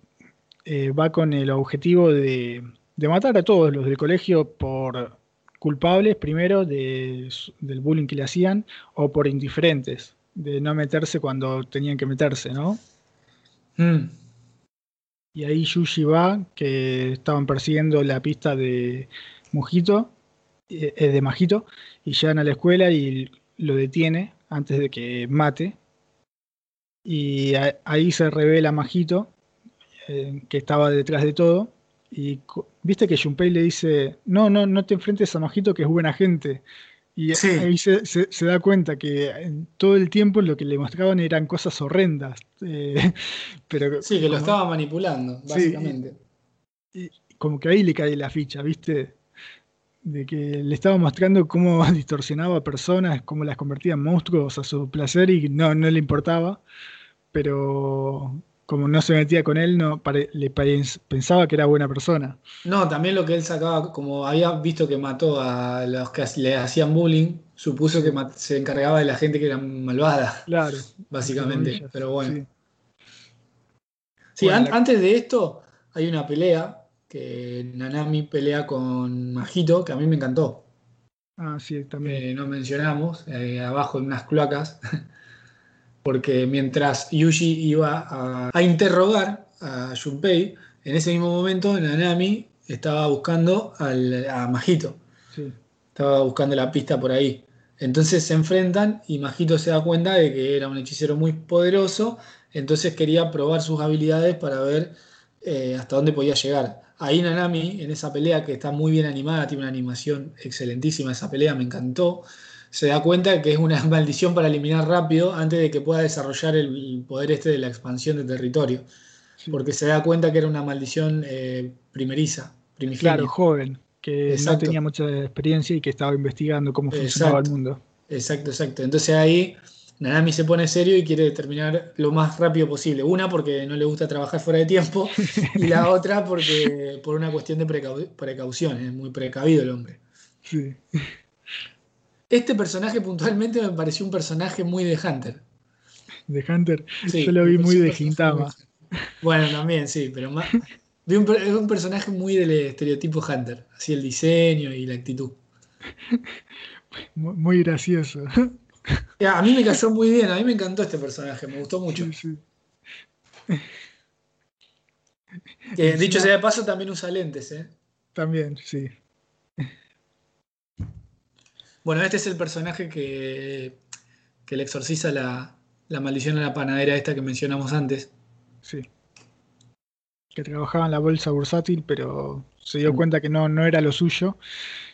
eh, va con el objetivo de, de matar a todos los del colegio por culpables, primero, de, del bullying que le hacían, o por indiferentes, de no meterse cuando tenían que meterse, ¿no? Mm. Y ahí Yuji va, que estaban persiguiendo la pista de Mujito, eh, de Majito, y llegan a la escuela y lo detiene antes de que mate. Y a- ahí se revela Majito, eh, que estaba detrás de todo. Y viste que Junpei le dice, no, no, no te enfrentes a Majito, que es buena gente. Y Sí. ahí se, se- se da cuenta que en todo el tiempo lo que le mostraban eran cosas horrendas. eh, pero Sí, que lo estaba manipulando, Sí, básicamente. como que ahí le cae la ficha, ¿viste? De que le estaba mostrando cómo distorsionaba a personas, cómo las convertía en monstruos a su placer y no, no le importaba. Pero como no se metía con él, no pare- le pensaba que era buena persona. No, también lo que él sacaba, como había visto que mató a los que le hacían bullying, supuso que se encargaba de la gente que era malvada, Claro. básicamente. Pero bueno. sí. Sí, Bueno, an- la- antes de esto hay una pelea que Nanami pelea con Majito, que a mí me encantó. Ah, sí, también. que no mencionamos, eh, abajo en unas cloacas, porque mientras Yuji iba a, a interrogar a Junpei, en ese mismo momento Nanami estaba buscando al, a Majito, Sí. estaba buscando la pista por ahí. Entonces se enfrentan y Majito se da cuenta de que era un hechicero muy poderoso, entonces quería probar sus habilidades para ver eh, hasta dónde podía llegar. Ahí Nanami, en esa pelea que está muy bien animada, tiene una animación excelentísima, esa pelea me encantó, se da cuenta que es una maldición para eliminar rápido antes de que pueda desarrollar el poder este de la expansión de territorio, porque se da cuenta que era una maldición eh, primeriza, Claro, joven, que no tenía mucha experiencia y que estaba investigando cómo funcionaba el mundo. Exacto, exacto. Entonces ahí Nanami se pone serio y quiere terminar lo más rápido posible. Una porque no le gusta trabajar fuera de tiempo y la otra porque por una cuestión de precaución, es muy precavido el hombre. Sí. Este personaje puntualmente me pareció un personaje muy de Hunter. ¿De Hunter? Yo lo vi muy de Gintama. Bueno, también, sí, pero más, vi un, es un personaje muy del estereotipo Hunter, así el diseño y la actitud. Muy gracioso. A mí me cayó muy bien, a mí me encantó este personaje, me gustó mucho. dicho sea de paso, también usa lentes, ¿eh? También, sí. Bueno, este es el personaje que, que le exorciza la, maldición a la panadera esta que mencionamos antes. Sí. Que trabajaba en la bolsa bursátil, pero se dio cuenta que no, no era lo suyo.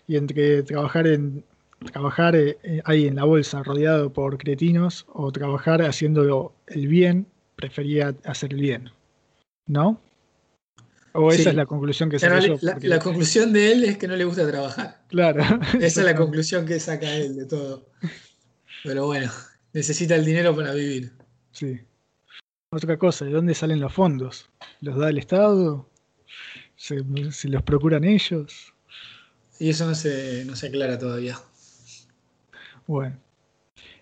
Y entre trabajar en trabajar eh, eh, ahí en la bolsa rodeado por cretinos o trabajar haciendo el bien, prefería hacer el bien. ¿No? O esa es la conclusión que saca la, la, conclusión de él es que no le gusta trabajar. Claro. Esa es la conclusión que saca él de todo. Pero bueno, necesita el dinero para vivir. Sí. Otra cosa, ¿de dónde salen los fondos? ¿Los da el Estado? ¿Se, los procuran ellos? Y eso no se, no se aclara todavía. Bueno.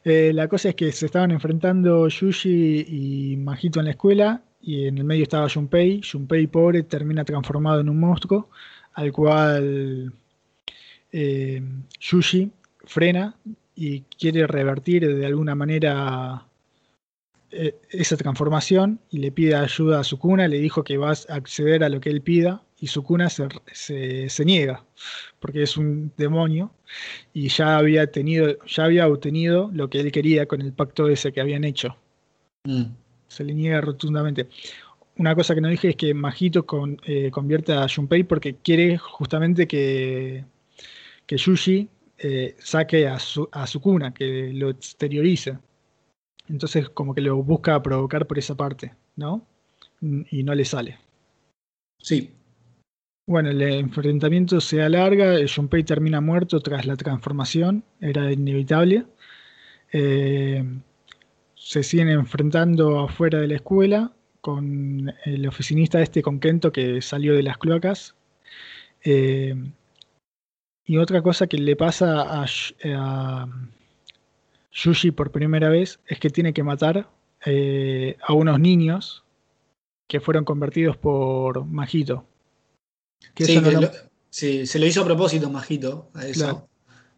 Eh, la cosa es que se estaban enfrentando Yuji y Majito en la escuela y en el medio estaba Junpei. Junpei, pobre, termina transformado en un monstruo al cual eh, Yuji frena y quiere revertir de alguna manera eh, esa transformación y le pide ayuda a Sukuna, le dijo que va a acceder a lo que él pida y Sukuna se, se, niega porque es un demonio y ya había tenido, ya había obtenido lo que él quería con el pacto ese que habían hecho. Mm. Se le niega rotundamente. Una cosa que no dije es que Majito con, eh, convierte a Junpei porque quiere justamente que, que Yuji eh, saque a, su, a Sukuna, que lo exteriorice. Entonces como que lo busca provocar por esa parte, ¿no? Y no le sale. Sí, bueno, el enfrentamiento se alarga, Junpei termina muerto tras la transformación, era inevitable. Eh, se siguen enfrentando afuera de la escuela con el oficinista este con Kento que salió de las cloacas. Eh, y otra cosa que le pasa a, a, Yuji por primera vez es que tiene que matar eh, a unos niños que fueron convertidos por Majito sí, se lo hizo a propósito, Majito, a eso.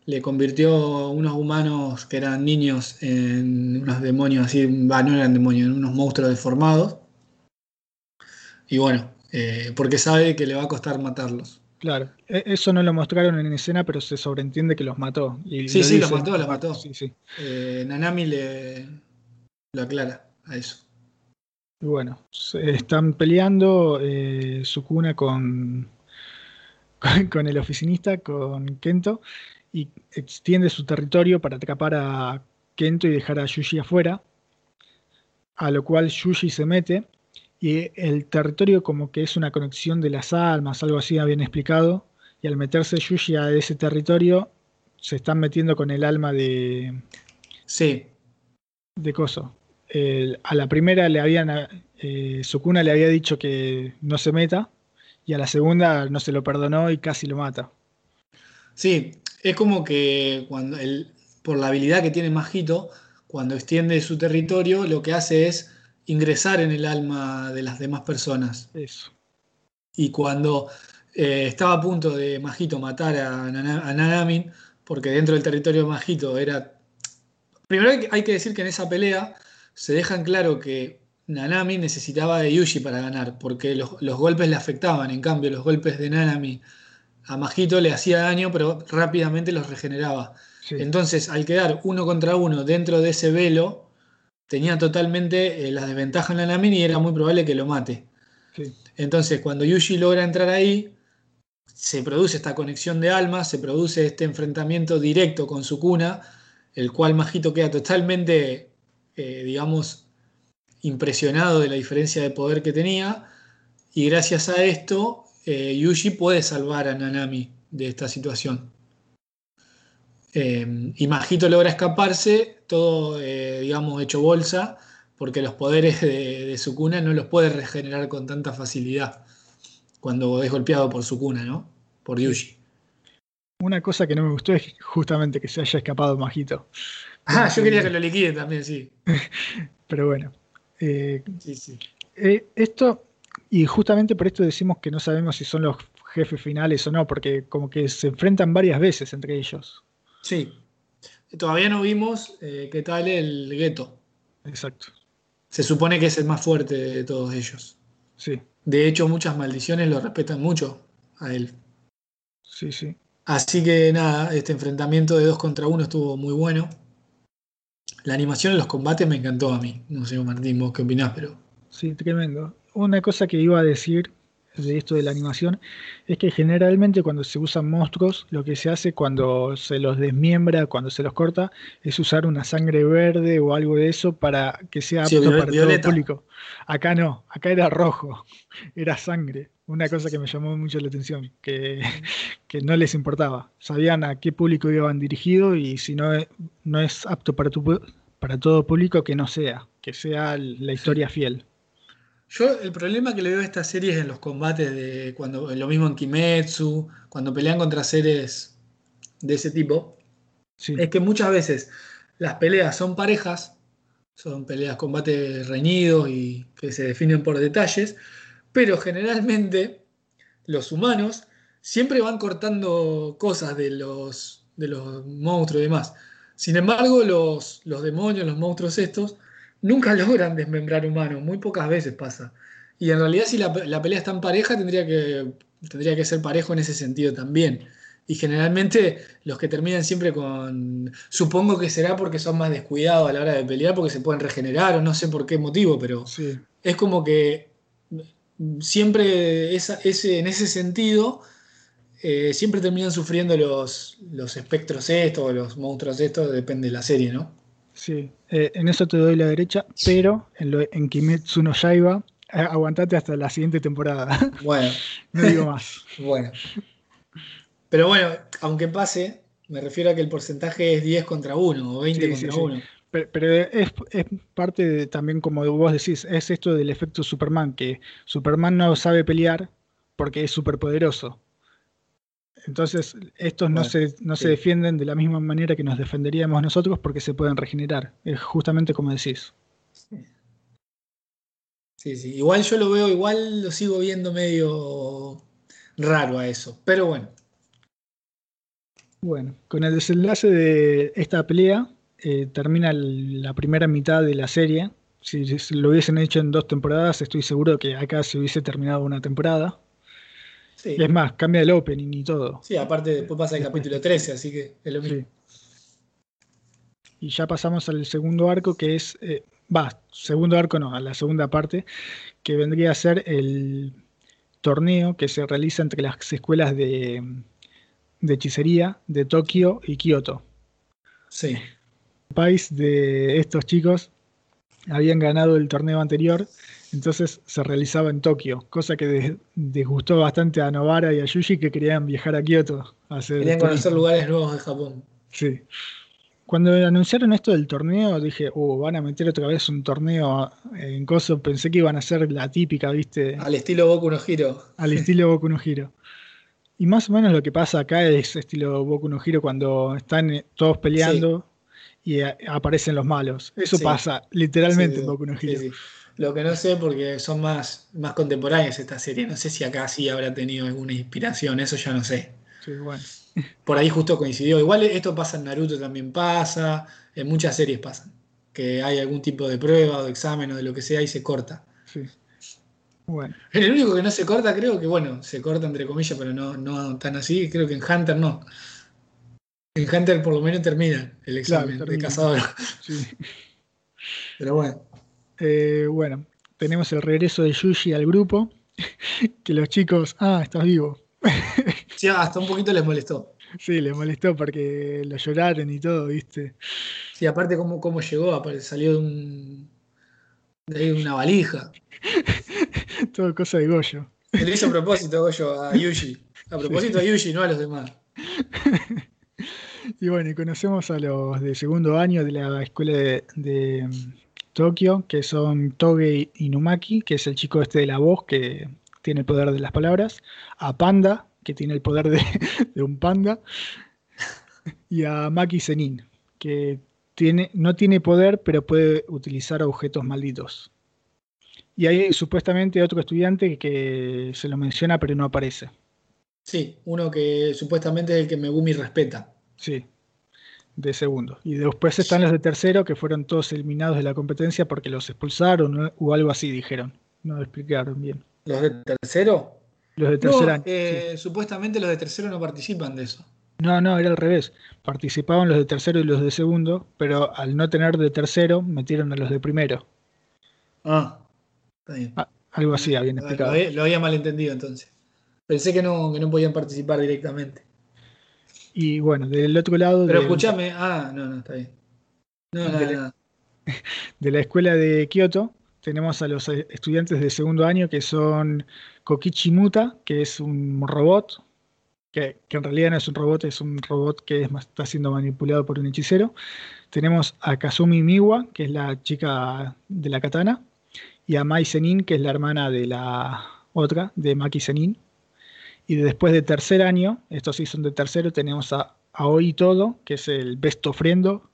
Le convirtió unos humanos que eran niños en unos demonios así, no eran demonios, en unos monstruos deformados. Y bueno, eh, porque sabe que le va a costar matarlos. Claro, e, eso no lo mostraron en escena, pero se sobreentiende que los mató. sí, sí, los mató, los mató. Eh, Nanami le lo aclara a eso. Y bueno, están peleando eh, Sukuna con, con, el oficinista, con Kento, y extiende su territorio para atrapar a Kento y dejar a Yuji afuera, a lo cual Yuji se mete, y el territorio como que es una conexión de las almas, algo así habían explicado, y al meterse Yuji a ese territorio, se están metiendo con el alma de... Sí. De Coso. a la primera le habían... Eh, Sukuna le había dicho que no se meta, y a la segunda no se lo perdonó y casi lo mata. Sí, es como que cuando el, por la habilidad que tiene Majito, cuando extiende su territorio, lo que hace es ingresar en el alma de las demás personas. Eso. Y cuando eh, estaba a punto de Majito matar a, Nanamin, porque dentro del territorio de Majito era... Primero hay que decir que en esa pelea se dejan claro que Nanami necesitaba de Yuji para ganar, porque los, golpes le afectaban. En cambio, los golpes de Nanami a Majito le hacía daño, pero rápidamente los regeneraba. Entonces, al quedar uno contra uno dentro de ese velo, tenía totalmente eh, la desventaja en Nanami y era muy probable que lo mate. Entonces, cuando Yuji logra entrar ahí, se produce esta conexión de almas, se produce este enfrentamiento directo con su cuna, el cual Majito queda totalmente, eh, digamos, impresionado de la diferencia de poder que tenía y gracias a esto eh, Yuji puede salvar a Nanami de esta situación. Eh, y Majito logra escaparse, todo, eh, digamos, hecho bolsa, porque los poderes de, de Sukuna no los puede regenerar con tanta facilidad cuando es golpeado por Sukuna, ¿no? Por Yuji. Una cosa que no me gustó es justamente que se haya escapado Majito. Ah, yo quería que lo liquide también, sí. Pero bueno. Eh, Sí, sí. eh, esto, y justamente por esto decimos que no sabemos si son los jefes finales o no, porque como que se enfrentan varias veces entre ellos. Sí. Todavía no vimos eh, qué tal el gueto. Exacto. Se supone que es el más fuerte de todos ellos. Sí, De hecho, muchas maldiciones lo respetan mucho a él. sí, sí. Así que nada, este enfrentamiento de dos contra uno estuvo muy bueno. La animación en los combates me encantó a mí. No sé, Martín, vos qué opinás, pero. Sí, tremendo. Una cosa que iba a decir de esto de la animación es que generalmente cuando se usan monstruos, lo que se hace cuando se los desmiembra, cuando se los corta, es usar una sangre verde o algo de eso para que sea apto para todo público. Acá no, acá era rojo, era sangre. Una cosa que me llamó mucho la atención, que, que no les importaba. Sabían a qué público iban dirigido y si no, no es apto para, tu para todo público, que no sea, que sea la historia fiel. Yo el problema que le veo a estas series en los combates de cuando lo mismo en Kimetsu, cuando pelean contra seres de ese tipo, Sí. es que muchas veces las peleas son parejas, son peleas, combates reñidos y que se definen por detalles, pero generalmente los humanos siempre van cortando cosas de los, de los monstruos y demás. Sin embargo, los, los demonios, los monstruos estos, nunca logran desmembrar humanos, muy pocas veces pasa. Y en realidad si la, la pelea es tan pareja, tendría que, tendría que ser parejo en ese sentido también. Y generalmente los que terminan siempre con. Supongo que será porque son más descuidados a la hora de pelear, porque se pueden regenerar, o no sé por qué motivo, pero Sí, es como que siempre esa- ese, en ese sentido, eh, siempre terminan sufriendo los, los espectros estos, o los monstruos estos, depende de la serie, ¿no? Sí. Eh, en eso te doy la derecha, pero en, lo, en Kimetsu no Yaiba, eh, aguantate hasta la siguiente temporada. Bueno, no digo más. bueno. Pero bueno, aunque pase, me refiero a que el porcentaje es 10 contra 1 o 20 Sí, sí, contra sí. 1. Pero, pero es, es parte de- también, como vos decís, es esto del efecto Superman, que Superman no sabe pelear porque es superpoderoso. Entonces, estos no, Bueno, se, no se sí. defienden de la misma manera que nos defenderíamos nosotros porque se pueden regenerar. Es justamente como decís. Sí, sí. Igual yo lo veo, igual lo sigo viendo medio raro a eso. Pero bueno, Bueno, con el desenlace de esta pelea, eh, termina la primera mitad de la serie. Si, si lo hubiesen hecho en dos temporadas, estoy seguro que acá se hubiese terminado una temporada. Sí. Y es más, cambia el opening y todo. Sí, aparte después pasa el capítulo 13, así que es lo mismo. Sí. Y ya pasamos al segundo arco, que es, eh, va, segundo arco no, a la segunda parte, que vendría a ser el torneo que se realiza entre las escuelas de, de hechicería de Tokio y Kioto. Sí. El país de estos chicos habían ganado el torneo anterior, entonces se realizaba en Tokio, cosa que disgustó bastante a Novara y a Yuji que querían viajar a Kioto a hacer Querían conocer lugares nuevos de Japón. Sí. Cuando anunciaron esto del torneo, dije, uh, van a meter otra vez un torneo en Coso. Pensé que iban a hacer la típica, ¿viste? Al estilo Boku no Hero. Al estilo Boku no Hero. Y más o menos lo que pasa acá es estilo Boku no Hero cuando están eh, todos peleando y a- aparecen los malos. Eso Sí. pasa literalmente Sí, en Boku no sí. Lo que no sé, porque son más, más contemporáneas estas series. No sé si acá sí habrá tenido alguna inspiración, eso ya no sé. Sí, bueno. Por ahí justo coincidió. Igual esto pasa en Naruto también pasa, en muchas series pasan. Que hay algún tipo de prueba o de examen o de lo que sea y se corta. Sí. Bueno, En el único que no se corta, creo que, bueno, se corta entre comillas, pero no, no tan así. Creo que en Hunter no. En Hunter por lo menos termina el examen de termina. cazador. sí. Pero bueno. Eh, bueno, tenemos el regreso de Yuji al grupo. Que los chicos, ah, estás vivo. Sí, hasta un poquito les molestó. Sí, les molestó porque lo lloraron y todo, ¿viste? Sí, aparte cómo, cómo llegó, aparte salió de un de ahí una valija. Todo cosa de Goyo. Le hizo a propósito, yo, a Yuji. A propósito a Yuji, no a los demás. Y bueno, y conocemos a los de segundo año de la escuela de, de, Tokio, que son Toge Inumaki, que es el chico este de la voz que tiene el poder de las palabras, a Panda, que tiene el poder de, de un panda, y a Maki Zenin, que tiene, no tiene poder, pero puede utilizar objetos malditos. Y hay supuestamente otro estudiante que se lo menciona, pero no aparece. Sí, uno que supuestamente es el que Megumi respeta. Sí, de segundo. Y después están los de tercero, que fueron todos eliminados de la competencia porque los expulsaron o algo así, dijeron. No lo explicaron bien. ¿Los de tercero? Los de tercer No, año. eh, sí. Supuestamente los de tercero no participan de eso. No, no, era al revés. Participaban los de tercero y los de segundo, pero al no tener de tercero, metieron a los de primero. Ah, está bien. Ah, algo así habían Lo, explicado. había- lo había malentendido entonces. Pensé que no, que no podían participar directamente. Y bueno, del otro lado Pero de, escúchame, ah, no, no, está bien. No, nada, Dele. nada. de la escuela de Kioto tenemos a los eh, estudiantes de segundo año que son Kokichi Muta, que es un robot, que, que en realidad no es un robot, es un robot que es está siendo manipulado por un hechicero. Tenemos a Kazumi Miwa, que es la chica de la katana, y a Mai Zenin, que es la hermana de la otra, de Maki Zenin. Y después de tercer año, estos sí son de tercero, tenemos a Aoi Todo, que es el best ofrendo,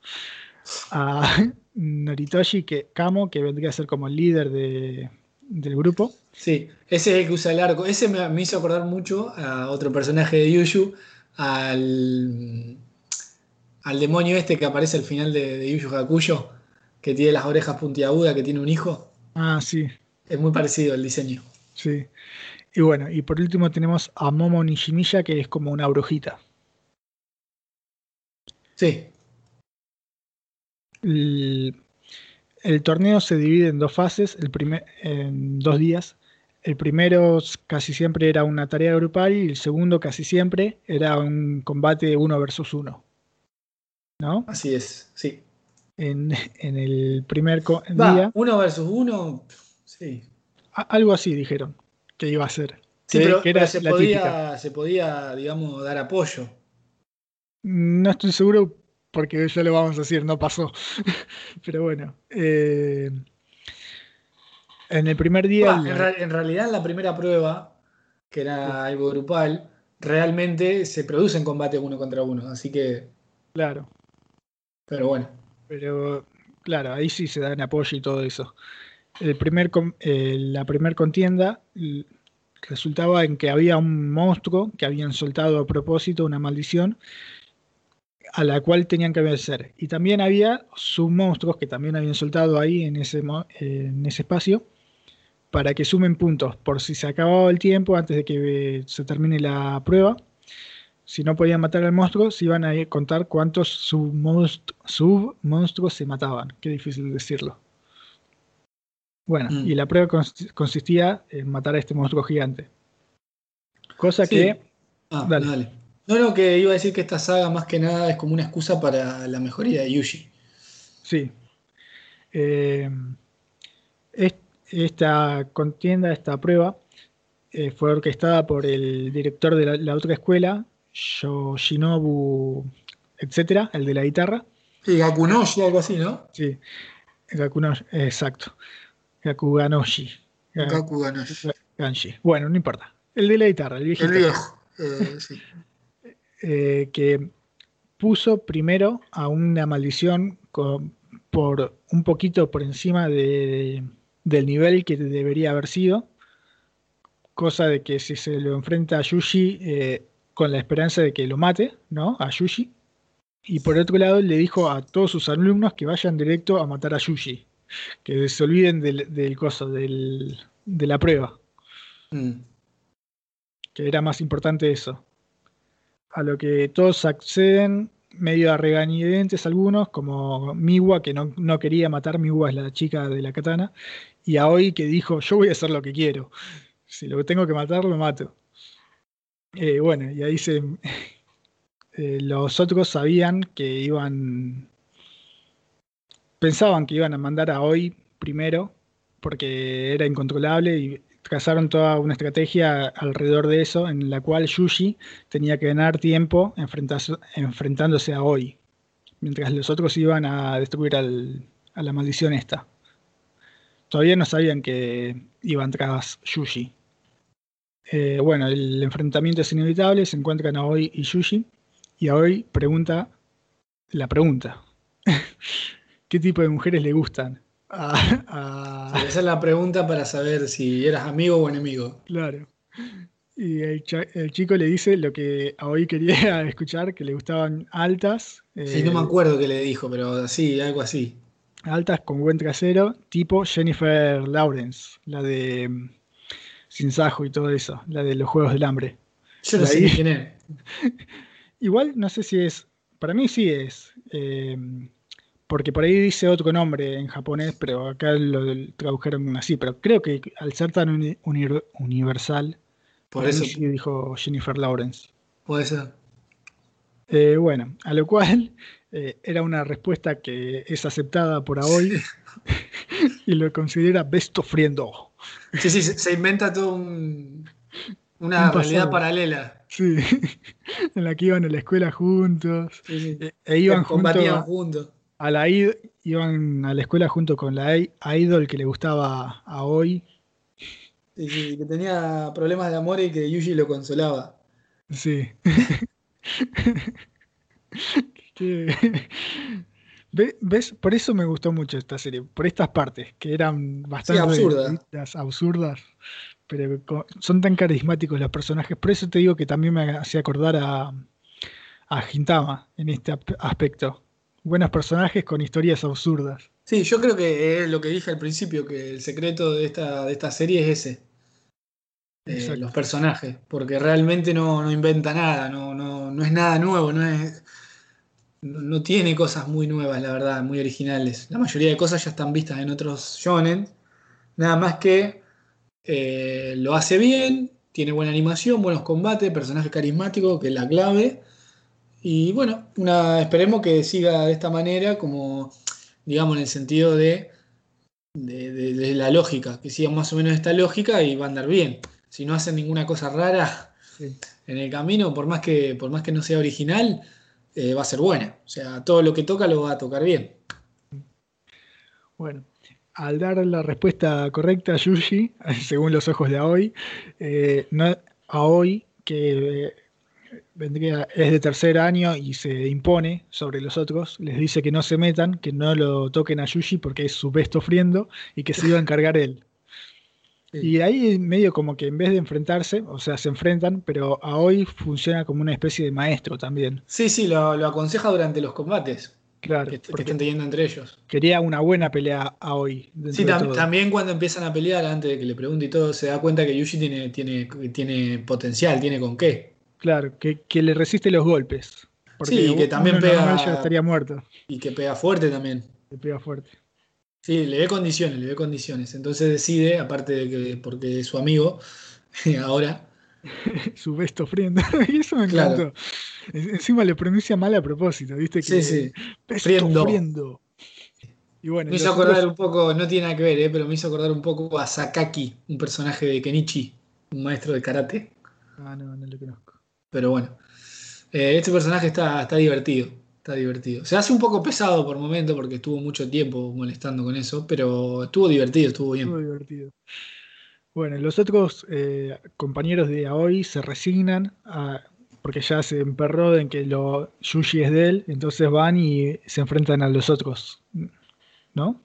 a Noritoshi que, Kamo, que vendría a ser como el líder de- del grupo. Sí, ese es el que usa el arco. Ese me, me hizo acordar mucho a otro personaje de Yuyu, al, al demonio este que aparece al final de, de Yu Yu Hakuyo, que tiene las orejas puntiagudas, que tiene un hijo. Ah, sí, Es muy parecido el diseño. sí. Y bueno, y por último tenemos a Momo Nishimiya, que es como una brujita. Sí, El, el torneo se divide en dos fases, el primer, en dos días. El primero casi siempre era una tarea grupal y el segundo casi siempre era un combate uno versus uno. ¿No? así es. Sí. En, en el primer Va, día, uno versus uno. Sí. a- algo así dijeron que iba a ser. Sí, que, pero, que era pero se, la típica. podía, se podía, digamos, dar apoyo. No estoy seguro porque ya lo vamos a decir, no pasó. Pero bueno. eh, en el primer día. La- en, ra- en realidad, en la primera prueba, que era algo grupal, realmente se produce en combate uno contra uno. Así que, claro. pero bueno. Pero claro, ahí sí se dan apoyo y todo eso. El primer, eh, la primer contienda resultaba en que había un monstruo que habían soltado a propósito, una maldición, a la cual tenían que vencer. Y también había submonstruos que también habían soltado ahí en ese, en ese espacio para que sumen puntos por si se acababa el tiempo antes de que eh, se termine la prueba. Si no podían matar al monstruo, se iban a contar cuántos submonstru- submonstruos se mataban. Qué difícil decirlo. Bueno, Mm. y la prueba consi- consistía en matar a este monstruo gigante. Cosa Sí. que, Ah, Dale. dale. No, no, que iba a decir que esta saga más que nada es como una excusa para la mejoría de Yuji. sí. Eh, es- esta contienda, esta prueba, eh, fue orquestada por el director de la, la otra escuela, Yoshinobu, etcétera, el de la guitarra. Sí, Gakunoshi, algo así, ¿no? Sí, Gakuno- exacto. Gakuganoshi. Ga- Gaku Ganoshi. Ganshi. Bueno, no importa. El de la guitarra, el viejito. El viejo. eh, sí. eh, que puso primero a una maldición con- por un poquito por encima de- del nivel que debería haber sido. Cosa de que si se lo enfrenta a Yushi eh, con la esperanza de que lo mate, ¿no? A Yushi. Y por otro lado le dijo a todos sus alumnos que vayan directo a matar a Yushi. Que se olviden del, del coso, del- de la prueba. Mm. que era más importante eso. A lo que todos acceden, medio a regañadientes algunos, como Miwa, que no, no quería matar, Miwa es la chica de la katana, y Aoi que dijo, yo voy a hacer lo que quiero, si lo tengo que matar, lo mato. Eh, bueno, y ahí se... eh, los otros sabían que iban... Pensaban que iban a mandar a Aoi primero, porque era incontrolable y trazaron toda una estrategia alrededor de eso, en la cual Yuji tenía que ganar tiempo enfrentándose a Hoy, mientras los otros iban a destruir a la maldición esta. Todavía no sabían que iban tras Yuji. Eh, bueno, el enfrentamiento es inevitable, se encuentran a Aoi y Yuji, y Aoi pregunta la pregunta. ¿Qué tipo de mujeres le gustan? esa es la pregunta para saber si eras amigo o enemigo. Claro. Y el, chico le dice lo que Aoi quería escuchar, que le gustaban altas. Sí, no me eh, acuerdo qué le dijo, pero sí, algo así. Altas con buen trasero, tipo Jennifer Lawrence, la de mm, Sin Sajo y todo eso, la de los Juegos del Hambre. Yo no sé quién es. Igual no sé si es, para mí sí es, eh, porque por ahí dice otro nombre en japonés, pero acá lo tradujeron así, pero creo que al ser tan universal, por eso sí dijo Jennifer Lawrence. Puede ser. Eh, bueno, a lo cual eh, era una respuesta que es aceptada por hoy y lo considera besto friendo. Sí, sí, se, inventa todo una realidad paralela. Sí, en la que iban a la escuela juntos. E, e iban juntos. A la iban a la escuela junto con la idol que le gustaba a hoy. Sí, que tenía problemas de amor y que Yuji lo consolaba. Sí. ¿Ves? Por eso me gustó mucho esta serie, por estas partes, que eran bastante absurdas. absurdas, pero son tan carismáticos los personajes. Por eso te digo que también me hacía acordar a, a Gintama en este aspecto. Buenos personajes con historias absurdas. Sí, yo creo que es lo que dije al principio, que el secreto de esta, de esta serie es ese. Eh, los personajes, porque realmente no, no inventa nada, no, no, no es nada nuevo, no es no tiene cosas muy nuevas, la verdad, muy originales. La mayoría de cosas ya están vistas en otros shonen. Nada más que eh, lo hace bien, tiene buena animación, buenos combates, personaje carismático, que es la clave. Y bueno, una, esperemos que siga de esta manera, como digamos en el sentido de, de, la lógica, que siga más o menos esta lógica y va a andar bien. Si no hacen ninguna cosa rara en el camino, por más que, por más que no sea original, eh, va a ser buena. O sea, todo lo que toca lo va a tocar bien. Bueno, al dar la respuesta correcta a Yuji, según los ojos de Aoi, eh, no, Aoi, que vendría, es de tercer año y se impone sobre los otros, les dice que no se metan, que no lo toquen a Yuji porque es su besto friendo y que se iba a encargar él. Y ahí medio como que en vez de enfrentarse, o sea, se enfrentan, pero a hoy funciona como una especie de maestro también. Sí, sí, lo, aconseja durante los combates. Claro. Que, estén teniendo entre ellos. Quería una buena pelea a hoy. Sí, también cuando empiezan a pelear, antes de que le pregunte y todo, se da cuenta que Yuji tiene, tiene, tiene potencial, tiene con qué. Claro, que, le resiste los golpes. sí, y que también pega. Ya estaría muerto. Y que pega fuerte también. Que pega fuerte. Sí, le ve condiciones, le ve condiciones. Entonces decide, aparte de que porque es su amigo, ahora. su besto friendo. y eso me encantó. Encima le pronuncia mal a propósito, ¿viste? Que sí, sí. friendo. Y bueno, me hizo acordar un poco, no tiene nada que ver, ¿eh? pero me hizo acordar un poco a Sakaki, un personaje de Kenichi, un maestro de karate. Ah, no, no lo conozco. Pero bueno, eh, este personaje está, está divertido. Está divertido. Se hace un poco pesado por momento porque estuvo mucho tiempo molestando con eso, pero estuvo divertido, estuvo bien. Estuvo divertido. Bueno, los otros eh, compañeros de Aoi se resignan porque ya se emperró en que lo Yuji es de él, entonces van y se enfrentan a los otros, ¿no?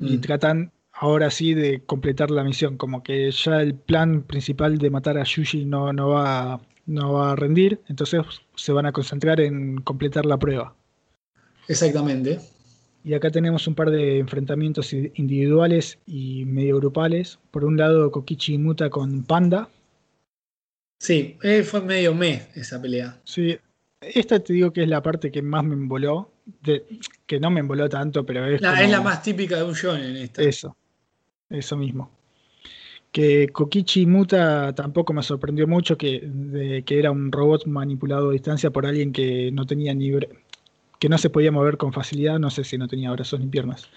Y mm. tratan ahora sí de completar la misión, como que ya el plan principal de matar a Yuji no, no va no va a rendir, entonces se van a concentrar en completar la prueba. Exactamente. Y acá tenemos un par de enfrentamientos individuales y medio grupales. Por un lado, Kokichi Muta con Panda. Sí, eh, fue medio me esa pelea. Sí, esta te digo que es la parte que más me emboló. que no me emboló tanto, pero es. Es la más típica de un shonen esta. Eso, eso mismo que Kokichi Muta tampoco me sorprendió mucho que, que era un robot manipulado a distancia por alguien que no tenía ni que no se podía mover con facilidad, no sé si no tenía brazos ni piernas.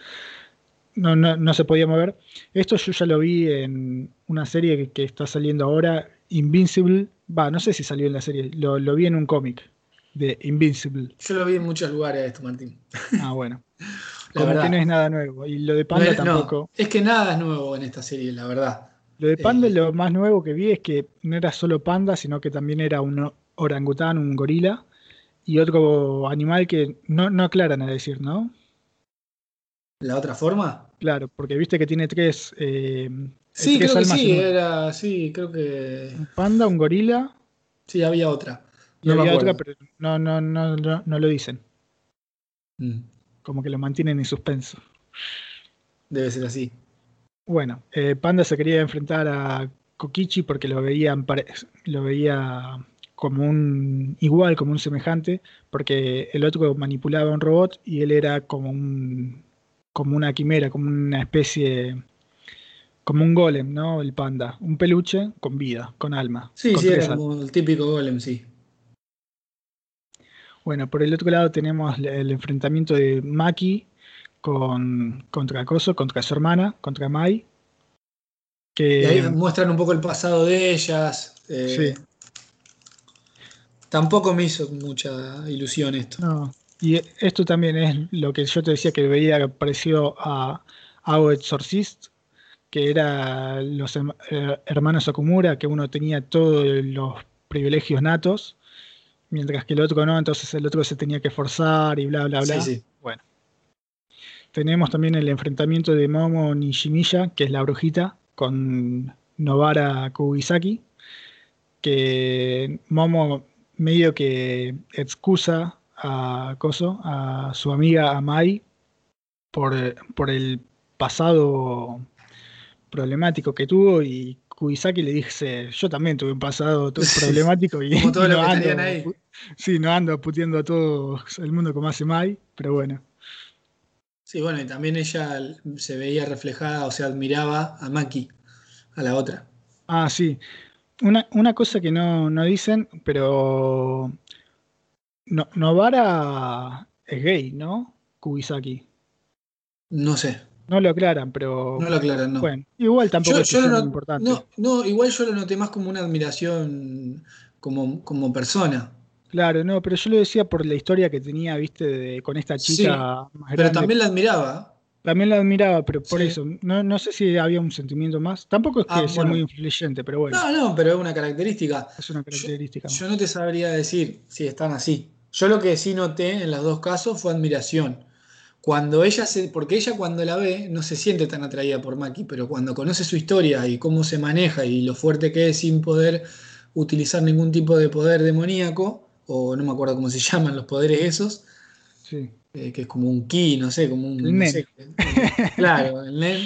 no, no, no, se podía mover. Esto yo ya lo vi en una serie que, que está saliendo ahora, Invincible. Va, no sé si salió en la serie, lo, lo vi en un cómic de Invincible. Yo lo vi en muchos lugares esto, Martín. Ah, bueno. Como que no es nada nuevo. Y lo de Panda No tampoco. no, es que nada es nuevo en esta serie, la verdad. Lo de Panda Eh. lo más nuevo que vi es que no era solo Panda, sino que también era un orangután, un gorila y otro animal que no, no aclaran a decir, ¿no? ¿La otra forma? Claro, porque viste que tiene tres, eh, Sí, tres creo que sí, era, sí, creo que un panda, un gorila sí, había otra. y No había otra, pero no, no, no, no, no lo dicen. Mm, Como que lo mantienen en suspenso. Debe ser así. Bueno, eh, Panda se quería enfrentar a Kokichi porque lo veían lo veía como un igual, como un semejante, porque el otro manipulaba un robot y él era como un como una quimera, como una especie como un golem, ¿no? El panda, un peluche con vida, con alma. Sí, con sí, era como el típico golem, sí. Bueno, por el otro lado tenemos el- enfrentamiento de Maki con contra Koso, contra su hermana, contra Mai. Que Y ahí muestran un poco el pasado de ellas. eh, Sí. Tampoco me hizo mucha ilusión esto. No, y esto también es lo que yo te decía que veía parecido a Ao Exorcist, que era los eh, hermanos Okumura, que uno tenía todos los privilegios natos, mientras que el otro no, entonces el otro se tenía que forzar y bla, bla, bla. Sí, sí. Bueno. Tenemos también el enfrentamiento de Momo Nishimiya, que es la brujita, con Nobara Kugisaki, que Momo medio que excusa a Koso, a su amiga Amai, por, por el pasado problemático que tuvo y Kugisaki le dice, yo también tuve un pasado problemático y Como todos y los no que ando, ahí. Sí, no ando puteando a todo el mundo como hace Mai, pero bueno. Sí, bueno, y también ella se veía reflejada, o sea, admiraba a Maki, a la otra. Ah, sí. Una, una cosa que no, no dicen, pero no, Novara es gay, ¿no? Kugisaki. No sé, No lo aclaran, pero no lo aclaran, no. bueno, igual tampoco Yo, es yo lo importante. no, no, igual yo lo noté más como una admiración como, como persona. Claro, no, pero yo lo decía por la historia que tenía, viste, de- con esta Sí, chica más Pero grande. también la admiraba. También la admiraba, pero por Sí. eso, no, no sé si había un sentimiento más. Tampoco es que Ah, sea bueno. muy influyente, pero bueno, No, no, pero es una característica. es una característica. más. Yo no te sabría decir si están así. Yo lo que sí noté en los dos casos fue admiración. Cuando ella se, porque ella cuando la ve no se siente tan atraída por Maki, pero cuando conoce su historia y cómo se maneja y lo fuerte que es sin poder utilizar ningún tipo de poder demoníaco, o no me acuerdo cómo se llaman los poderes esos, Sí. eh, que es como un ki, no sé, como un... El no nen. sé, claro, el nen,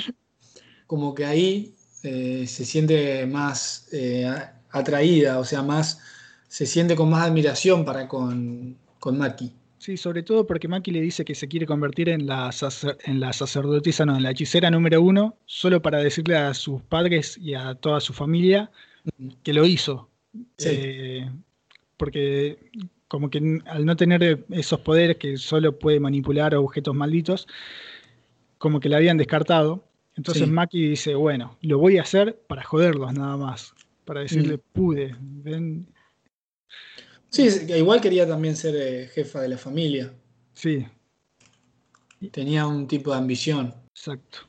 como que ahí eh, se siente más eh, atraída, o sea, más, se siente con más admiración para con, con Maki. Sí, sobre todo porque Maki le dice que se quiere convertir en la, sacer- en la sacerdotisa, no, en la hechicera número uno, solo para decirle a sus padres y a toda su familia que lo hizo. Sí. Eh, porque como que al no tener esos poderes que solo puede manipular objetos malditos, como que la habían descartado. Entonces Sí. Maki dice, bueno, lo voy a hacer para joderlos nada más, para decirle, Mm. pude, ven, Sí, igual quería también ser eh, jefa de la familia. sí, Tenía un tipo de ambición. exacto.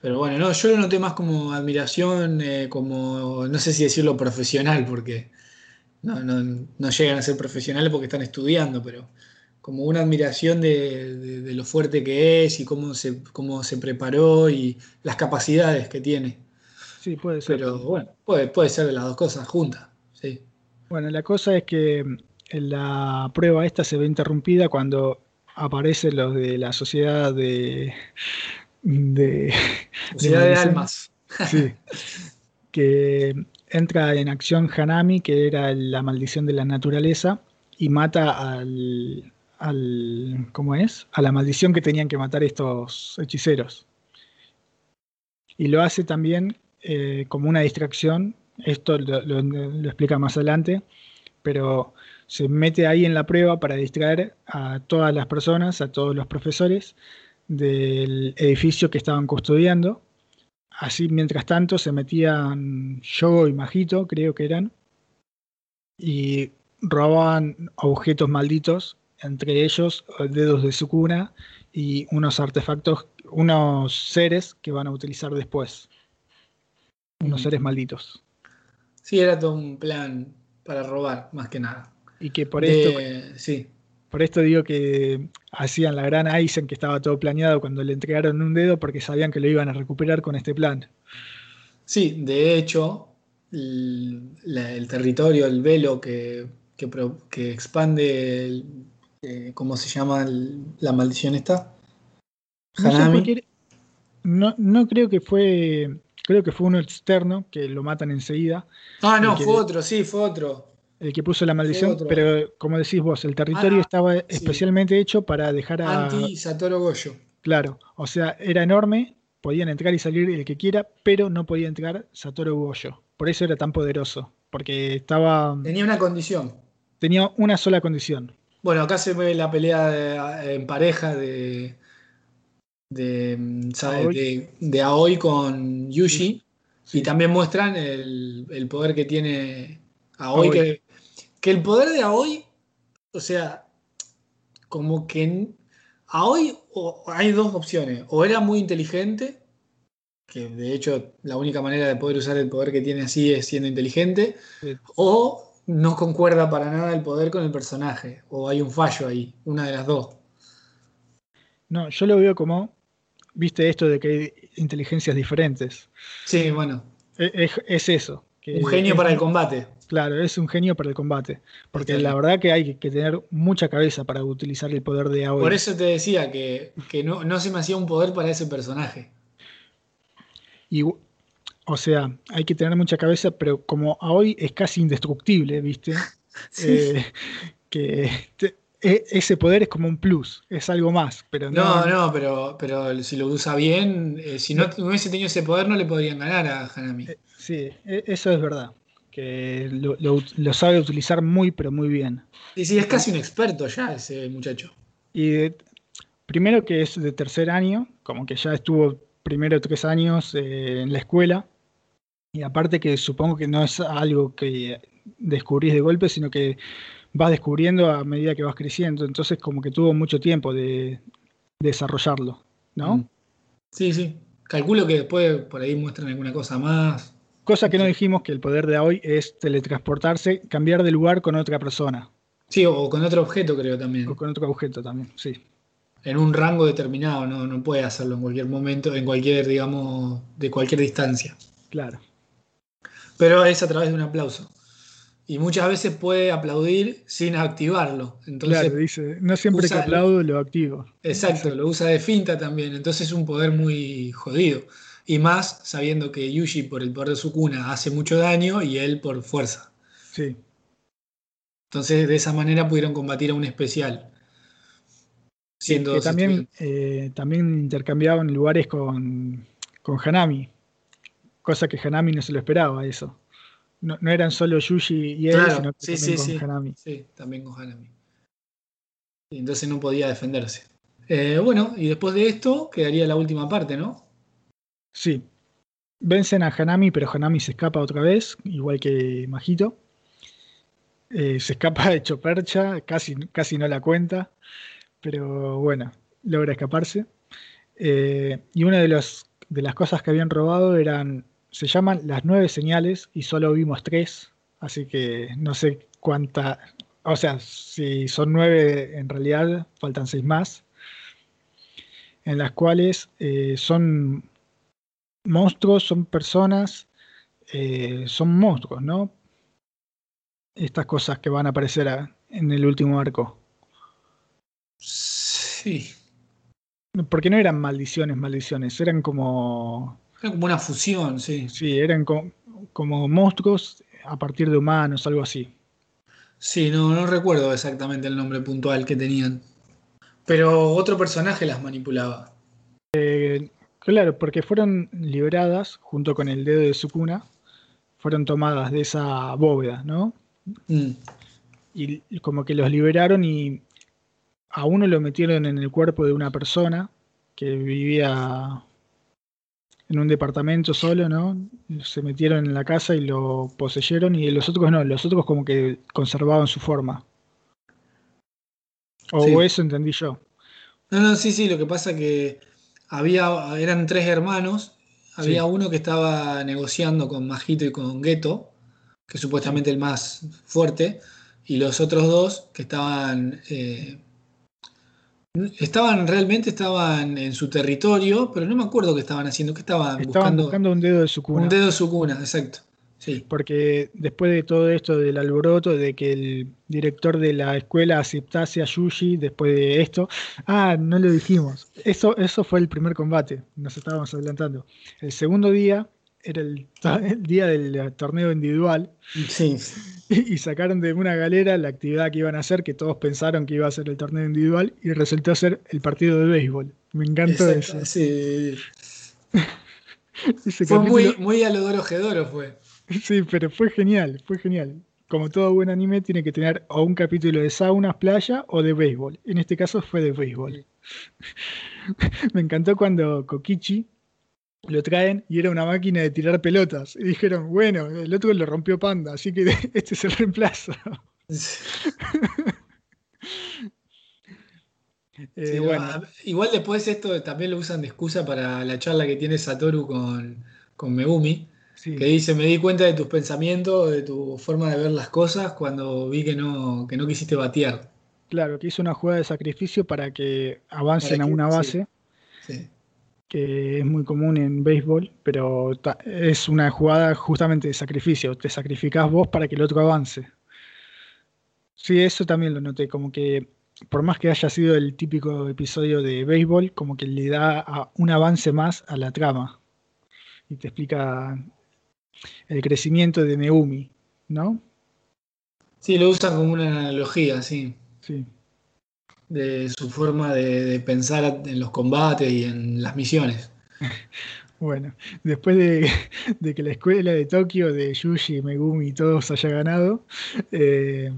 Pero bueno, no, yo lo noté más como admiración, eh, como, no sé si decirlo profesional, porque no, no- no llegan a ser profesionales porque están estudiando, pero como una admiración de, de- de lo fuerte que es y cómo se, cómo se preparó y las capacidades que tiene. Sí, puede ser. Pero bueno, puede, puede ser de las dos cosas juntas. Sí. Bueno, la cosa es que mm, la prueba esta se ve interrumpida cuando aparecen los de la sociedad de... de Sociedad de maldición. almas. sí, que entra en acción Hanami, que era la maldición de la naturaleza, y mata al, al ¿cómo es? A la maldición que tenían que matar estos hechiceros. Y lo hace también eh, como una distracción, esto lo, lo- lo explica más adelante, pero se mete ahí en la prueba para distraer a todas las personas, a todos los profesores, del edificio que estaban custodiando. Así, mientras tanto, se metían Yogo y Majito, creo que eran, y robaban objetos malditos, entre ellos dedos de su cuna y unos artefactos, unos seres que van a utilizar después. Unos seres malditos. Sí, era todo un plan para robar, más que nada. Y que por esto. Sí. Por esto digo que hacían la gran Aizen que estaba todo planeado cuando le entregaron un dedo porque sabían que lo iban a recuperar con este plan. Sí, de hecho, el, territorio, el velo que, que, expande, eh, ¿cómo se llama la maldición esta? No, no, creo que fue, creo que fue uno externo que lo matan enseguida. Ah, no, fue otro, sí, fue otro el que puso la maldición, pero como decís vos, el territorio ah, estaba especialmente hecho para dejar a... Anti-Satoru Goyo. Claro, o sea, era enorme, podían entrar y salir el que quiera, pero no podía entrar Satoru Goyo. Por eso era tan poderoso, porque estaba... Tenía una condición. Tenía una sola condición. Bueno, acá se ve la pelea en pareja de, de, Aoi. de, Aoi con Yushi. Y también muestran el, poder que tiene Aoi, Que, que el poder de Aoi, o sea, como que Aoi hay dos opciones. O era muy inteligente, que de hecho la única manera de poder usar el poder que tiene así es siendo inteligente, o no concuerda para nada el poder con el personaje, o hay un fallo ahí, una de las dos. No, yo lo veo como, viste esto de que hay inteligencias diferentes. Sí, bueno. E, es, eso. un genio para el combate. Claro, es un genio para el combate. Porque la verdad que hay que tener mucha cabeza para utilizar el poder de Aoi. Por eso te decía que, no, se me hacía un poder para ese personaje. Y, o sea, hay que tener mucha cabeza, pero como Aoi es casi indestructible, ¿viste? Eh, que e, ese poder es como un plus, es algo más. Pero no, no, pero, pero si lo usa bien, eh, si no hubiese tenido ese poder, no le podrían ganar a Hanami. Eh, sí, e, eso es verdad que lo, sabe utilizar muy, pero muy bien. Y sí, es casi un experto ya ese muchacho. Y primero que es de tercer año, como que ya estuvo primero tres años eh, en la escuela, y aparte que supongo que no es algo que descubrís de golpe, sino que vas descubriendo a medida que vas creciendo, entonces como que tuvo mucho tiempo de, desarrollarlo, ¿no? Mm. Sí, sí. Calculo que después por ahí muestran alguna cosa más. Cosa que no dijimos que el poder de hoy es teletransportarse, cambiar de lugar con otra persona. Sí, o con otro objeto creo también. O con otro objeto también, sí. En un rango determinado, no, no puede hacerlo en cualquier momento, en cualquier, digamos, de cualquier distancia. Claro. Pero es a través de un aplauso. Y muchas veces puede aplaudir sin activarlo. Entonces, claro, dice, no siempre que aplaudo lo activo. Exacto, lo usa de finta también. Entonces es un poder muy jodido. Y más sabiendo que Yuji por el poder de su cuna hace mucho daño y él por fuerza. Sí. Entonces de esa manera pudieron combatir a un especial. Siendo también, eh, también intercambiaban lugares con, con Hanami. Cosa que Hanami no se lo esperaba eso. No, eran solo Yuji y él, sino también con Hanami. Sí, también con Hanami. Y entonces no podía defenderse. Eh, bueno, y después de esto quedaría la última parte, ¿no? Sí. Vencen a Hanami, pero Hanami se escapa otra vez, igual que Majito. Eh, se escapa de percha, casi, casi no la cuenta, pero bueno, logra escaparse. Eh, y una de, de las cosas que habían robado eran, se llaman las nueve señales y solo vimos tres, así que no sé cuánta, o sea, si son nueve en realidad, faltan seis más, en las cuales eh, son monstruos son personas, eh, son monstruos, ¿no? Estas cosas que van a aparecer en el último arco. Sí. Porque no eran maldiciones, maldiciones, eran como... Era como una fusión, sí. Sí, eran como monstruos a partir de humanos, algo así. Sí, no, no recuerdo exactamente el nombre puntual que tenían. Pero otro personaje las manipulaba. Eh, Claro, porque fueron liberadas junto con el dedo de su cuna, fueron tomadas de esa bóveda, ¿no? Mm. Y como que los liberaron y a uno lo metieron en el cuerpo de una persona que vivía en un departamento solo, ¿no? Se metieron en la casa y lo poseyeron y los otros no, los otros como que conservaban su forma. O eso entendí yo. No, no, sí, sí, lo que pasa que había, eran tres hermanos, había uno que estaba negociando con Majito y con Gueto, que es supuestamente el más fuerte, y los otros dos que estaban eh, Estaban, realmente estaban en su territorio, pero no me acuerdo qué estaban haciendo, que estaban, estaban buscando, un dedo de su cuna. Un dedo de su cuna, exacto. Sí. Porque después de todo esto del alboroto, de que el director de la escuela aceptase a Yuji después de esto, ah, no lo dijimos. Eso, eso fue el primer combate, nos estábamos adelantando. El segundo día era el, día del torneo individual. Sí. Y, sacaron de una galera la actividad que iban a hacer, que todos pensaron que iba a ser el torneo individual, y resultó ser el partido de béisbol. Me encantó eso. Sí. fue muy, muy a lo fue. Sí, pero fue genial, fue genial. Como todo buen anime, tiene que tener o un capítulo de saunas, playa o de béisbol. En este caso fue de béisbol. Me encantó cuando Kokichi lo traen y era una máquina de tirar pelotas. Y dijeron, bueno, el otro lo rompió Panda, así que este es el reemplazo. Eh, igual después esto también lo usan de excusa para la charla que tiene Satoru con, con Megumi, que dice, me di cuenta de tus pensamientos, de tu forma de ver las cosas cuando vi que no, que no quisiste batear. Claro, que hizo una jugada de sacrificio para que avancen a una base. Sí que es muy común en béisbol, pero es una jugada justamente de sacrificio. Te sacrificás vos para que el otro avance. Sí, eso también lo noté, como que por más que haya sido el típico episodio de béisbol, como que le da un avance más a la trama. Y te explica el crecimiento de Meumi, ¿no? Sí, lo usan como una analogía, sí. Sí de su forma de, pensar en los combates y en las misiones. Bueno, después de, que la escuela de Tokio, de Yuji, Megumi y todos haya ganado, eh,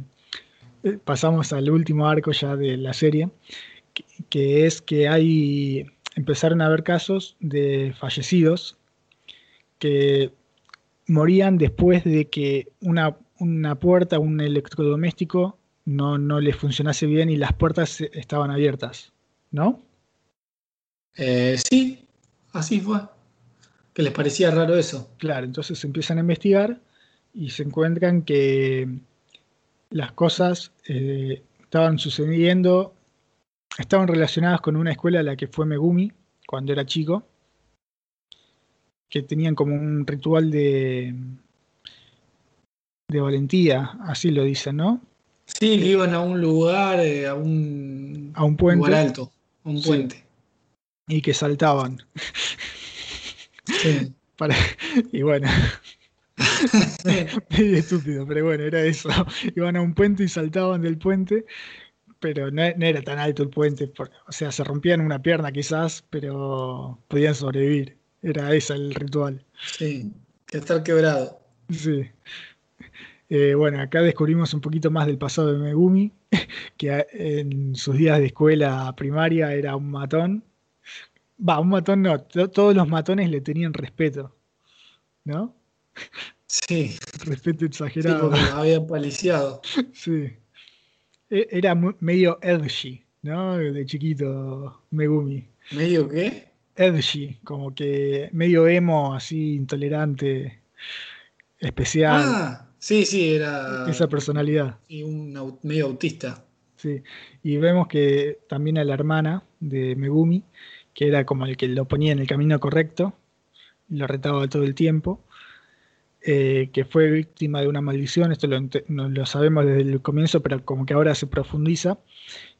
pasamos al último arco ya de la serie, que, es que hay, empezaron a haber casos de fallecidos que morían después de que una, una puerta, un electrodoméstico no, no les funcionase bien y las puertas estaban abiertas, ¿no? Eh, sí, así fue. Que les parecía raro eso. Claro, entonces empiezan a investigar y se encuentran que las cosas eh, estaban sucediendo, estaban relacionadas con una escuela a la que fue Megumi cuando era chico, que tenían como un ritual de, de valentía, así lo dicen, ¿no? Sí, que iban a un lugar, eh, a un, a un puente. alto, a un puente. Y que saltaban. Sí. y bueno. Medio estúpido, pero bueno, era eso. Iban a un puente y saltaban del puente, pero no, era tan alto el puente. o sea, se rompían una pierna quizás, pero podían sobrevivir. Era ese el ritual. Sí, que estar quebrado. Sí. Eh, bueno, acá descubrimos un poquito más del pasado de Megumi, que en sus días de escuela primaria era un matón. Va, un matón no, todos los matones le tenían respeto, ¿no? Sí. Respeto exagerado. Sí, había paliciado. Sí. Era medio edgy, ¿no? De chiquito, Megumi. ¿Medio qué? Edgy, como que medio emo, así, intolerante, especial. Ah, Sí, sí, era. Esa personalidad. Y un medio autista. Sí. Y vemos que también a la hermana de Megumi, que era como el que lo ponía en el camino correcto, lo retaba todo el tiempo, eh, que fue víctima de una maldición, esto lo, lo sabemos desde el comienzo, pero como que ahora se profundiza,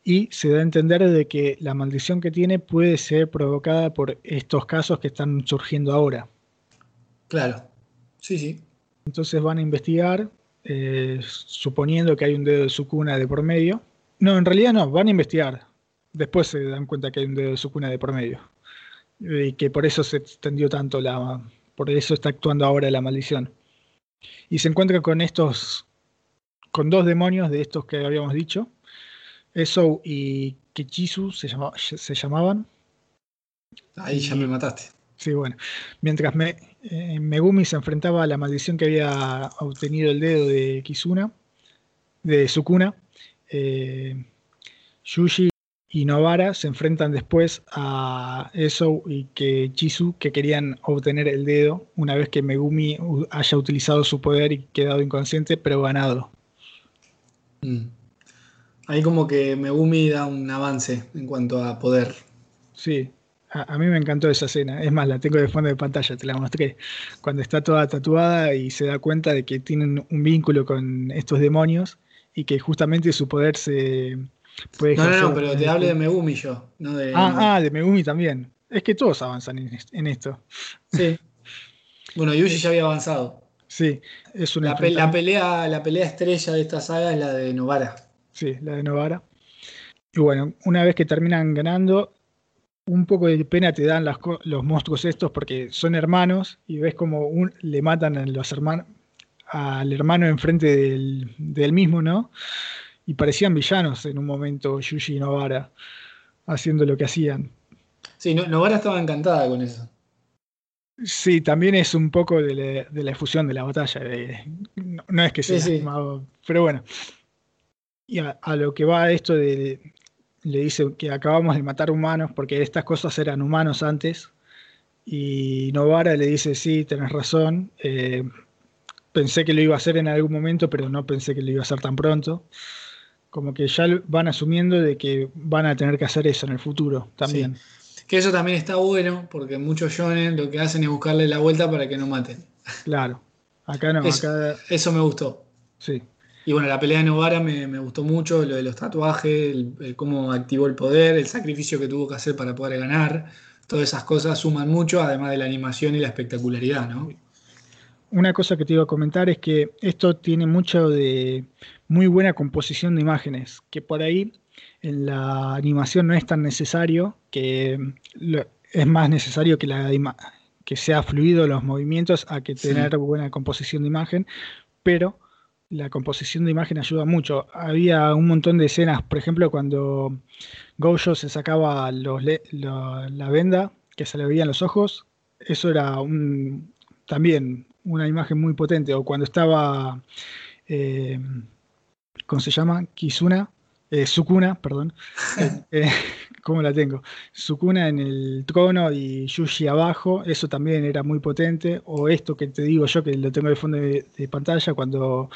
y se da a entender de que la maldición que tiene puede ser provocada por estos casos que están surgiendo ahora. Claro, sí, sí. Entonces van a investigar, eh, suponiendo que hay un dedo de su cuna de por medio. No, en realidad no, van a investigar. Después se dan cuenta que hay un dedo de su cuna de por medio. Y que por eso se extendió tanto la. Por eso está actuando ahora la maldición. Y se encuentra con estos. con dos demonios de estos que habíamos dicho. Eso y Kichisu se, se llamaban. Ahí ya me mataste. Sí, bueno. Mientras me, eh, Megumi se enfrentaba a la maldición que había obtenido el dedo de Kizuna, de Sukuna, eh, Yuji y Novara se enfrentan después a Eso y que Chisu, que querían obtener el dedo una vez que Megumi haya utilizado su poder y quedado inconsciente, pero ganado. Mm. Ahí como que Megumi da un avance en cuanto a poder. Sí, a, mí me encantó esa escena. Es más, la tengo de fondo de pantalla, te la mostré. Cuando está toda tatuada y se da cuenta de que tienen un vínculo con estos demonios y que justamente su poder se puede... No, no, no, pero te hablo de Megumi yo, no de... Ah, ah, de Megumi también. Es que todos avanzan en, esto. Sí. Bueno, Yuji ya había avanzado. Sí, es una... La, la, pelea, la pelea estrella de esta saga es la de Novara. Sí, la de Novara. Y bueno, una vez que terminan ganando, un poco de pena te dan los monstruos estos porque son hermanos y ves como un, le matan a los hermanos, al hermano enfrente del, del mismo, ¿no? Y parecían villanos en un momento Yuji y Novara haciendo lo que hacían. Sí, Novara estaba encantada con eso. Sí, también es un poco de la, de efusión de la batalla. no, es que sea, pero bueno. Y a, lo que va esto de, le dice que acabamos de matar humanos porque estas cosas eran humanos antes. Y Novara le dice, sí, tenés razón. Eh, pensé que lo iba a hacer en algún momento, pero no pensé que lo iba a hacer tan pronto. Como que ya van asumiendo de que van a tener que hacer eso en el futuro también. Que eso también está bueno, porque muchos shonen lo que hacen es buscarle la vuelta para que no maten. Claro. Acá no. eso me gustó. Sí. Y bueno, la pelea de Novara me, gustó mucho, lo de los tatuajes, el, cómo activó el poder, el sacrificio que tuvo que hacer para poder ganar. Todas esas cosas suman mucho, además de la animación y la espectacularidad, ¿no? Una cosa que te iba a comentar es que esto tiene mucho de muy buena composición de imágenes, que por ahí en la animación no es tan necesario, que es más necesario que, la, que sea fluido los movimientos a que tener buena composición de imagen, pero la composición de imagen ayuda mucho. Había un montón de escenas, por ejemplo, cuando Gojo se sacaba los la venda que se le veían los ojos, eso era un, también una imagen muy potente. O cuando estaba, eh, ¿cómo se llama? Kizuna, eh, Sukuna, perdón. Eh, ¿Cómo la tengo? Sukuna en el trono y Yushi abajo, eso también era muy potente. O esto que te digo yo, que lo tengo de fondo de, pantalla, cuando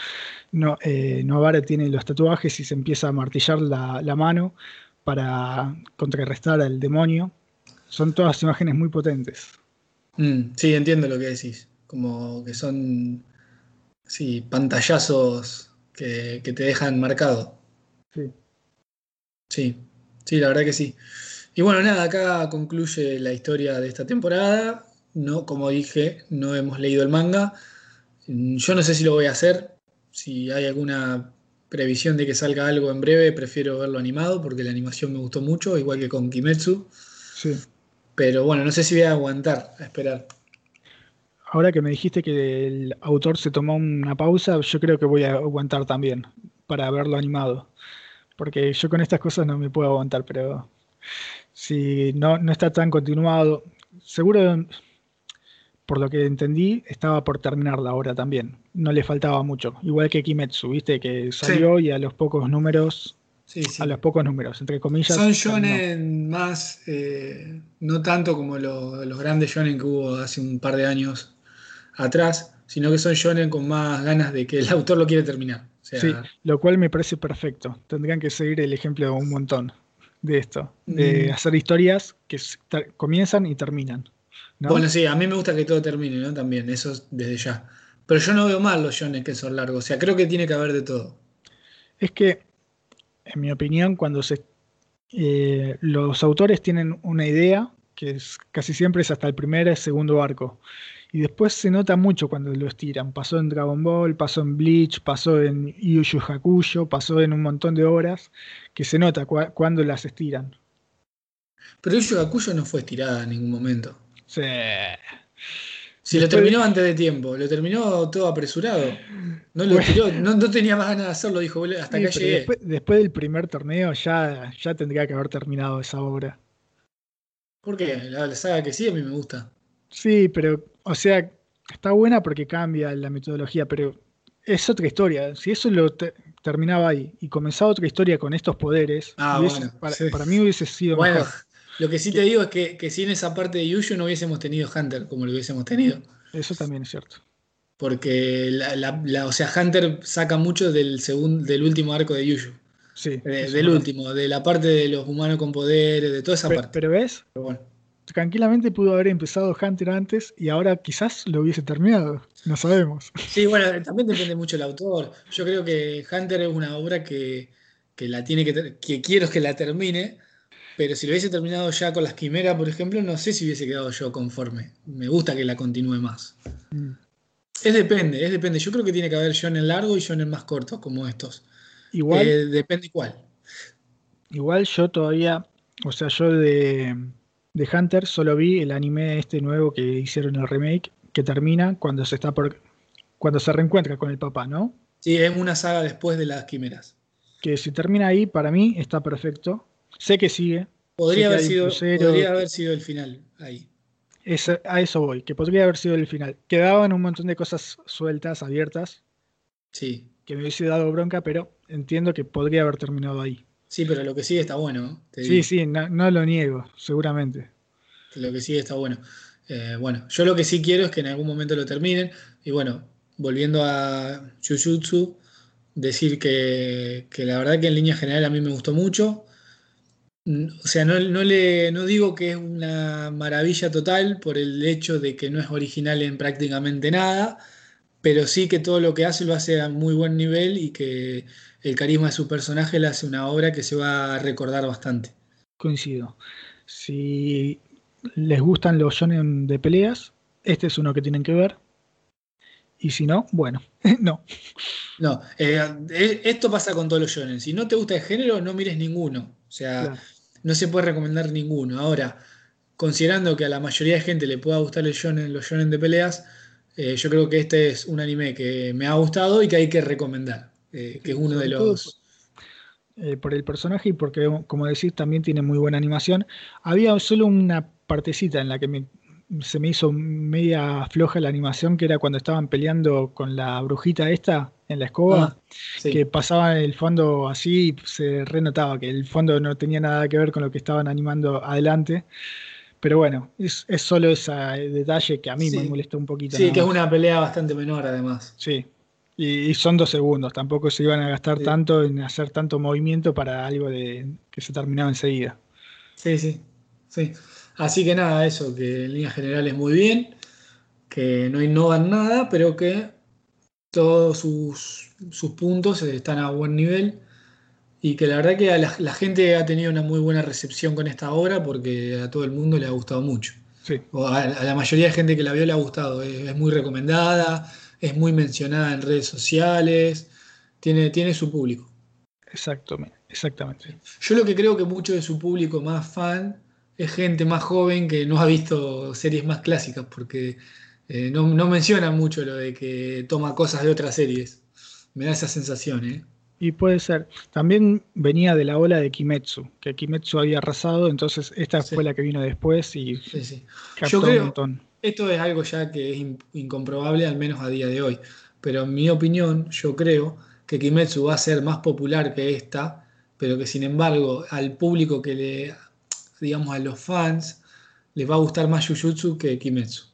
no, eh, Novara tiene los tatuajes y se empieza a martillar la, mano para contrarrestar al demonio. Son todas imágenes muy potentes. Mm, sí, entiendo lo que decís. Como que son sí, pantallazos que, que te dejan marcado. Sí. Sí, Sí, la verdad que sí. Y bueno, nada, acá concluye la historia de esta temporada. No, como dije, no hemos leído el manga. Yo no sé si lo voy a hacer. Si hay alguna previsión de que salga algo en breve, prefiero verlo animado porque la animación me gustó mucho, igual que con Kimetsu. Sí. Pero bueno, no sé si voy a aguantar a esperar. Ahora que me dijiste que el autor se tomó una pausa, yo creo que voy a aguantar también para verlo animado porque yo con estas cosas no me puedo aguantar, pero si no, no está tan continuado, seguro, por lo que entendí, estaba por terminar la obra también. No le faltaba mucho. Igual que Kimetsu, viste, que salió y a los pocos números A los pocos números, entre comillas. Son shonen más, eh, no tanto como los grandes shonen que hubo hace un par de años atrás, sino que son shonen con más ganas de que el autor lo quiere terminar sí, lo cual me parece perfecto. Tendrían que seguir el ejemplo de un montón de esto, de mm. hacer historias que comienzan y terminan. Bueno, sí, a mí me gusta que todo termine, ¿no? También, eso desde ya. Pero yo no veo mal los shonen que son largos, o sea, creo que tiene que haber de todo. Es que, en mi opinión, cuando se, eh, los autores tienen una idea, que es, casi siempre es hasta el primer y segundo arco, y después se nota mucho cuando lo estiran. Pasó en Dragon Ball, pasó en Bleach, pasó en Yu Yu Hakusho, pasó en un montón de obras que se nota cuando las estiran. Pero Yu Yu Hakusho no fue estirada en ningún momento. Sí. Si lo terminó antes de tiempo, lo terminó todo apresurado. No lo no, tenía más ganas de hacerlo, dijo, hasta que llegué. Después, después, del primer torneo ya, ya tendría que haber terminado esa obra. ¿Por qué? La, saga que sí a mí me gusta. Sí, pero, o sea, está buena porque cambia la metodología, pero es otra historia. Si eso lo terminaba ahí y comenzaba otra historia con estos poderes, ah, bueno, para, mí hubiese sido bueno, Lo que sí te digo es que, que sin esa parte de Yuyu no hubiésemos tenido Hunter como lo hubiésemos tenido. Eso también es cierto. Porque la, o sea, Hunter saca mucho del, del último arco de Yuyu. Sí. del último, de la parte de los humanos con poderes, de toda esa parte. Pero ves, tranquilamente pudo haber empezado Hunter antes y ahora quizás lo hubiese terminado. No sabemos. Sí, bueno, también depende mucho del autor. Yo creo que Hunter es una obra que, la tiene que, que quiero que la termine, pero si lo hubiese terminado ya con las quimeras, por ejemplo, no sé si hubiese quedado yo conforme. Me gusta que la continúe más. Mm. Es depende, es depende. Yo creo que tiene que haber shonen largo y shonen más cortos como estos. Igual. Eh, depende cuál. Igual yo todavía, o sea, yo de, de, Hunter solo vi el anime este nuevo que hicieron el remake, que termina cuando se está por, cuando se reencuentra con el papá, ¿no? Sí, es una saga después de las quimeras. Que si termina ahí, para mí está perfecto. Sé que sigue. Podría, haber sido, podría haber sido el final ahí. a eso voy, que podría haber sido el final. Quedaban un montón de cosas sueltas, abiertas. Sí. Que me hubiese dado bronca, pero entiendo que podría haber terminado ahí. Sí, pero lo que sigue está bueno. sí, sí, no, lo niego, seguramente. Lo que sigue está bueno. Eh, bueno, yo lo que sí quiero es que en algún momento lo terminen. Y bueno, volviendo a Jujutsu, decir que, que la verdad que en línea general a mí me gustó mucho. Mm, o sea, no, no, le, no digo que es una maravilla total por el hecho de que no es original en prácticamente nada, pero sí que todo lo que hace lo hace a muy buen nivel y que el carisma de su personaje le hace una obra que se va a recordar bastante. Coincido. Si les gustan los shonen de peleas, este es uno que tienen que ver. Y si no, bueno, no. No, eh, eh, esto pasa con todos los shonen. Si no te gusta el género, no mires ninguno. O sea, no se puede recomendar ninguno. Ahora, considerando que a la mayoría de gente le pueda gustar el shonen, los shonen de peleas, eh, yo creo que este es un anime que me ha gustado y que hay que recomendar, eh, que es uno de los... Eh, por el personaje y porque, como decís, también tiene muy buena animación. Había solo una partecita en la que se me hizo media floja la animación, que era cuando estaban peleando con la brujita esta en la escoba, ah, que pasaba el fondo así y se renotaba que el fondo no tenía nada que ver con lo que estaban animando adelante. Pero bueno, es, solo ese detalle que a mí me molesta un poquito. Sí, que es una pelea bastante menor además. Sí, y, son dos segundos, tampoco se iban a gastar tanto en hacer tanto movimiento para algo de que se terminaba enseguida. Sí, sí, sí. Así que nada, eso, que en líneas generales muy bien, que no innovan nada, pero que todos sus, sus puntos están a buen nivel y que la verdad que la, gente ha tenido una muy buena recepción con esta obra porque a todo el mundo le ha gustado mucho. Sí. a, la mayoría de gente que la vio le ha gustado. Es, muy recomendada, es muy mencionada en redes sociales, tiene, tiene su público. Exactamente, exactamente. Yo lo que creo que mucho de su público más fan es gente más joven que no ha visto series más clásicas porque eh, no, no menciona mucho lo de que toma cosas de otras series. Me da esa sensación, ¿eh? Y puede ser. También venía de la ola de Kimetsu, que Kimetsu había arrasado, entonces esta fue la que vino después y sí, Yo creo, un montón. Esto es algo ya que es incomprobable, al menos a día de hoy. Pero en mi opinión, yo creo que Kimetsu va a ser más popular que esta, pero que sin embargo al público que le, digamos a los fans, les va a gustar más Jujutsu que Kimetsu.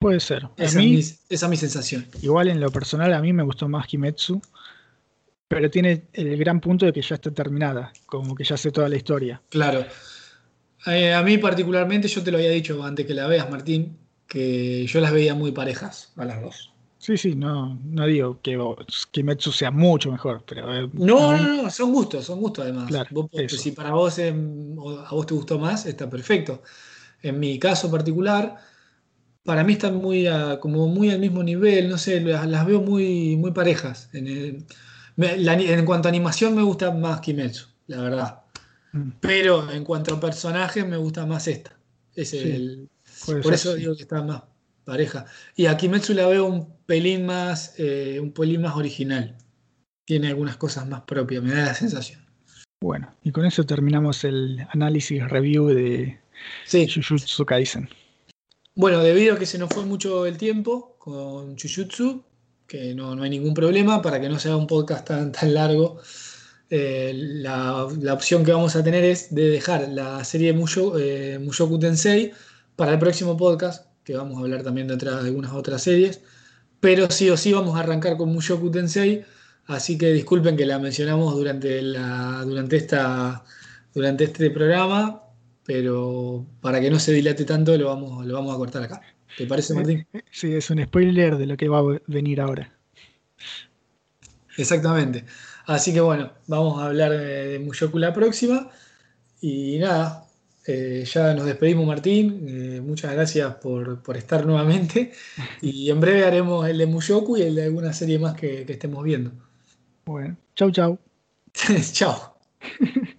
Puede ser. Esa, mí, esa es mi sensación. Igual en lo personal a mí me gustó más Kimetsu pero tiene el gran punto de que ya está terminada, como que ya sé toda la historia. Claro. Eh, a mí particularmente, yo te lo había dicho antes que la veas, Martín, que yo las veía muy parejas a las dos. Sí, sí, no, no digo que Kimetsu sea mucho mejor, pero... Eh, no, no, no, son gustos, son gustos además. si para vos a vos te gustó más, está perfecto. En mi caso particular, para mí están muy como muy al mismo nivel, no sé, las, veo muy, muy parejas. En el, en cuanto a animación me gusta más Kimetsu, la verdad. Mm. Pero en cuanto a personajes me gusta más esta. Es el, por eso digo que está más pareja. Y a Kimetsu la veo un pelín más, eh, un pelín más original. Tiene algunas cosas más propias, me da la sensación. Bueno, y con eso terminamos el análisis review de Sí. Jujutsu Kaisen. Bueno, debido a que se nos fue mucho el tiempo con Jujutsu, que no, hay ningún problema, para que no sea un podcast tan, tan largo, eh, la, opción que vamos a tener es de dejar la serie eh, Mushoku Tensei para el próximo podcast, que vamos a hablar también de, de algunas otras series, pero sí o sí vamos a arrancar con Mushoku Tensei, así que disculpen que la mencionamos durante, la, durante, esta, durante este programa, pero para que no se dilate tanto lo vamos, lo vamos a cortar acá. ¿Te parece, Martín? Sí, es un spoiler de lo que va a venir ahora. Exactamente. Así que bueno, vamos a hablar de, Mushoku la próxima. Y nada, eh, ya nos despedimos, Martín. Eh, muchas gracias por, estar nuevamente. Y en breve haremos el de Mushoku y el de alguna serie más que, que estemos viendo. Bueno, chau, chau. chau.